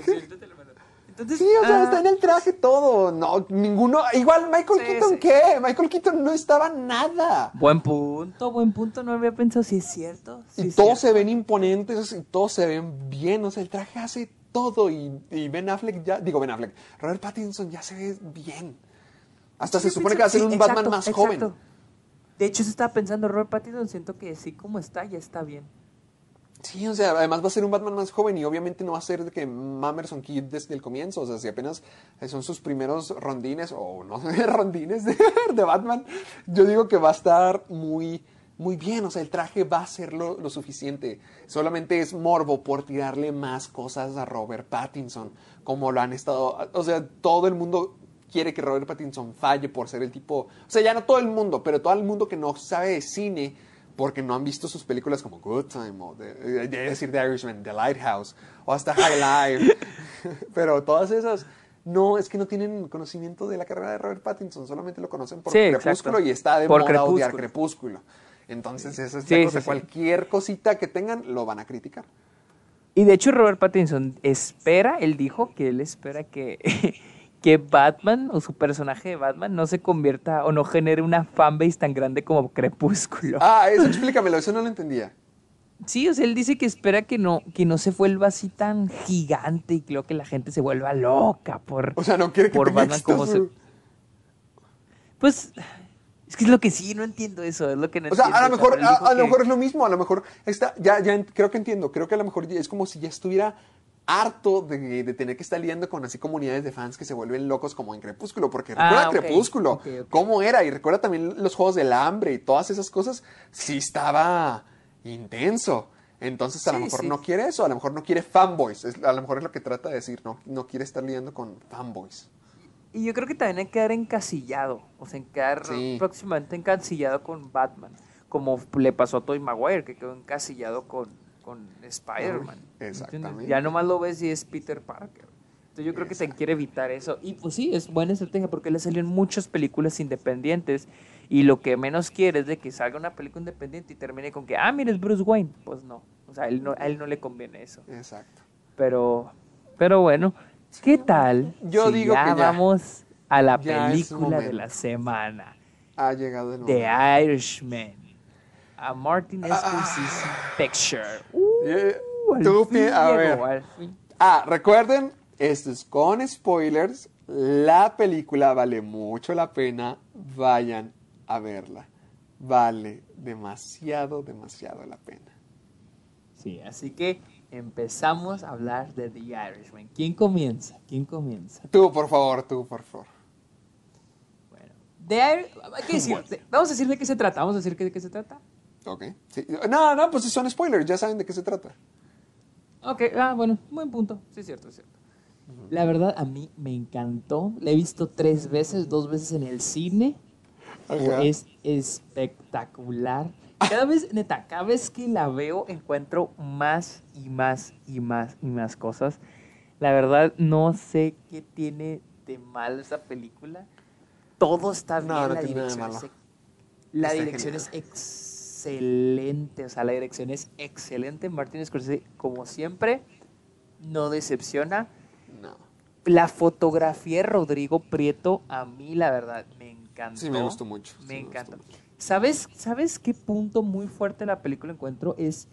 Speaker 2: Entonces,
Speaker 3: Sí, o sea,
Speaker 2: ah,
Speaker 3: está en el traje todo. No, ninguno. Igual Michael
Speaker 2: Sí,
Speaker 3: Keaton,
Speaker 2: sí.
Speaker 3: ¿qué? Michael Keaton no estaba nada.
Speaker 2: Buen punto, buen punto. No había pensado si es cierto.
Speaker 3: y
Speaker 2: es
Speaker 3: todos
Speaker 2: cierto.
Speaker 3: se ven imponentes y todos se ven bien. O sea, el traje hace todo. Y, y Ben Affleck ya. Digo, Ben Affleck. Robert Pattinson ya se ve bien. Hasta se supone
Speaker 2: pienso-
Speaker 3: que va a ser
Speaker 2: sí,
Speaker 3: un
Speaker 2: exacto,
Speaker 3: Batman más
Speaker 2: exacto.
Speaker 3: joven.
Speaker 2: De hecho, se estaba pensando, Robert Pattinson, siento que sí, como está, ya está bien.
Speaker 3: Sí, o sea, además va a ser un Batman más joven y obviamente no va a ser de que Mamerson Kid desde el comienzo. O sea, si apenas son sus primeros rondines, o no rondines de, Batman, yo digo que va a estar muy, muy bien. O sea, el traje va a ser lo, lo suficiente. Solamente es morbo por tirarle más cosas a Robert Pattinson, como lo han estado. O sea, todo el mundo quiere que Robert Pattinson falle por ser el tipo. O sea, ya no todo el mundo, pero todo el mundo que no sabe de cine porque no han visto sus películas como Good Time o de, de- de decir The Irishman, The Lighthouse o hasta High Life. pero todas esas no es que no tienen conocimiento de la carrera de Robert Pattinson, solamente lo conocen por
Speaker 2: Sí,
Speaker 3: Crepúsculo
Speaker 2: exacto.
Speaker 3: y está de
Speaker 2: Por
Speaker 3: moda odiar
Speaker 2: Crepúsculo.
Speaker 3: Crepúsculo. Entonces, esa es
Speaker 2: Sí,
Speaker 3: cosa.
Speaker 2: sí.
Speaker 3: Cualquier cosita que tengan lo van a criticar.
Speaker 2: Y de hecho, Robert Pattinson espera, él dijo que él espera que, que Batman o su personaje de Batman no se convierta o no genere una fanbase tan grande como Crepúsculo.
Speaker 3: Ah, eso explícamelo, eso no lo entendía.
Speaker 2: Sí, o sea, él dice que espera que no, que no se vuelva así tan gigante y creo que la gente se vuelva loca por,
Speaker 3: O sea, no quiere que
Speaker 2: por Batman como se... Pues, es que es lo que sí, no entiendo eso, es lo que no
Speaker 3: O sea,
Speaker 2: entiendo,
Speaker 3: a lo mejor, a, lo mejor es lo mismo, a lo mejor está, ya, ya creo que entiendo, creo que a lo mejor es como si ya estuviera harto de, de tener que estar lidiando con así comunidades de fans que se vuelven locos como en Crepúsculo, porque
Speaker 2: Ah,
Speaker 3: recuerda Crepúsculo,
Speaker 2: ok, ok.
Speaker 3: cómo era, y recuerda también los Juegos del Hambre y todas esas cosas, sí estaba intenso. Entonces a lo mejor
Speaker 2: sí.
Speaker 3: no quiere eso, a lo mejor no quiere fanboys, es- a lo mejor es lo que trata de decir, no, no quiere estar lidiando con fanboys.
Speaker 2: Y yo creo que también hay que quedar encasillado, o sea, en quedar
Speaker 3: Sí.
Speaker 2: próximamente encasillado con Batman, como le pasó a Tobey Maguire, que quedó encasillado con, con Spider-Man.
Speaker 3: Exactamente.
Speaker 2: Ya nomás lo ves y es Peter Parker. Entonces yo creo que se quiere evitar eso. Y pues sí, es buena estrategia porque le salieron muchas películas independientes y lo que menos quiere es de que salga una película independiente y termine con que, ah, mira, es Bruce Wayne. Pues no, o sea, a él no, a él no le conviene eso.
Speaker 3: Exacto.
Speaker 2: Pero, pero bueno, ¿qué tal?
Speaker 3: Yo
Speaker 2: si
Speaker 3: digo
Speaker 2: ya
Speaker 3: que ya.
Speaker 2: vamos a la película de la semana.
Speaker 3: Ha llegado el momento.
Speaker 2: The Irishman. A Martin Scorsese Picture. Uh,
Speaker 3: Yeah. Tú
Speaker 2: fin
Speaker 3: a ver. Ah, recuerden, esto es con spoilers. La película vale mucho la pena. Vayan a verla. Vale demasiado, demasiado la pena.
Speaker 2: Sí, así que empezamos a hablar de The Irishman. ¿Quién comienza? ¿Quién comienza?
Speaker 3: Tú, por favor, tú, por favor.
Speaker 2: Bueno, The Ir- hay que decir, de- vamos a decir de qué se trata. Vamos a decir de qué se trata.
Speaker 3: Ok. Sí. No, no, pues son spoilers, ya saben de qué se trata.
Speaker 2: Ok, ah, bueno, buen punto. Sí, es cierto, es cierto. La verdad, a mí me encantó. La he visto tres veces, dos veces en el cine.
Speaker 3: Ajá.
Speaker 2: Es espectacular. Cada vez, neta, cada vez que la veo encuentro más y más y más y más cosas. La verdad, no sé qué tiene de malo esa película. Todo está bien.
Speaker 3: No, no
Speaker 2: la
Speaker 3: tiene nada de
Speaker 2: dirección,
Speaker 3: malo.
Speaker 2: es, la
Speaker 3: Está
Speaker 2: dirección es excelente. O sea, la dirección es excelente. Martin Scorsese, como siempre, no decepciona.
Speaker 3: No.
Speaker 2: La fotografía de Rodrigo Prieto, a mí la verdad me encantó.
Speaker 3: Sí, me gustó mucho.
Speaker 2: Me encanta.
Speaker 3: mucho.
Speaker 2: ¿Sabes, ¿Sabes qué punto muy fuerte de la película encuentro? Es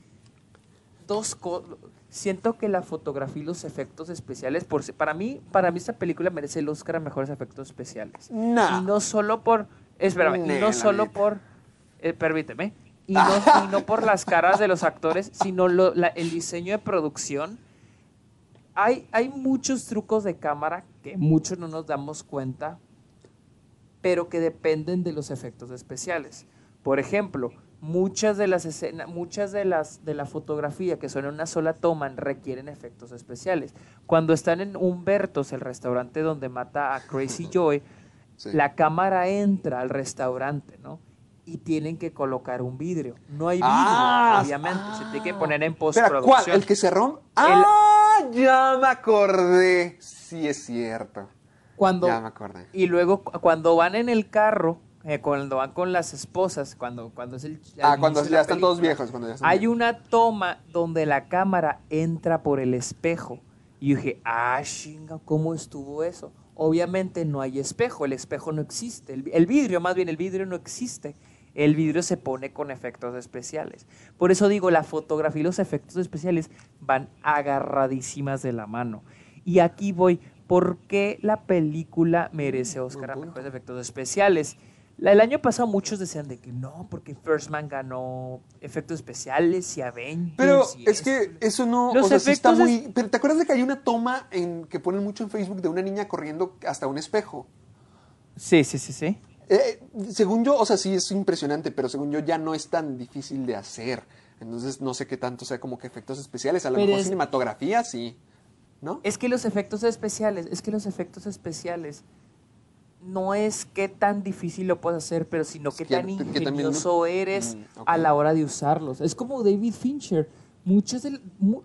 Speaker 2: dos cosas. Siento que la fotografía y los efectos especiales, por, para mí, para mí esta película merece el Oscar a mejores efectos especiales.
Speaker 3: No.
Speaker 2: Y no solo por, espérame, y
Speaker 3: Nela,
Speaker 2: no solo por, eh, permíteme, y no, y no por las caras de los actores, sino lo- la- el diseño de producción. Hay, hay muchos trucos de cámara que muchos no nos damos cuenta, pero que dependen de los efectos especiales. Por ejemplo, muchas de las escenas, muchas de las de la fotografía que son en una sola toma requieren efectos especiales. Cuando están en Humbertos, el restaurante donde mata a Crazy Joy,
Speaker 3: Sí.
Speaker 2: la cámara entra al restaurante, ¿no? Y tienen que colocar un vidrio. No hay vidrio,
Speaker 3: Ah,
Speaker 2: obviamente. Se tiene que
Speaker 3: ah.
Speaker 2: poner en
Speaker 3: Espera,
Speaker 2: postproducción.
Speaker 3: ¿cuál? ¿El que se rompe? ¡Ah! Ya me acordé. Sí, es cierto.
Speaker 2: Cuando,
Speaker 3: Ya me acordé.
Speaker 2: Y luego cu- cuando van en el carro, eh, cuando van con las esposas, cuando, cuando es el...
Speaker 3: Ah, cuando ya están todos viejos. Cuando ya están
Speaker 2: Hay
Speaker 3: viejos.
Speaker 2: una toma donde la cámara entra por el espejo. Y yo dije, ah, chinga, ¿cómo estuvo eso? Obviamente no hay espejo, el espejo no existe. El, el vidrio, más bien, el vidrio no existe. El vidrio se pone con efectos especiales. Por eso digo, la fotografía y los efectos especiales van agarradísimas de la mano. Y aquí voy, ¿por qué la película merece Oscar a mejores efectos especiales? El año pasado muchos decían de que no, porque First Man ganó efectos especiales y Avengers.
Speaker 3: Pero
Speaker 2: y
Speaker 3: es
Speaker 2: esto.
Speaker 3: que eso no,
Speaker 2: Los
Speaker 3: o sea, sí está muy... Pero ¿te acuerdas de que hay una toma en, que ponen mucho en Facebook de una niña corriendo hasta un espejo?
Speaker 2: Sí, sí, sí, sí.
Speaker 3: Eh, según yo, o sea, sí es impresionante, pero según yo ya no es tan difícil de hacer. Entonces no sé qué tanto sea como que efectos especiales. A lo
Speaker 2: Pero
Speaker 3: mejor
Speaker 2: es-
Speaker 3: cinematografía, sí. ¿No?
Speaker 2: Es que los efectos especiales, es que los efectos especiales no es qué tan difícil lo puedes hacer, pero sino qué
Speaker 3: que-
Speaker 2: tan
Speaker 3: que
Speaker 2: ingenioso
Speaker 3: no-
Speaker 2: eres
Speaker 3: Mm,
Speaker 2: a la hora de usarlos. Es como David Fincher. Muchos del, mu-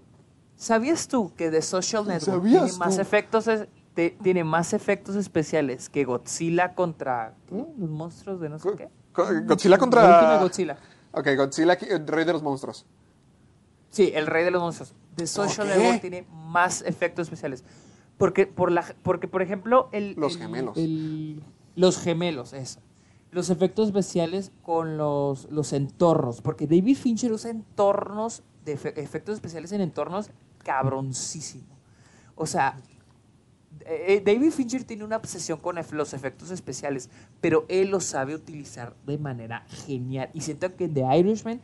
Speaker 2: ¿Sabías tú que The Social Network
Speaker 3: ¿Sabías
Speaker 2: tiene más
Speaker 3: tú?
Speaker 2: efectos es- te- tiene más efectos especiales que Godzilla contra ¿qué? los monstruos de no sé qué?
Speaker 3: co- Godzilla
Speaker 2: La
Speaker 3: contra...
Speaker 2: última Godzilla.
Speaker 3: Ok, Godzilla, el rey de los monstruos.
Speaker 2: Sí, el rey de los monstruos. The Social
Speaker 3: Ok.
Speaker 2: Network tiene más efectos especiales. Porque, por, la, porque por ejemplo, el,
Speaker 3: Los
Speaker 2: el-
Speaker 3: gemelos.
Speaker 2: el- los gemelos, eso. Los efectos especiales con los, los entornos. Porque David Fincher usa entornos, de efe- efectos especiales en entornos cabroncísimo. O sea, eh, David Fincher tiene una obsesión con los efectos especiales, pero él los sabe utilizar de manera genial. Y siento que en The Irishman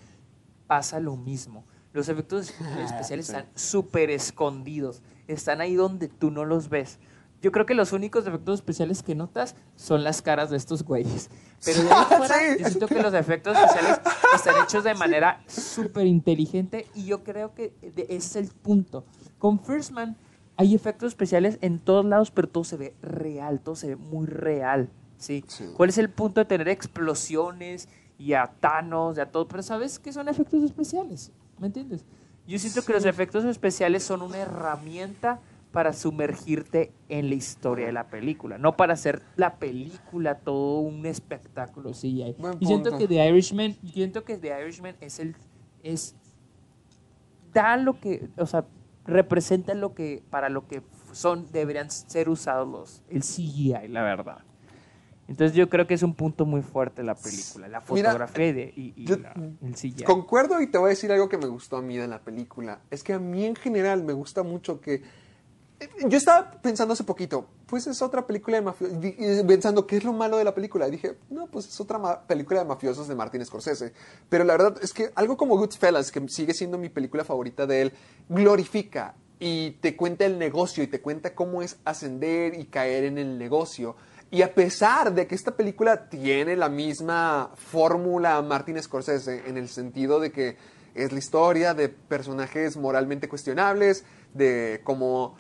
Speaker 2: pasa lo mismo. Los efectos especiales están súper escondidos. Están ahí donde tú no los ves. Yo creo que los únicos efectos especiales que notas son las caras de estos güeyes. Pero de ahí fuera,
Speaker 3: Sí.
Speaker 2: yo siento que los efectos especiales están hechos de manera súper inteligente y yo creo que ese es el punto. Con First Man hay efectos especiales en todos lados, pero todo se ve real, todo se ve muy real. ¿sí?
Speaker 3: Sí.
Speaker 2: ¿Cuál es el punto de tener explosiones y a Thanos y a todo? Pero sabes que son efectos especiales, ¿me entiendes? Yo siento que los efectos especiales son una herramienta para sumergirte en la historia de la película, no para hacer la película todo un espectáculo CGI. Y siento que The Irishman, siento que The Irishman es el es da lo que, o sea, representa lo que para lo que son deberían ser usados los el CGI, la verdad. Entonces yo creo que es un punto muy fuerte la película, la fotografía y, de- y- y
Speaker 3: yo-
Speaker 2: la- el CGI.
Speaker 3: Concuerdo y te voy a decir algo que me gustó a mí de la película. Es que a mí en general me gusta mucho que... eh, Yo estaba pensando hace poquito, pues es otra película de mafiosos, pensando qué es lo malo de la película. Y dije, no, pues es otra película de mafiosos de Martin Scorsese. Pero la verdad es que algo como Goodfellas, que sigue siendo mi película favorita de él, glorifica y te cuenta el negocio y te cuenta cómo es ascender y caer en el negocio. Y a pesar de que esta película tiene la misma fórmula Martin Scorsese, en el sentido de que es la historia de personajes moralmente cuestionables, de cómo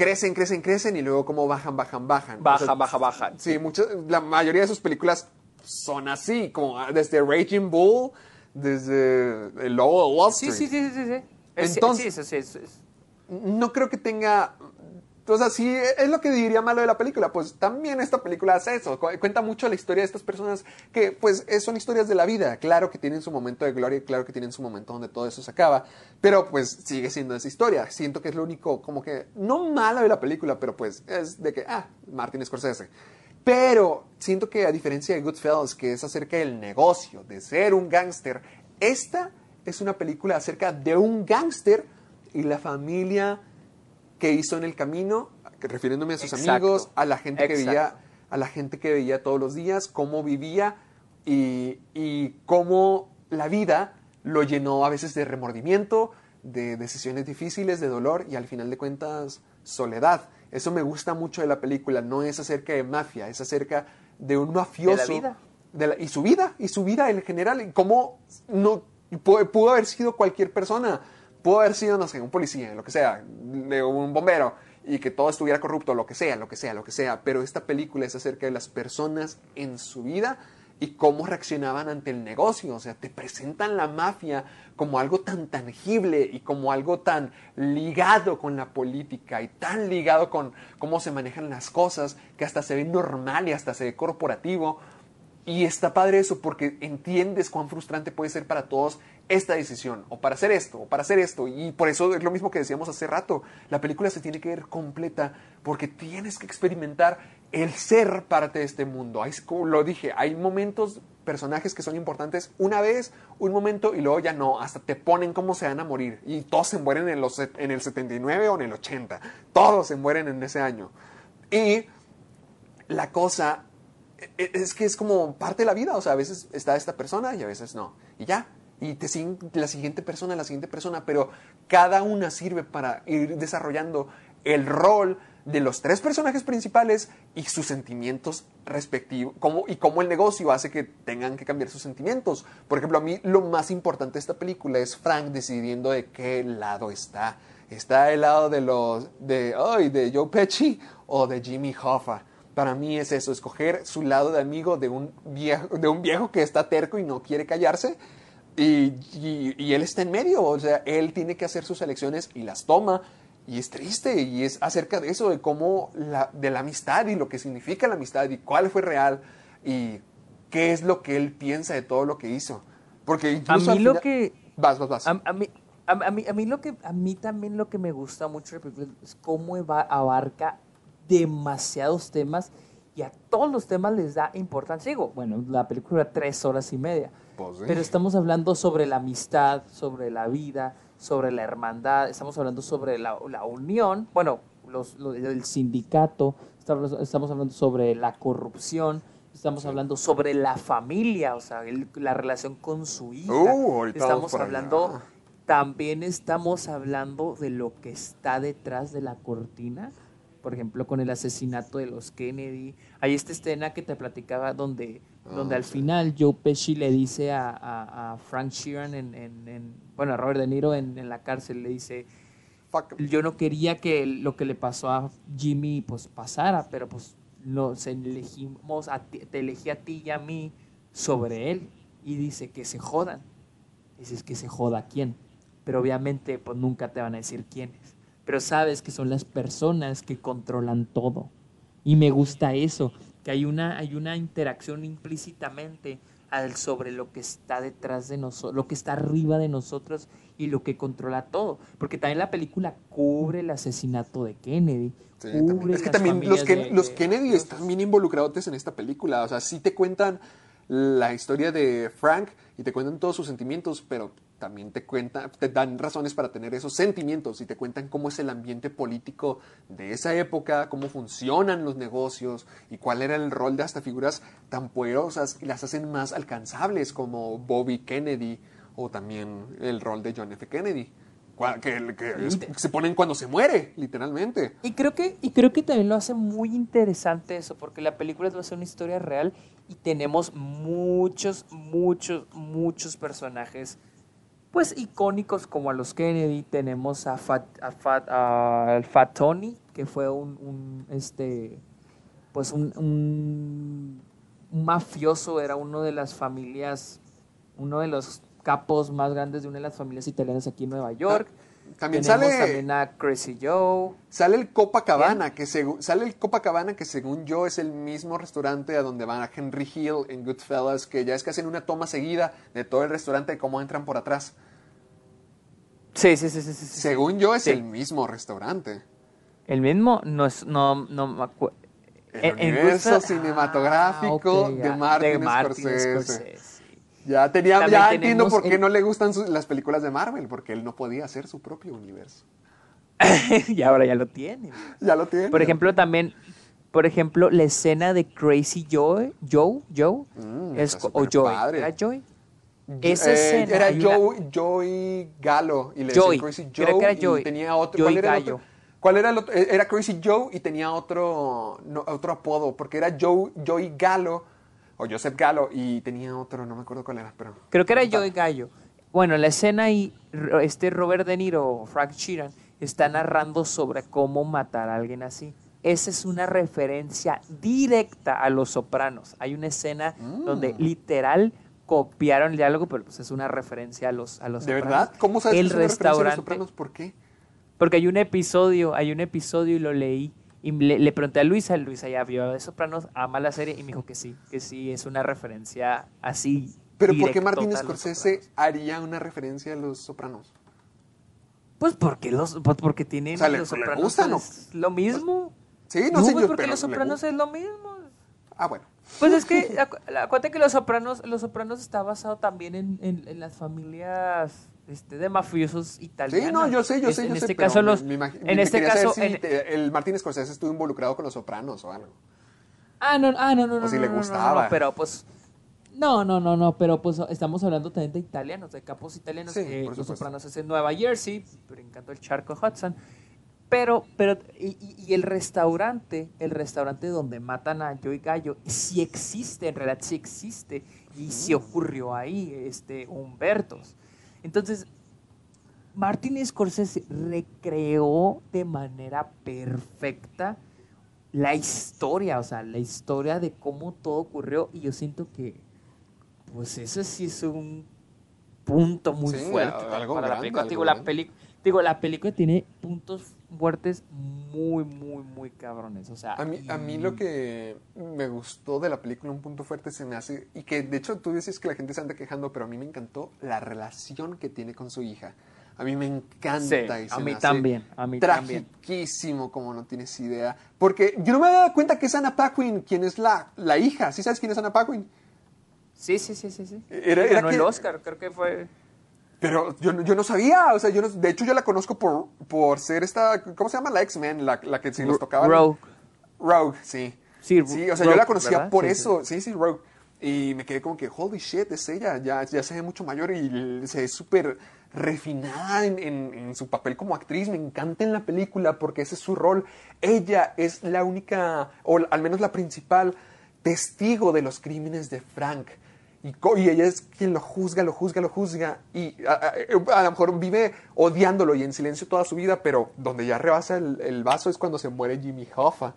Speaker 3: crecen, crecen, crecen y luego cómo bajan, bajan, bajan.
Speaker 2: Baja,
Speaker 3: O sea,
Speaker 2: baja, baja.
Speaker 3: Sí, muchas, la mayoría de sus películas son así, como desde Raging Bull, desde El Lobo de Wall
Speaker 2: Sí,
Speaker 3: Street.
Speaker 2: sí, sí, sí, sí. Es-
Speaker 3: Entonces-
Speaker 2: sí, sí, es-
Speaker 3: no creo que tenga... O sea, sí, es lo que diría malo de la película. Pues también esta película hace eso. cu- Cuenta mucho la historia de estas personas que, pues, son historias de la vida. Claro que tienen su momento de gloria claro que tienen su momento donde todo eso se acaba. Pero, pues, sigue siendo esa historia. Siento que es lo único, como que, no malo de la película, pero, pues, es de que, ah, Martin Scorsese. Pero siento que a diferencia de Goodfellas, que es acerca del negocio, de ser un gángster, esta es una película acerca de un gángster y la familia que hizo en el camino, refiriéndome a sus
Speaker 2: Exacto.
Speaker 3: amigos, a la gente que veía, a la gente que veía todos los días, cómo vivía y, y cómo la vida lo llenó a veces de remordimiento, de decisiones difíciles, de dolor y al final de cuentas soledad. Eso me gusta mucho de la película, no es acerca de mafia, es acerca de un mafioso.
Speaker 2: vida.
Speaker 3: de la- y su vida, y su vida en general, y cómo no pudo haber sido cualquier persona, pudo haber sido, no sé, un policía, lo que sea, un bombero, y que todo estuviera corrupto, lo que sea, lo que sea, lo que sea, pero esta película es acerca de las personas en su vida y cómo reaccionaban ante el negocio, o sea, te presentan la mafia como algo tan tangible y como algo tan ligado con la política y tan ligado con cómo se manejan las cosas que hasta se ve normal y hasta se ve corporativo. Y está padre eso porque entiendes cuán frustrante puede ser para todos esta decisión, o para hacer esto, o para hacer esto. Y por eso es lo mismo que decíamos hace rato. La película se tiene que ver completa porque tienes que experimentar el ser parte de este mundo. Hay, como lo dije, hay momentos, personajes que son importantes una vez, un momento, y luego ya no. Hasta te ponen cómo se van a morir. Y todos se mueren en, los, en el 79 o en el 80. Todos se mueren en ese año. Y la cosa e- es que es como parte de la vida, o sea, a veces está esta persona y a veces no. Y ya, y te la siguiente persona, la siguiente persona, pero cada una sirve para ir desarrollando el rol de los tres personajes principales y sus sentimientos respectivos, cómo, y cómo el negocio hace que tengan que cambiar sus sentimientos. Por ejemplo, a mí lo más importante de esta película es Frank decidiendo de qué lado está. ¿Está del lado de los de, ay, de Joe Pesci o de Jimmy Hoffa? Para mí es eso, escoger su lado de amigo de un viejo, de un viejo que está terco y no quiere callarse. Y, y- y él está en medio, o sea, él tiene que hacer sus elecciones y las toma. Y es triste, y es acerca de eso, de cómo, la, de la amistad y lo que significa la amistad y cuál fue real y qué es lo que él piensa de todo lo que hizo. Porque
Speaker 2: A
Speaker 3: incluso
Speaker 2: mí
Speaker 3: al
Speaker 2: lo
Speaker 3: final-
Speaker 2: que...
Speaker 3: Vas, vas, vas.
Speaker 2: A, a mí, a, a mí, a mí lo que a mí también lo que me gusta mucho de la película es cómo eva- abarca demasiados temas y a todos los temas les da importancia. Digo, bueno, la película dura tres horas y media,
Speaker 3: Sí.
Speaker 2: pero estamos hablando sobre la amistad, sobre la vida, sobre la hermandad, estamos hablando sobre la, la unión, bueno, los, lo- el sindicato, estamos, estamos hablando sobre la corrupción. Estamos hablando sobre la familia, o sea, el- la relación con su hija.
Speaker 3: Uh,
Speaker 2: estamos hablando
Speaker 3: allá.
Speaker 2: también estamos hablando de lo que está detrás de la cortina. Por ejemplo, con el asesinato de los Kennedy. Hay esta escena que te platicaba donde, donde al final Joe Pesci le dice a, a- a Frank Sheeran, en, en- en- bueno, a Robert De Niro en, en la cárcel, le dice,
Speaker 3: Fuck.
Speaker 2: yo no quería que lo que le pasó a Jimmy pues pasara, pero pues nos elegimos, a ti- te elegí a ti y a mí sobre él. Y dice que se jodan. Dices que se joda quién. Pero obviamente pues nunca te van a decir quiénes. Pero sabes que son las personas que controlan todo. Y me gusta eso, que hay una, hay una interacción implícitamente al, sobre lo que está detrás de nosotros, lo que está arriba de nosotros y lo que controla todo. Porque también la película cubre el asesinato de Kennedy.
Speaker 3: Sí,
Speaker 2: cubre.
Speaker 3: Es que también los,
Speaker 2: familias
Speaker 3: Ken-
Speaker 2: de-
Speaker 3: los
Speaker 2: de-
Speaker 3: Kennedy están bien involucrados en esta película. O sea, sí te cuentan la historia de Frank y te cuentan todos sus sentimientos, pero también te cuentan, te dan razones para tener esos sentimientos y te cuentan cómo es el ambiente político de esa época, cómo funcionan los negocios y cuál era el rol de hasta figuras tan poderosas y las hacen más alcanzables como Bobby Kennedy o también el rol de John F. Kennedy. Que, que es- se ponen cuando se muere, literalmente.
Speaker 2: Y creo que, y creo que también lo hace muy interesante eso, porque la película va a ser una historia real y tenemos muchos, muchos, muchos personajes pues icónicos como a los Kennedy, tenemos a Fat, a Fat, a- Fat Tony, que fue un, este pues un, un- un mafioso, era uno de las familias, uno de los capos más grandes de una de las familias italianas aquí en Nueva York.
Speaker 3: También
Speaker 2: Tenemos
Speaker 3: sale,
Speaker 2: también a Crazy Joe.
Speaker 3: sale el Copacabana, que según, sale el Copacabana que según yo es el mismo restaurante a donde van a Henry Hill en Goodfellas, que ya es que hacen una toma seguida de todo el restaurante y cómo entran por atrás.
Speaker 2: Sí, sí, sí, sí, sí.
Speaker 3: Según yo es
Speaker 2: Sí.
Speaker 3: el mismo restaurante.
Speaker 2: El mismo no es, no, no me acuerdo.
Speaker 3: El universo cinematográfico de Martin Scorsese. Ya tenía, ya entiendo por qué
Speaker 2: el-
Speaker 3: no le gustan sus- las películas de Marvel, porque él no podía hacer su propio universo.
Speaker 2: y ahora ya lo tiene.
Speaker 3: Ya lo tiene.
Speaker 2: Por ejemplo, también, por ejemplo, la escena de Crazy Joe, Joe, Joe,
Speaker 3: Mm,
Speaker 2: es, o
Speaker 3: padre.
Speaker 2: ¿era Joey? Esa
Speaker 3: Eh,
Speaker 2: escena,
Speaker 3: era
Speaker 2: hay una-
Speaker 3: Joey, Galo y le decían Crazy Joe
Speaker 2: creo que era
Speaker 3: y
Speaker 2: Joey.
Speaker 3: tenía otro ¿cuál era el otro? ¿Cuál era el otro? Eh, Era Crazy Joe y tenía otro no, otro apodo porque era Joe Joey Galo o Joseph Galo y tenía otro, no me acuerdo cuál era, pero
Speaker 2: Creo que era Joey Gallo. Bueno, la escena ahí, este Robert De Niro, Frank Sheeran, está narrando sobre cómo matar a alguien así. Esa es una referencia directa a Los Sopranos. Hay una escena
Speaker 3: Mm.
Speaker 2: donde literal copiaron el diálogo, pero pues es una referencia a los, a los
Speaker 3: ¿De
Speaker 2: Sopranos.
Speaker 3: verdad? ¿Cómo sabes
Speaker 2: el
Speaker 3: que es una a Los
Speaker 2: restaurante?
Speaker 3: Sopranos? ¿Por qué?
Speaker 2: Porque hay un episodio, hay un episodio y lo leí Y le, le pregunté a Luisa, Luisa ya vio de Sopranos, ama la serie y me dijo que sí, que sí, es una referencia así.
Speaker 3: Pero ¿por qué Martin Scorsese haría una referencia a Los Sopranos?
Speaker 2: Pues porque los, pues porque tienen
Speaker 3: O sea, ¿le-
Speaker 2: los
Speaker 3: le
Speaker 2: Sopranos lo mismo.
Speaker 3: Sí, no, sé
Speaker 2: pues
Speaker 3: yo,
Speaker 2: porque
Speaker 3: pero
Speaker 2: los
Speaker 3: ¿le
Speaker 2: Sopranos es lo mismo.
Speaker 3: Ah, bueno.
Speaker 2: Pues es que, acuérdate que Los Sopranos, Los Sopranos está basado también en, en- en las familias este, de mafiosos italianos.
Speaker 3: Sí, no, yo sé, yo sé,
Speaker 2: En
Speaker 3: yo
Speaker 2: este
Speaker 3: sé, pero
Speaker 2: caso, los,
Speaker 3: me
Speaker 2: en
Speaker 3: me
Speaker 2: este caso,
Speaker 3: si
Speaker 2: en-
Speaker 3: te- el Martin Scorsese estuvo involucrado con Los Sopranos o algo.
Speaker 2: Ah, no, ah, no, no, no.
Speaker 3: O si
Speaker 2: no,
Speaker 3: le
Speaker 2: no, no,
Speaker 3: gustaba.
Speaker 2: no, pero pues. No, no, no, no, pero pues estamos hablando también de italianos, de capos italianos.
Speaker 3: Sí,
Speaker 2: eh,
Speaker 3: por
Speaker 2: Los. Sopranos es en Nueva Jersey, brincando el charco Hudson. Pero, pero, y, y- y el restaurante, el restaurante donde matan a Joey Gallo, sí existe, en realidad sí existe, y sí ocurrió ahí, este, Humbertos. Entonces, Martin Scorsese recreó de manera perfecta la historia, o sea, la historia de cómo todo ocurrió, y yo siento que, pues eso sí es un punto muy
Speaker 3: Sí,
Speaker 2: fuerte
Speaker 3: algo
Speaker 2: para la película.
Speaker 3: algo
Speaker 2: Digo la, digo, la película tiene puntos fuertes muy, muy, muy cabrones, o sea.
Speaker 3: A mí, a mí lo que me gustó de la película, un punto fuerte se me hace, y que de hecho tú dices que la gente se anda quejando, pero a mí me encantó la relación que tiene con su hija. A mí me encanta.
Speaker 2: Sí,
Speaker 3: y se
Speaker 2: a mí también, a mí también.
Speaker 3: Tragiquísimo, como no tienes idea. Porque yo no me había dado cuenta que es Anna Paquin quien es la, la hija. ¿Sí sabes quién es Anna Paquin?
Speaker 2: Sí, sí, sí, sí, sí.
Speaker 3: Era- era
Speaker 2: Ganó el Oscar, creo que fue...
Speaker 3: Pero yo, no- yo no sabía, o sea, yo no- de hecho yo la conozco por, por ser esta, ¿cómo se llama? La X-Men, la, la que si los tocaba.
Speaker 2: Rogue.
Speaker 3: Rogue, sí.
Speaker 2: Sí,
Speaker 3: o sea, yo la conocía
Speaker 2: ¿verdad?
Speaker 3: por
Speaker 2: Sí,
Speaker 3: eso, sí, sí, Rogue. Y me quedé como que, holy shit, es ella, ya, ya se ve mucho mayor y se ve súper refinada en, en- en su papel como actriz. Me encanta en la película porque ese es su rol. Ella es la única, o al menos la principal, testigo de los crímenes de Frank. Y, y ella es quien lo juzga, lo juzga, lo juzga. Y a, a- a lo mejor vive odiándolo y en silencio toda su vida, pero donde ya rebasa el, el vaso es cuando se muere Jimmy Hoffa.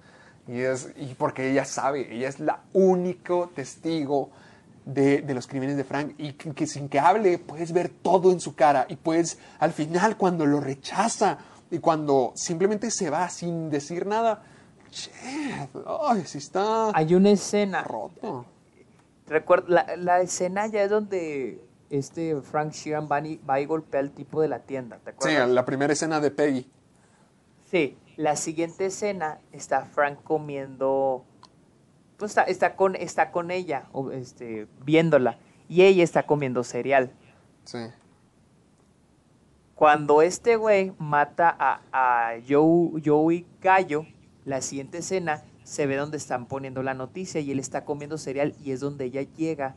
Speaker 3: Y, es, y porque ella sabe, ella es la único testigo de, de los crímenes de Frank. Y que, que sin que hable puedes ver todo en su cara. Y puedes, al final, cuando lo rechaza y cuando simplemente se va sin decir nada, che, ay, sí está
Speaker 2: Hay una escena,
Speaker 3: roto.
Speaker 2: Recuerda, la, la escena ya es donde este Frank Sheeran va y, va y golpea al tipo de la tienda, ¿te
Speaker 3: Sí,
Speaker 2: acuerdas?
Speaker 3: la primera escena de Peggy.
Speaker 2: Sí, la siguiente escena está Frank comiendo, pues está, está con, está con ella, este, viéndola, y ella está comiendo cereal.
Speaker 3: Sí.
Speaker 2: Cuando este güey mata a, a Joe- Joey Gallo, la siguiente escena se ve donde están poniendo la noticia y él está comiendo cereal y es donde ella llega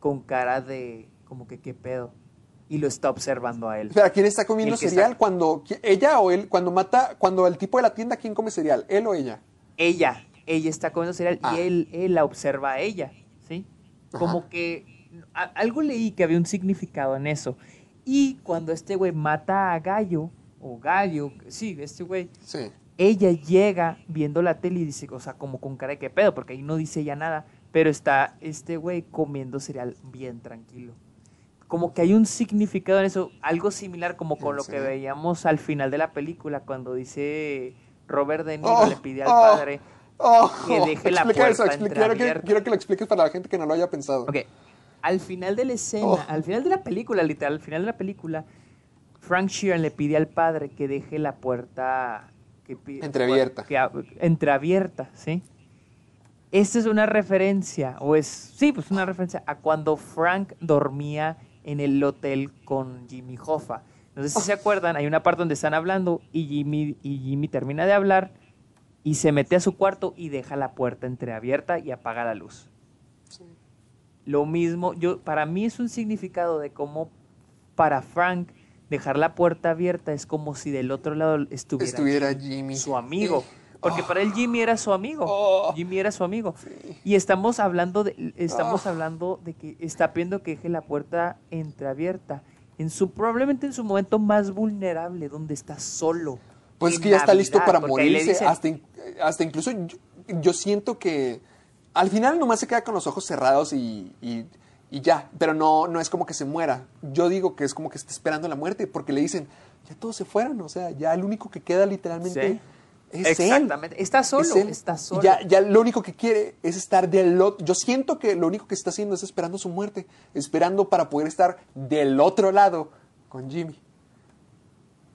Speaker 2: con cara de como que qué pedo y lo está observando a él.
Speaker 3: Espera, ¿quién está comiendo cereal
Speaker 2: está-
Speaker 3: cuando ella o él cuando mata cuando el tipo de la tienda quién come cereal, él o ella?
Speaker 2: Ella, ella está comiendo cereal
Speaker 3: Ah.
Speaker 2: y él, él la observa a ella, ¿sí? Como
Speaker 3: Ajá.
Speaker 2: que a- algo leí que había un significado en eso. Y cuando este güey mata a Gallo, o Gallo, sí, este güey,
Speaker 3: Sí.
Speaker 2: Ella llega viendo la tele y dice, o sea, como con cara de qué pedo, porque ahí no dice ya nada, pero está este güey comiendo cereal bien tranquilo. Como que hay un significado en eso, algo similar como con
Speaker 3: ¿En
Speaker 2: lo que
Speaker 3: serio?
Speaker 2: veíamos al final de la película, cuando dice Robert De Niro
Speaker 3: Oh,
Speaker 2: le pide al
Speaker 3: oh,
Speaker 2: padre
Speaker 3: oh,
Speaker 2: que deje la
Speaker 3: eso,
Speaker 2: puerta
Speaker 3: explica- quiero, que, quiero que lo expliques para la gente que no lo haya pensado.
Speaker 2: Ok, al final de la escena,
Speaker 3: Oh.
Speaker 2: al final de la película, literal, al final de la película, Frank Sheeran le pide al padre que deje la puerta que
Speaker 3: Entreabierta.
Speaker 2: que entreabierta, ¿sí? Esta es una referencia, o es, sí, pues una referencia a cuando Frank dormía en el hotel con Jimmy Hoffa. No sé si se acuerdan, hay una parte donde están hablando y Jimmy, y Jimmy termina de hablar y se mete a su cuarto y deja la puerta entreabierta y apaga la luz. Lo mismo, yo para mí es un significado de cómo para Frank dejar la puerta abierta es como si del otro lado estuviera,
Speaker 3: Estuviera Jimmy.
Speaker 2: su amigo. Porque
Speaker 3: oh.
Speaker 2: para él Jimmy era su amigo.
Speaker 3: Oh.
Speaker 2: Jimmy era su amigo. Y estamos hablando de estamos
Speaker 3: Ah.
Speaker 2: hablando de que está pidiendo que deje la puerta entreabierta en su probablemente en su momento más vulnerable donde está solo.
Speaker 3: Pues es que ya está listo para morirse.
Speaker 2: dicen-
Speaker 3: Hasta, in- hasta incluso yo, yo siento que al final nomás se queda con los ojos cerrados y, y- y ya. Pero no, no es como que se muera. Yo digo que es como que está esperando la muerte porque le dicen, ya todos se fueron. O sea, ya el único que queda literalmente
Speaker 2: Sí.
Speaker 3: Es él.
Speaker 2: Exactamente. Está solo,
Speaker 3: Es él.
Speaker 2: está solo.
Speaker 3: Ya, ya lo único que quiere es estar del otro. Yo siento que lo único que está haciendo es esperando su muerte, esperando para poder estar del otro lado con Jimmy.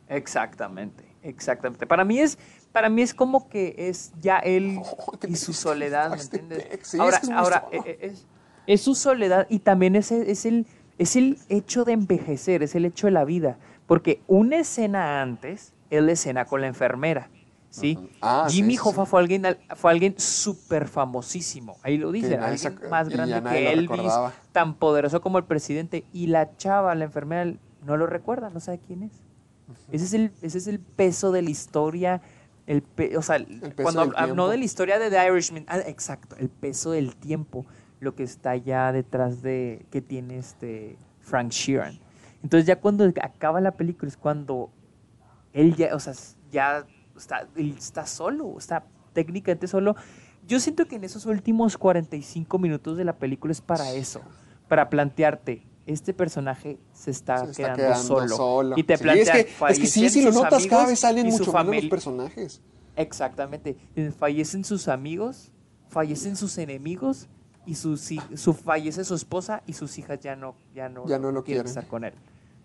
Speaker 2: Exactamente, exactamente. Para mí es, para mí es como que es ya él
Speaker 3: Oh,
Speaker 2: y su soledad, ¿me entiendes?
Speaker 3: Sí,
Speaker 2: ahora,
Speaker 3: es que es muy
Speaker 2: ahora eh, eh, es, es su soledad y también es, el- es el es el hecho de envejecer, es el hecho de la vida, porque una escena antes es la escena con la enfermera. ¿Sí?
Speaker 3: Ah,
Speaker 2: Jimmy
Speaker 3: sí,
Speaker 2: Hoffa
Speaker 3: sí.
Speaker 2: fue alguien, al- fue alguien súper famosísimo. Ahí lo dice,
Speaker 3: se
Speaker 2: alguien más grande que Elvis, tan poderoso como el presidente. Y la chava, la enfermera, no lo recuerda, no sabe quién es. Ese es el, ese es el peso de la historia. El pe- o sea,
Speaker 3: peso
Speaker 2: cuando
Speaker 3: del
Speaker 2: hab- no
Speaker 3: tiempo.
Speaker 2: de la historia de The Irishman, ah, exacto, el peso del tiempo, lo que está ya detrás de que tiene este Frank Sheeran. Entonces ya cuando acaba la película es cuando él ya, o sea, ya está, él está solo, está técnicamente solo. Yo siento que en esos últimos 45 minutos de la película es para eso, para plantearte, este personaje se está,
Speaker 3: Se está
Speaker 2: quedando,
Speaker 3: quedando
Speaker 2: solo.
Speaker 3: solo.
Speaker 2: Y te
Speaker 3: Sí,
Speaker 2: plantean,
Speaker 3: es, que, es que sí,
Speaker 2: fallecen
Speaker 3: si lo notas, cada vez salen mucho menos los personajes.
Speaker 2: Exactamente. Fallecen sus amigos, fallecen sus enemigos y hij- su, fallece su esposa y sus hijas ya no, ya no,
Speaker 3: Ya no lo quieren.
Speaker 2: estar con él.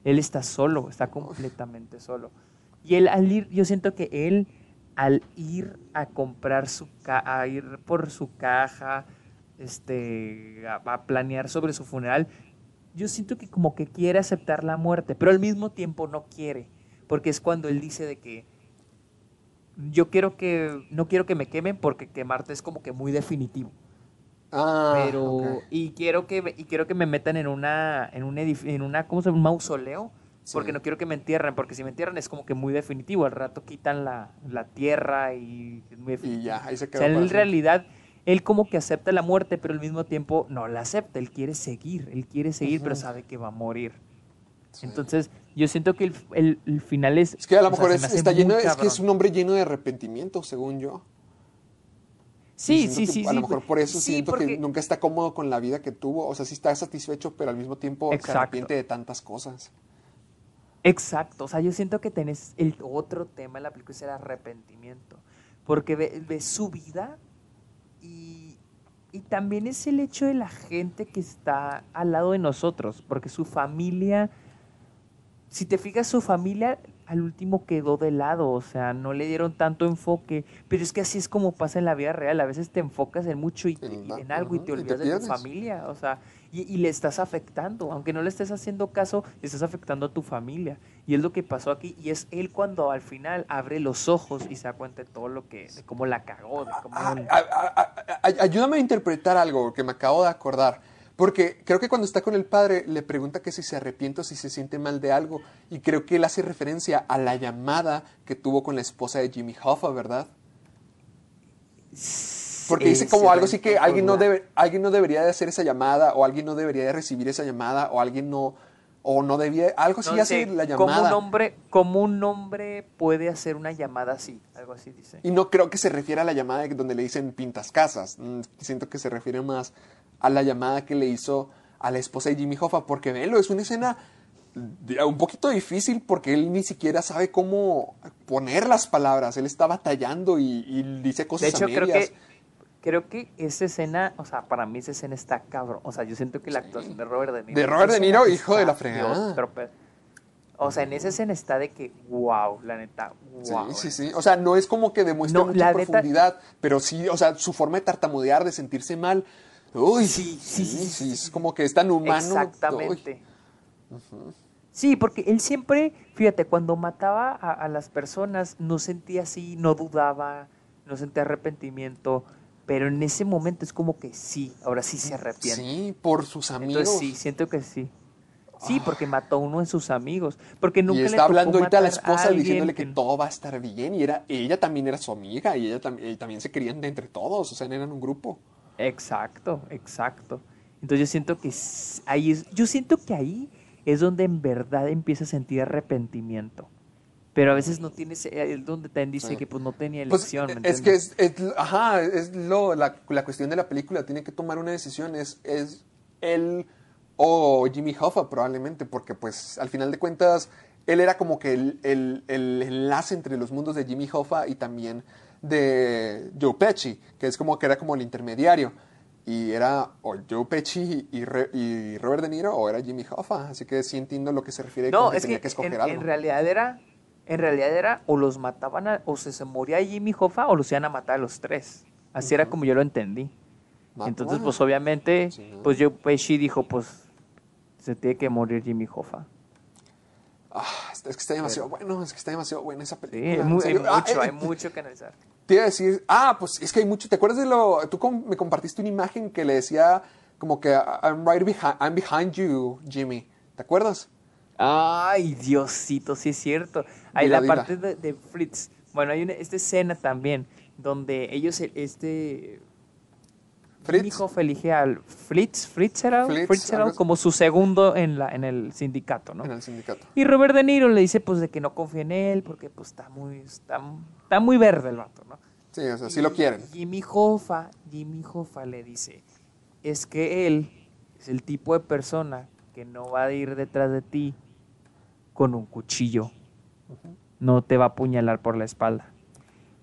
Speaker 2: Él está solo, está completamente solo. Y él al ir, yo siento que él al ir a comprar su ca a ir por su caja, este, a, a planear sobre su funeral, yo siento que como que quiere aceptar la muerte, pero al mismo tiempo no quiere, porque es cuando él dice de que yo quiero que no quiero que me quemen porque quemarte es como que muy definitivo
Speaker 3: Ah,
Speaker 2: pero y quiero que me- y quiero que me metan en una en un edif- en una ¿cómo se llama? un mausoleo porque no quiero que me entierren porque si me entierran es como que muy definitivo al rato quitan la, la tierra y
Speaker 3: Y ya, ahí se
Speaker 2: o
Speaker 3: quedó.
Speaker 2: sea,
Speaker 3: para
Speaker 2: en realidad él como que acepta la muerte pero al mismo tiempo no la acepta él quiere seguir él quiere seguir pero sabe que va a morir
Speaker 3: Sí.
Speaker 2: entonces yo siento que el, el- el final es
Speaker 3: Es que a lo
Speaker 2: o sea,
Speaker 3: mejor es, está lleno, de- es que es un hombre lleno de arrepentimiento, según yo.
Speaker 2: Sí sí
Speaker 3: que
Speaker 2: sí
Speaker 3: A
Speaker 2: sí,
Speaker 3: lo mejor por eso
Speaker 2: sí,
Speaker 3: siento
Speaker 2: porque-
Speaker 3: que nunca está cómodo con la vida que tuvo. O sea, sí está satisfecho, pero al mismo tiempo se
Speaker 2: Exacto.
Speaker 3: arrepiente de tantas cosas.
Speaker 2: Exacto, o sea, yo siento que tenés el otro tema en la película es el arrepentimiento, porque ve, ve su vida y, y también es el hecho de la gente que está al lado de nosotros, porque su familia, si te fijas, su familia al último quedó de lado, o sea, no le dieron tanto enfoque, pero es que así es como pasa en la vida real, a veces te enfocas en mucho y, te-
Speaker 3: En
Speaker 2: en algo y te
Speaker 3: y te
Speaker 2: olvidas de tu familia, o sea, y, y le estás afectando, aunque no le estés haciendo caso, estás afectando a tu familia. Y es lo que pasó aquí, y es él cuando al final abre los ojos y se da cuenta de todo lo que, de cómo la cagó, de cómo...
Speaker 3: Ah, ah, ah, ayúdame a interpretar algo que me acabo de acordar. Porque creo que cuando está con el padre le pregunta que si se arrepiente o si se siente mal de algo. Y creo que él hace referencia a la llamada que tuvo con la esposa de Jimmy Hoffa, ¿verdad? Porque dice como algo así que alguien no, debe, alguien no debería de hacer esa llamada o alguien no debería de recibir esa llamada o alguien no o no debía algo así
Speaker 2: No
Speaker 3: hace
Speaker 2: sé,
Speaker 3: la
Speaker 2: Como un
Speaker 3: llamada
Speaker 2: hombre, como un hombre puede hacer una llamada así, algo así dice.
Speaker 3: y no creo que se refiera a la llamada de donde le dicen pintas casas Mm, siento que se refiere más a la llamada que le hizo a la esposa de Jimmy Hoffa porque velo es una escena de- un poquito difícil porque él ni siquiera sabe cómo poner las palabras él está batallando y, y dice
Speaker 2: De
Speaker 3: cosas
Speaker 2: hecho,
Speaker 3: a
Speaker 2: creo
Speaker 3: medias.
Speaker 2: que creo que esa escena, o sea, para mí esa escena está cabrón. O sea, yo siento que la actuación de Robert De Niro.
Speaker 3: De Robert De Niro, hijo de la fregada.
Speaker 2: Dios, o sea, en esa escena está de que, wow, la neta, wow.
Speaker 3: Sí, sí, sí. O sea, no es como que demuestre
Speaker 2: No,
Speaker 3: mucha
Speaker 2: neta-
Speaker 3: profundidad, pero sí, o sea, su forma de tartamudear, de sentirse mal. Uy,
Speaker 2: Sí, sí, sí,
Speaker 3: es como que es tan humano.
Speaker 2: Exactamente. Sí, porque él siempre, fíjate, cuando mataba a, a las personas, no sentía así, no dudaba, no sentía arrepentimiento, pero en ese momento es como que sí, ahora sí se arrepiente.
Speaker 3: Sí, por sus amigos.
Speaker 2: Entonces sí, siento que sí. Sí, porque mató a uno de sus amigos. Porque nunca
Speaker 3: y
Speaker 2: le
Speaker 3: está
Speaker 2: tocó
Speaker 3: hablando ahorita a la esposa
Speaker 2: alguien
Speaker 3: diciéndole que todo va a estar bien. Y era, ella también era su amiga y ella también se querían de entre todos. O sea, eran un grupo.
Speaker 2: Exacto, exacto. Entonces yo siento que ahí es, yo siento que ahí es donde en verdad empieza a sentir arrepentimiento. Pero a veces no tienes, eh, es donde también dice
Speaker 3: Sí.
Speaker 2: que pues no tenía
Speaker 3: Pues,
Speaker 2: elección. ¿me
Speaker 3: es que es- ajá, es lo, la, la cuestión de la película. Tiene que tomar una decisión. Es, es él o Jimmy Hoffa probablemente, porque pues al final de cuentas él era como que el, el- el enlace entre los mundos de Jimmy Hoffa y también de Joe Pesci, que es como que era como el intermediario. Y era o Joe Pesci y, Re- y Robert De Niro o era Jimmy Hoffa. Así que sí entiendo lo que se refiere
Speaker 2: No,
Speaker 3: con que
Speaker 2: es
Speaker 3: tenía
Speaker 2: que,
Speaker 3: que escoger
Speaker 2: en,
Speaker 3: algo.
Speaker 2: en realidad era, en realidad era o los mataban a- o se, se moría Jimmy Hoffa o los iban a matar a los tres. Así era como yo lo entendí. Entonces, pues obviamente,
Speaker 3: Sí, ¿no?
Speaker 2: pues yo Pesci dijo, pues se tiene que morir Jimmy Hoffa.
Speaker 3: Ah, es que está demasiado bueno, es que está demasiado buena esa película.
Speaker 2: hay.
Speaker 3: Ah,
Speaker 2: mucho,
Speaker 3: eh,
Speaker 2: hay mucho que analizar.
Speaker 3: Te iba a decir, ah, pues es que hay mucho. ¿Te acuerdas de lo? Tú me compartiste una imagen que le decía como que I'm right behind, I'm behind you, Jimmy. ¿Te acuerdas?
Speaker 2: Ay, Diosito, sí es cierto. Hay la
Speaker 3: dila.
Speaker 2: parte de, de Fritz. Bueno, hay una, esta escena también donde ellos, este...
Speaker 3: Fritz.
Speaker 2: Jimmy Hoffa elige al Fritz,
Speaker 3: Fritz, así.
Speaker 2: como su segundo en, la, en el sindicato, ¿no?
Speaker 3: En el sindicato.
Speaker 2: Y Robert De Niro le dice pues de que no confía en él porque pues está muy, está, está muy verde el vato, ¿no?
Speaker 3: Sí, o sea, sí lo quieren.
Speaker 2: Jimmy Hoffa, Jimmy Hoffa le dice, es que él es el tipo de persona que no va a ir detrás de ti con un cuchillo. No te va a apuñalar por la espalda.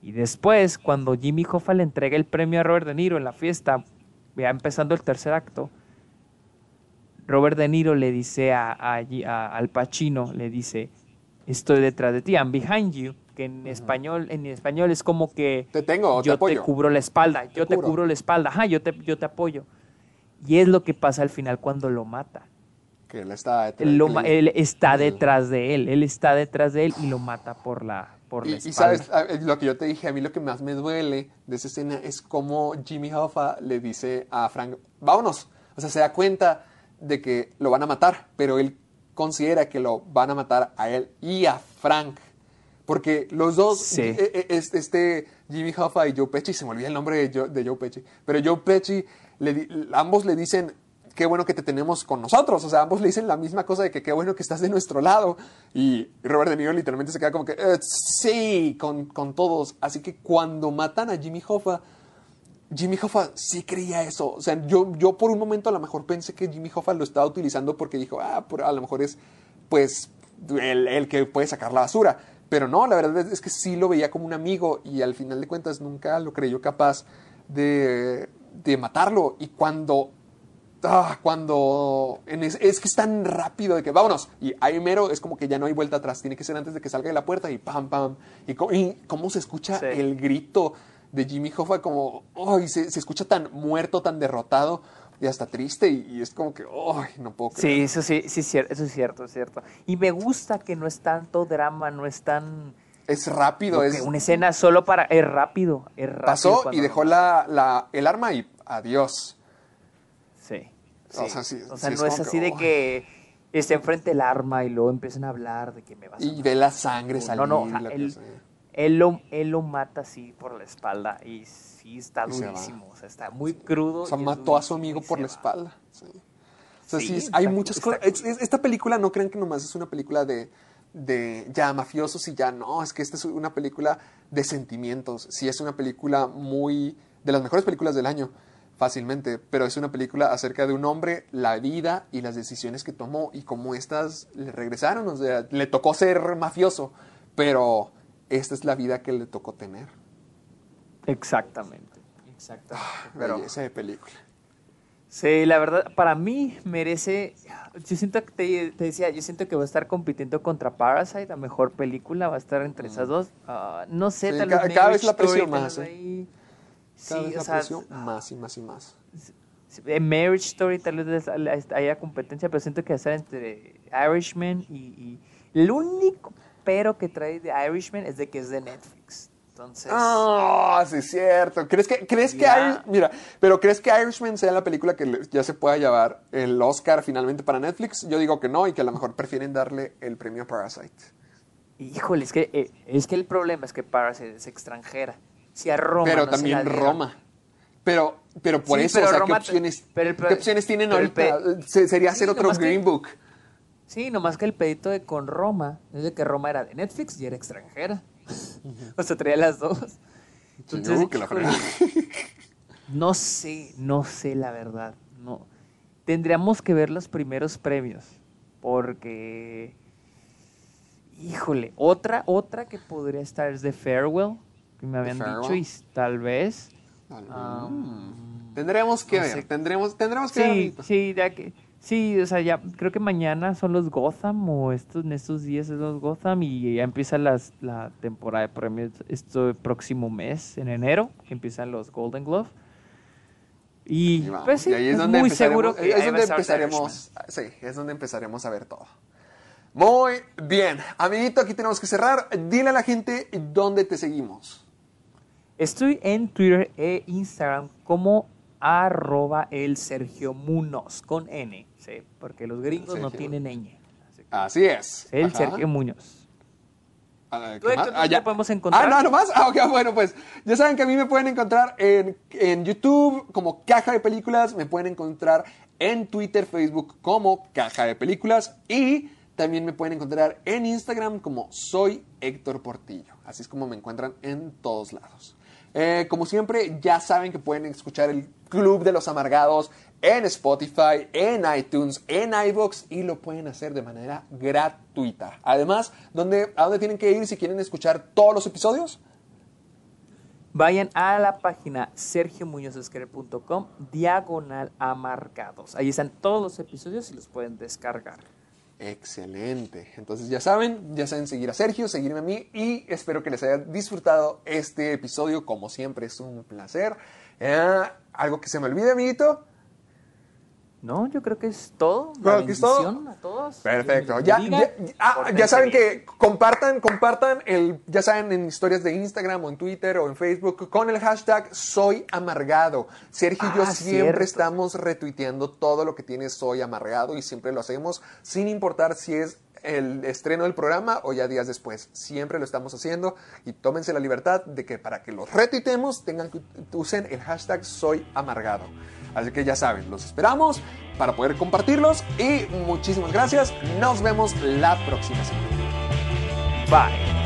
Speaker 2: Y después, cuando Jimmy Hoffa le entrega el premio a Robert De Niro en la fiesta, ya empezando el tercer acto, Robert De Niro le dice a, a- a- al Pacino, le dice, estoy detrás de ti, I'm behind you, que en español, en español es como que
Speaker 3: Te tengo, te
Speaker 2: yo
Speaker 3: apoyo.
Speaker 2: cubro la espalda, yo te
Speaker 3: cubro.
Speaker 2: cubro la espalda, ajá, yo te, yo te apoyo. Y es lo que pasa al final cuando lo mata.
Speaker 3: Que él está detrás.
Speaker 2: Él, lo él está detrás de él, él está detrás de él y lo mata por la, por
Speaker 3: Y,
Speaker 2: la
Speaker 3: y
Speaker 2: espalda.
Speaker 3: sabes, lo que yo te dije, a mí lo que más me duele de esa escena es cómo Jimmy Hoffa le dice a Frank, vámonos. O sea, se da cuenta de que lo van a matar, pero él considera que lo van a matar a él y a Frank. Porque los dos,
Speaker 2: Sí.
Speaker 3: eh, eh, este, Jimmy Hoffa y Joe Pesci, se me olvida el nombre de Joe, de Joe Pesci, pero Joe Pesci, le ambos le dicen, qué bueno que te tenemos con nosotros. O sea, ambos le dicen la misma cosa de que qué bueno que estás de nuestro lado. Y Robert De Niro literalmente se queda como que, "Eh, sí, con, con todos. Así que cuando matan a Jimmy Hoffa, Jimmy Hoffa sí creía eso. O sea, yo, yo por un momento a lo mejor pensé que Jimmy Hoffa lo estaba utilizando porque dijo, ah, por- a lo mejor es, pues, el, el que puede sacar la basura. Pero no, la verdad es que sí lo veía como un amigo y al final de cuentas nunca lo creyó capaz de, de matarlo. Y cuando Ah, cuando en es, es que es tan rápido de que vámonos y ahí mero es como que ya no hay vuelta atrás tiene que ser antes de que salga de la puerta y pam pam y, y cómo se escucha
Speaker 2: Sí.
Speaker 3: el grito de Jimmy Hoffa como ay se, se escucha tan muerto tan derrotado y hasta triste y, y es como que ay no puedo
Speaker 2: Sí,
Speaker 3: creer
Speaker 2: eso sí, sí, eso es cierto, es cierto. Y me gusta que no es tanto drama, no es tan...
Speaker 3: es rápido es
Speaker 2: una escena solo para... Es rápido, es rápido.
Speaker 3: pasó y dejó la- el arma y adiós
Speaker 2: Sí.
Speaker 3: O sea, sí,
Speaker 2: O sea,
Speaker 3: sí es
Speaker 2: no es así
Speaker 3: que,
Speaker 2: de que esté enfrente el arma y luego empiecen a hablar de que me vas a
Speaker 3: y ve la sangre
Speaker 2: No,
Speaker 3: salir
Speaker 2: no, o sea,
Speaker 3: la
Speaker 2: él, lo, él lo mata así por la espalda y sí está durísimo, o sea, está muy crudo.
Speaker 3: O sea, mató a su amigo por la
Speaker 2: va.
Speaker 3: espalda. Sí. O sea,
Speaker 2: Sí,
Speaker 3: hay
Speaker 2: está-
Speaker 3: muchas cosas. es- es- esta película no crean que nomás es una película de, de ya mafiosos y ya no. Es que esta es una película de sentimientos. Sí, es una película muy. de las mejores películas del año, fácilmente. Pero es una película acerca de un hombre, la vida y las decisiones que tomó y cómo estas le regresaron. O sea, le tocó ser mafioso, pero esta es la vida que le tocó tener.
Speaker 2: Exactamente. Exactamente. Pero,
Speaker 3: Belleza de película.
Speaker 2: sí, la verdad, para mí merece. Yo siento que te, te decía, yo siento que va a estar compitiendo contra Parasite, la mejor película, va a estar entre esas dos. Ah, no sé,
Speaker 3: Mm. Sí,
Speaker 2: tal vez.
Speaker 3: cada vez la
Speaker 2: tal
Speaker 3: más, ¿eh?
Speaker 2: Sí,
Speaker 3: vez
Speaker 2: o sea,
Speaker 3: más y más y más.
Speaker 2: En Marriage Story tal vez haya competencia, pero siento que estar entre Irishman y, y- El único pero que trae de Irishman es de que es de Netflix. Entonces,
Speaker 3: Ah, sí es cierto. ¿Crees que, crees que mira, pero crees que Irishman sea la película que ya se pueda llevar el Oscar finalmente para Netflix? Yo digo que no y que a lo mejor prefieren darle el premio a Parasite.
Speaker 2: híjole, es que, eh, es que el problema es que Parasite es extranjera. Si a Roma
Speaker 3: pero
Speaker 2: no se
Speaker 3: también
Speaker 2: la
Speaker 3: Roma. Pero, pero por
Speaker 2: Sí,
Speaker 3: eso,
Speaker 2: pero
Speaker 3: o sea,
Speaker 2: Roma
Speaker 3: ¿qué opciones,
Speaker 2: pero el pro-
Speaker 3: ¿qué opciones tienen
Speaker 2: pero
Speaker 3: ahorita? sería hacer
Speaker 2: Sí,
Speaker 3: otro
Speaker 2: que-
Speaker 3: Green Book.
Speaker 2: Sí, nomás que el pedito de con Roma es de que Roma era de Netflix y era extranjera. o sea, traía las dos. Entonces,
Speaker 3: uh, que la
Speaker 2: no sé, no sé la verdad. No. Tendríamos que ver los primeros premios. Porque Híjole, otra, otra que podría estar es The Farewell, que me habían dicho, y tal vez.
Speaker 3: Ah,
Speaker 2: um,
Speaker 3: Tendremos que
Speaker 2: no
Speaker 3: ver,
Speaker 2: sé.
Speaker 3: tendremos, tendremos que ver.
Speaker 2: sí,
Speaker 3: amiguito.
Speaker 2: sí, ya que, sí, o sea, ya creo que mañana son los Gotham o estos, en estos días es los Gotham y ya empieza las, la temporada de premios este próximo mes, en enero, empiezan los Golden Glove. Y pues sí,
Speaker 3: y ahí es donde
Speaker 2: muy seguro que
Speaker 3: es donde empezaremos, sí, es donde empezaremos a ver todo. Muy bien, amiguito, aquí tenemos que cerrar. Dile a la gente dónde te seguimos.
Speaker 2: Estoy en Twitter e Instagram como arroba el Sergio Munoz con N, ¿sí? porque los gringos no tienen ñ. Así
Speaker 3: es.
Speaker 2: El
Speaker 3: Ajá.
Speaker 2: Sergio Muñoz.
Speaker 3: Ah,
Speaker 2: ¿Tú, te podemos encontrar?
Speaker 3: Ah, no, nomás. Ah, ok, bueno, pues ya saben que a mí me pueden encontrar en, en YouTube como Caja de Películas, me pueden encontrar en Twitter, Facebook como Caja de Películas y también me pueden encontrar en Instagram como Soy Héctor Portillo. Así es como me encuentran en todos lados. Eh, como siempre, ya saben que pueden escuchar el Club de los Amargados en Spotify, en iTunes, en iVoox y lo pueden hacer de manera gratuita. Además, ¿dónde, ¿a dónde tienen que ir si quieren escuchar todos los episodios?
Speaker 2: Vayan a la página sergiomuñozesquer.com diagonal amargados. Ahí están todos los episodios y los pueden descargar.
Speaker 3: Excelente. Entonces ya saben, ya saben seguir a Sergio, seguirme a mí y espero que les haya disfrutado este episodio. Como siempre es un placer. Eh, ¿Algo que se me olvide, amiguito?
Speaker 2: No, yo creo que es todo. La
Speaker 3: es todo.
Speaker 2: bendición a todos.
Speaker 3: Perfecto. Ya, ah, ya saben que compartan, compartan el, ya saben, en historias de Instagram o en Twitter o en Facebook con el hashtag Soy Amargado. Sergio y yo
Speaker 2: Ah,
Speaker 3: siempre
Speaker 2: cierto.
Speaker 3: estamos retuiteando todo lo que tiene Soy Amargado y siempre lo hacemos sin importar si es el estreno del programa o ya días después. Siempre lo estamos haciendo y tómense la libertad de que para que los retuitemos tengan que usen el hashtag Soy Amargado. Así que ya saben, los esperamos para poder compartirlos y muchísimas gracias. Nos vemos la próxima semana.
Speaker 2: Bye.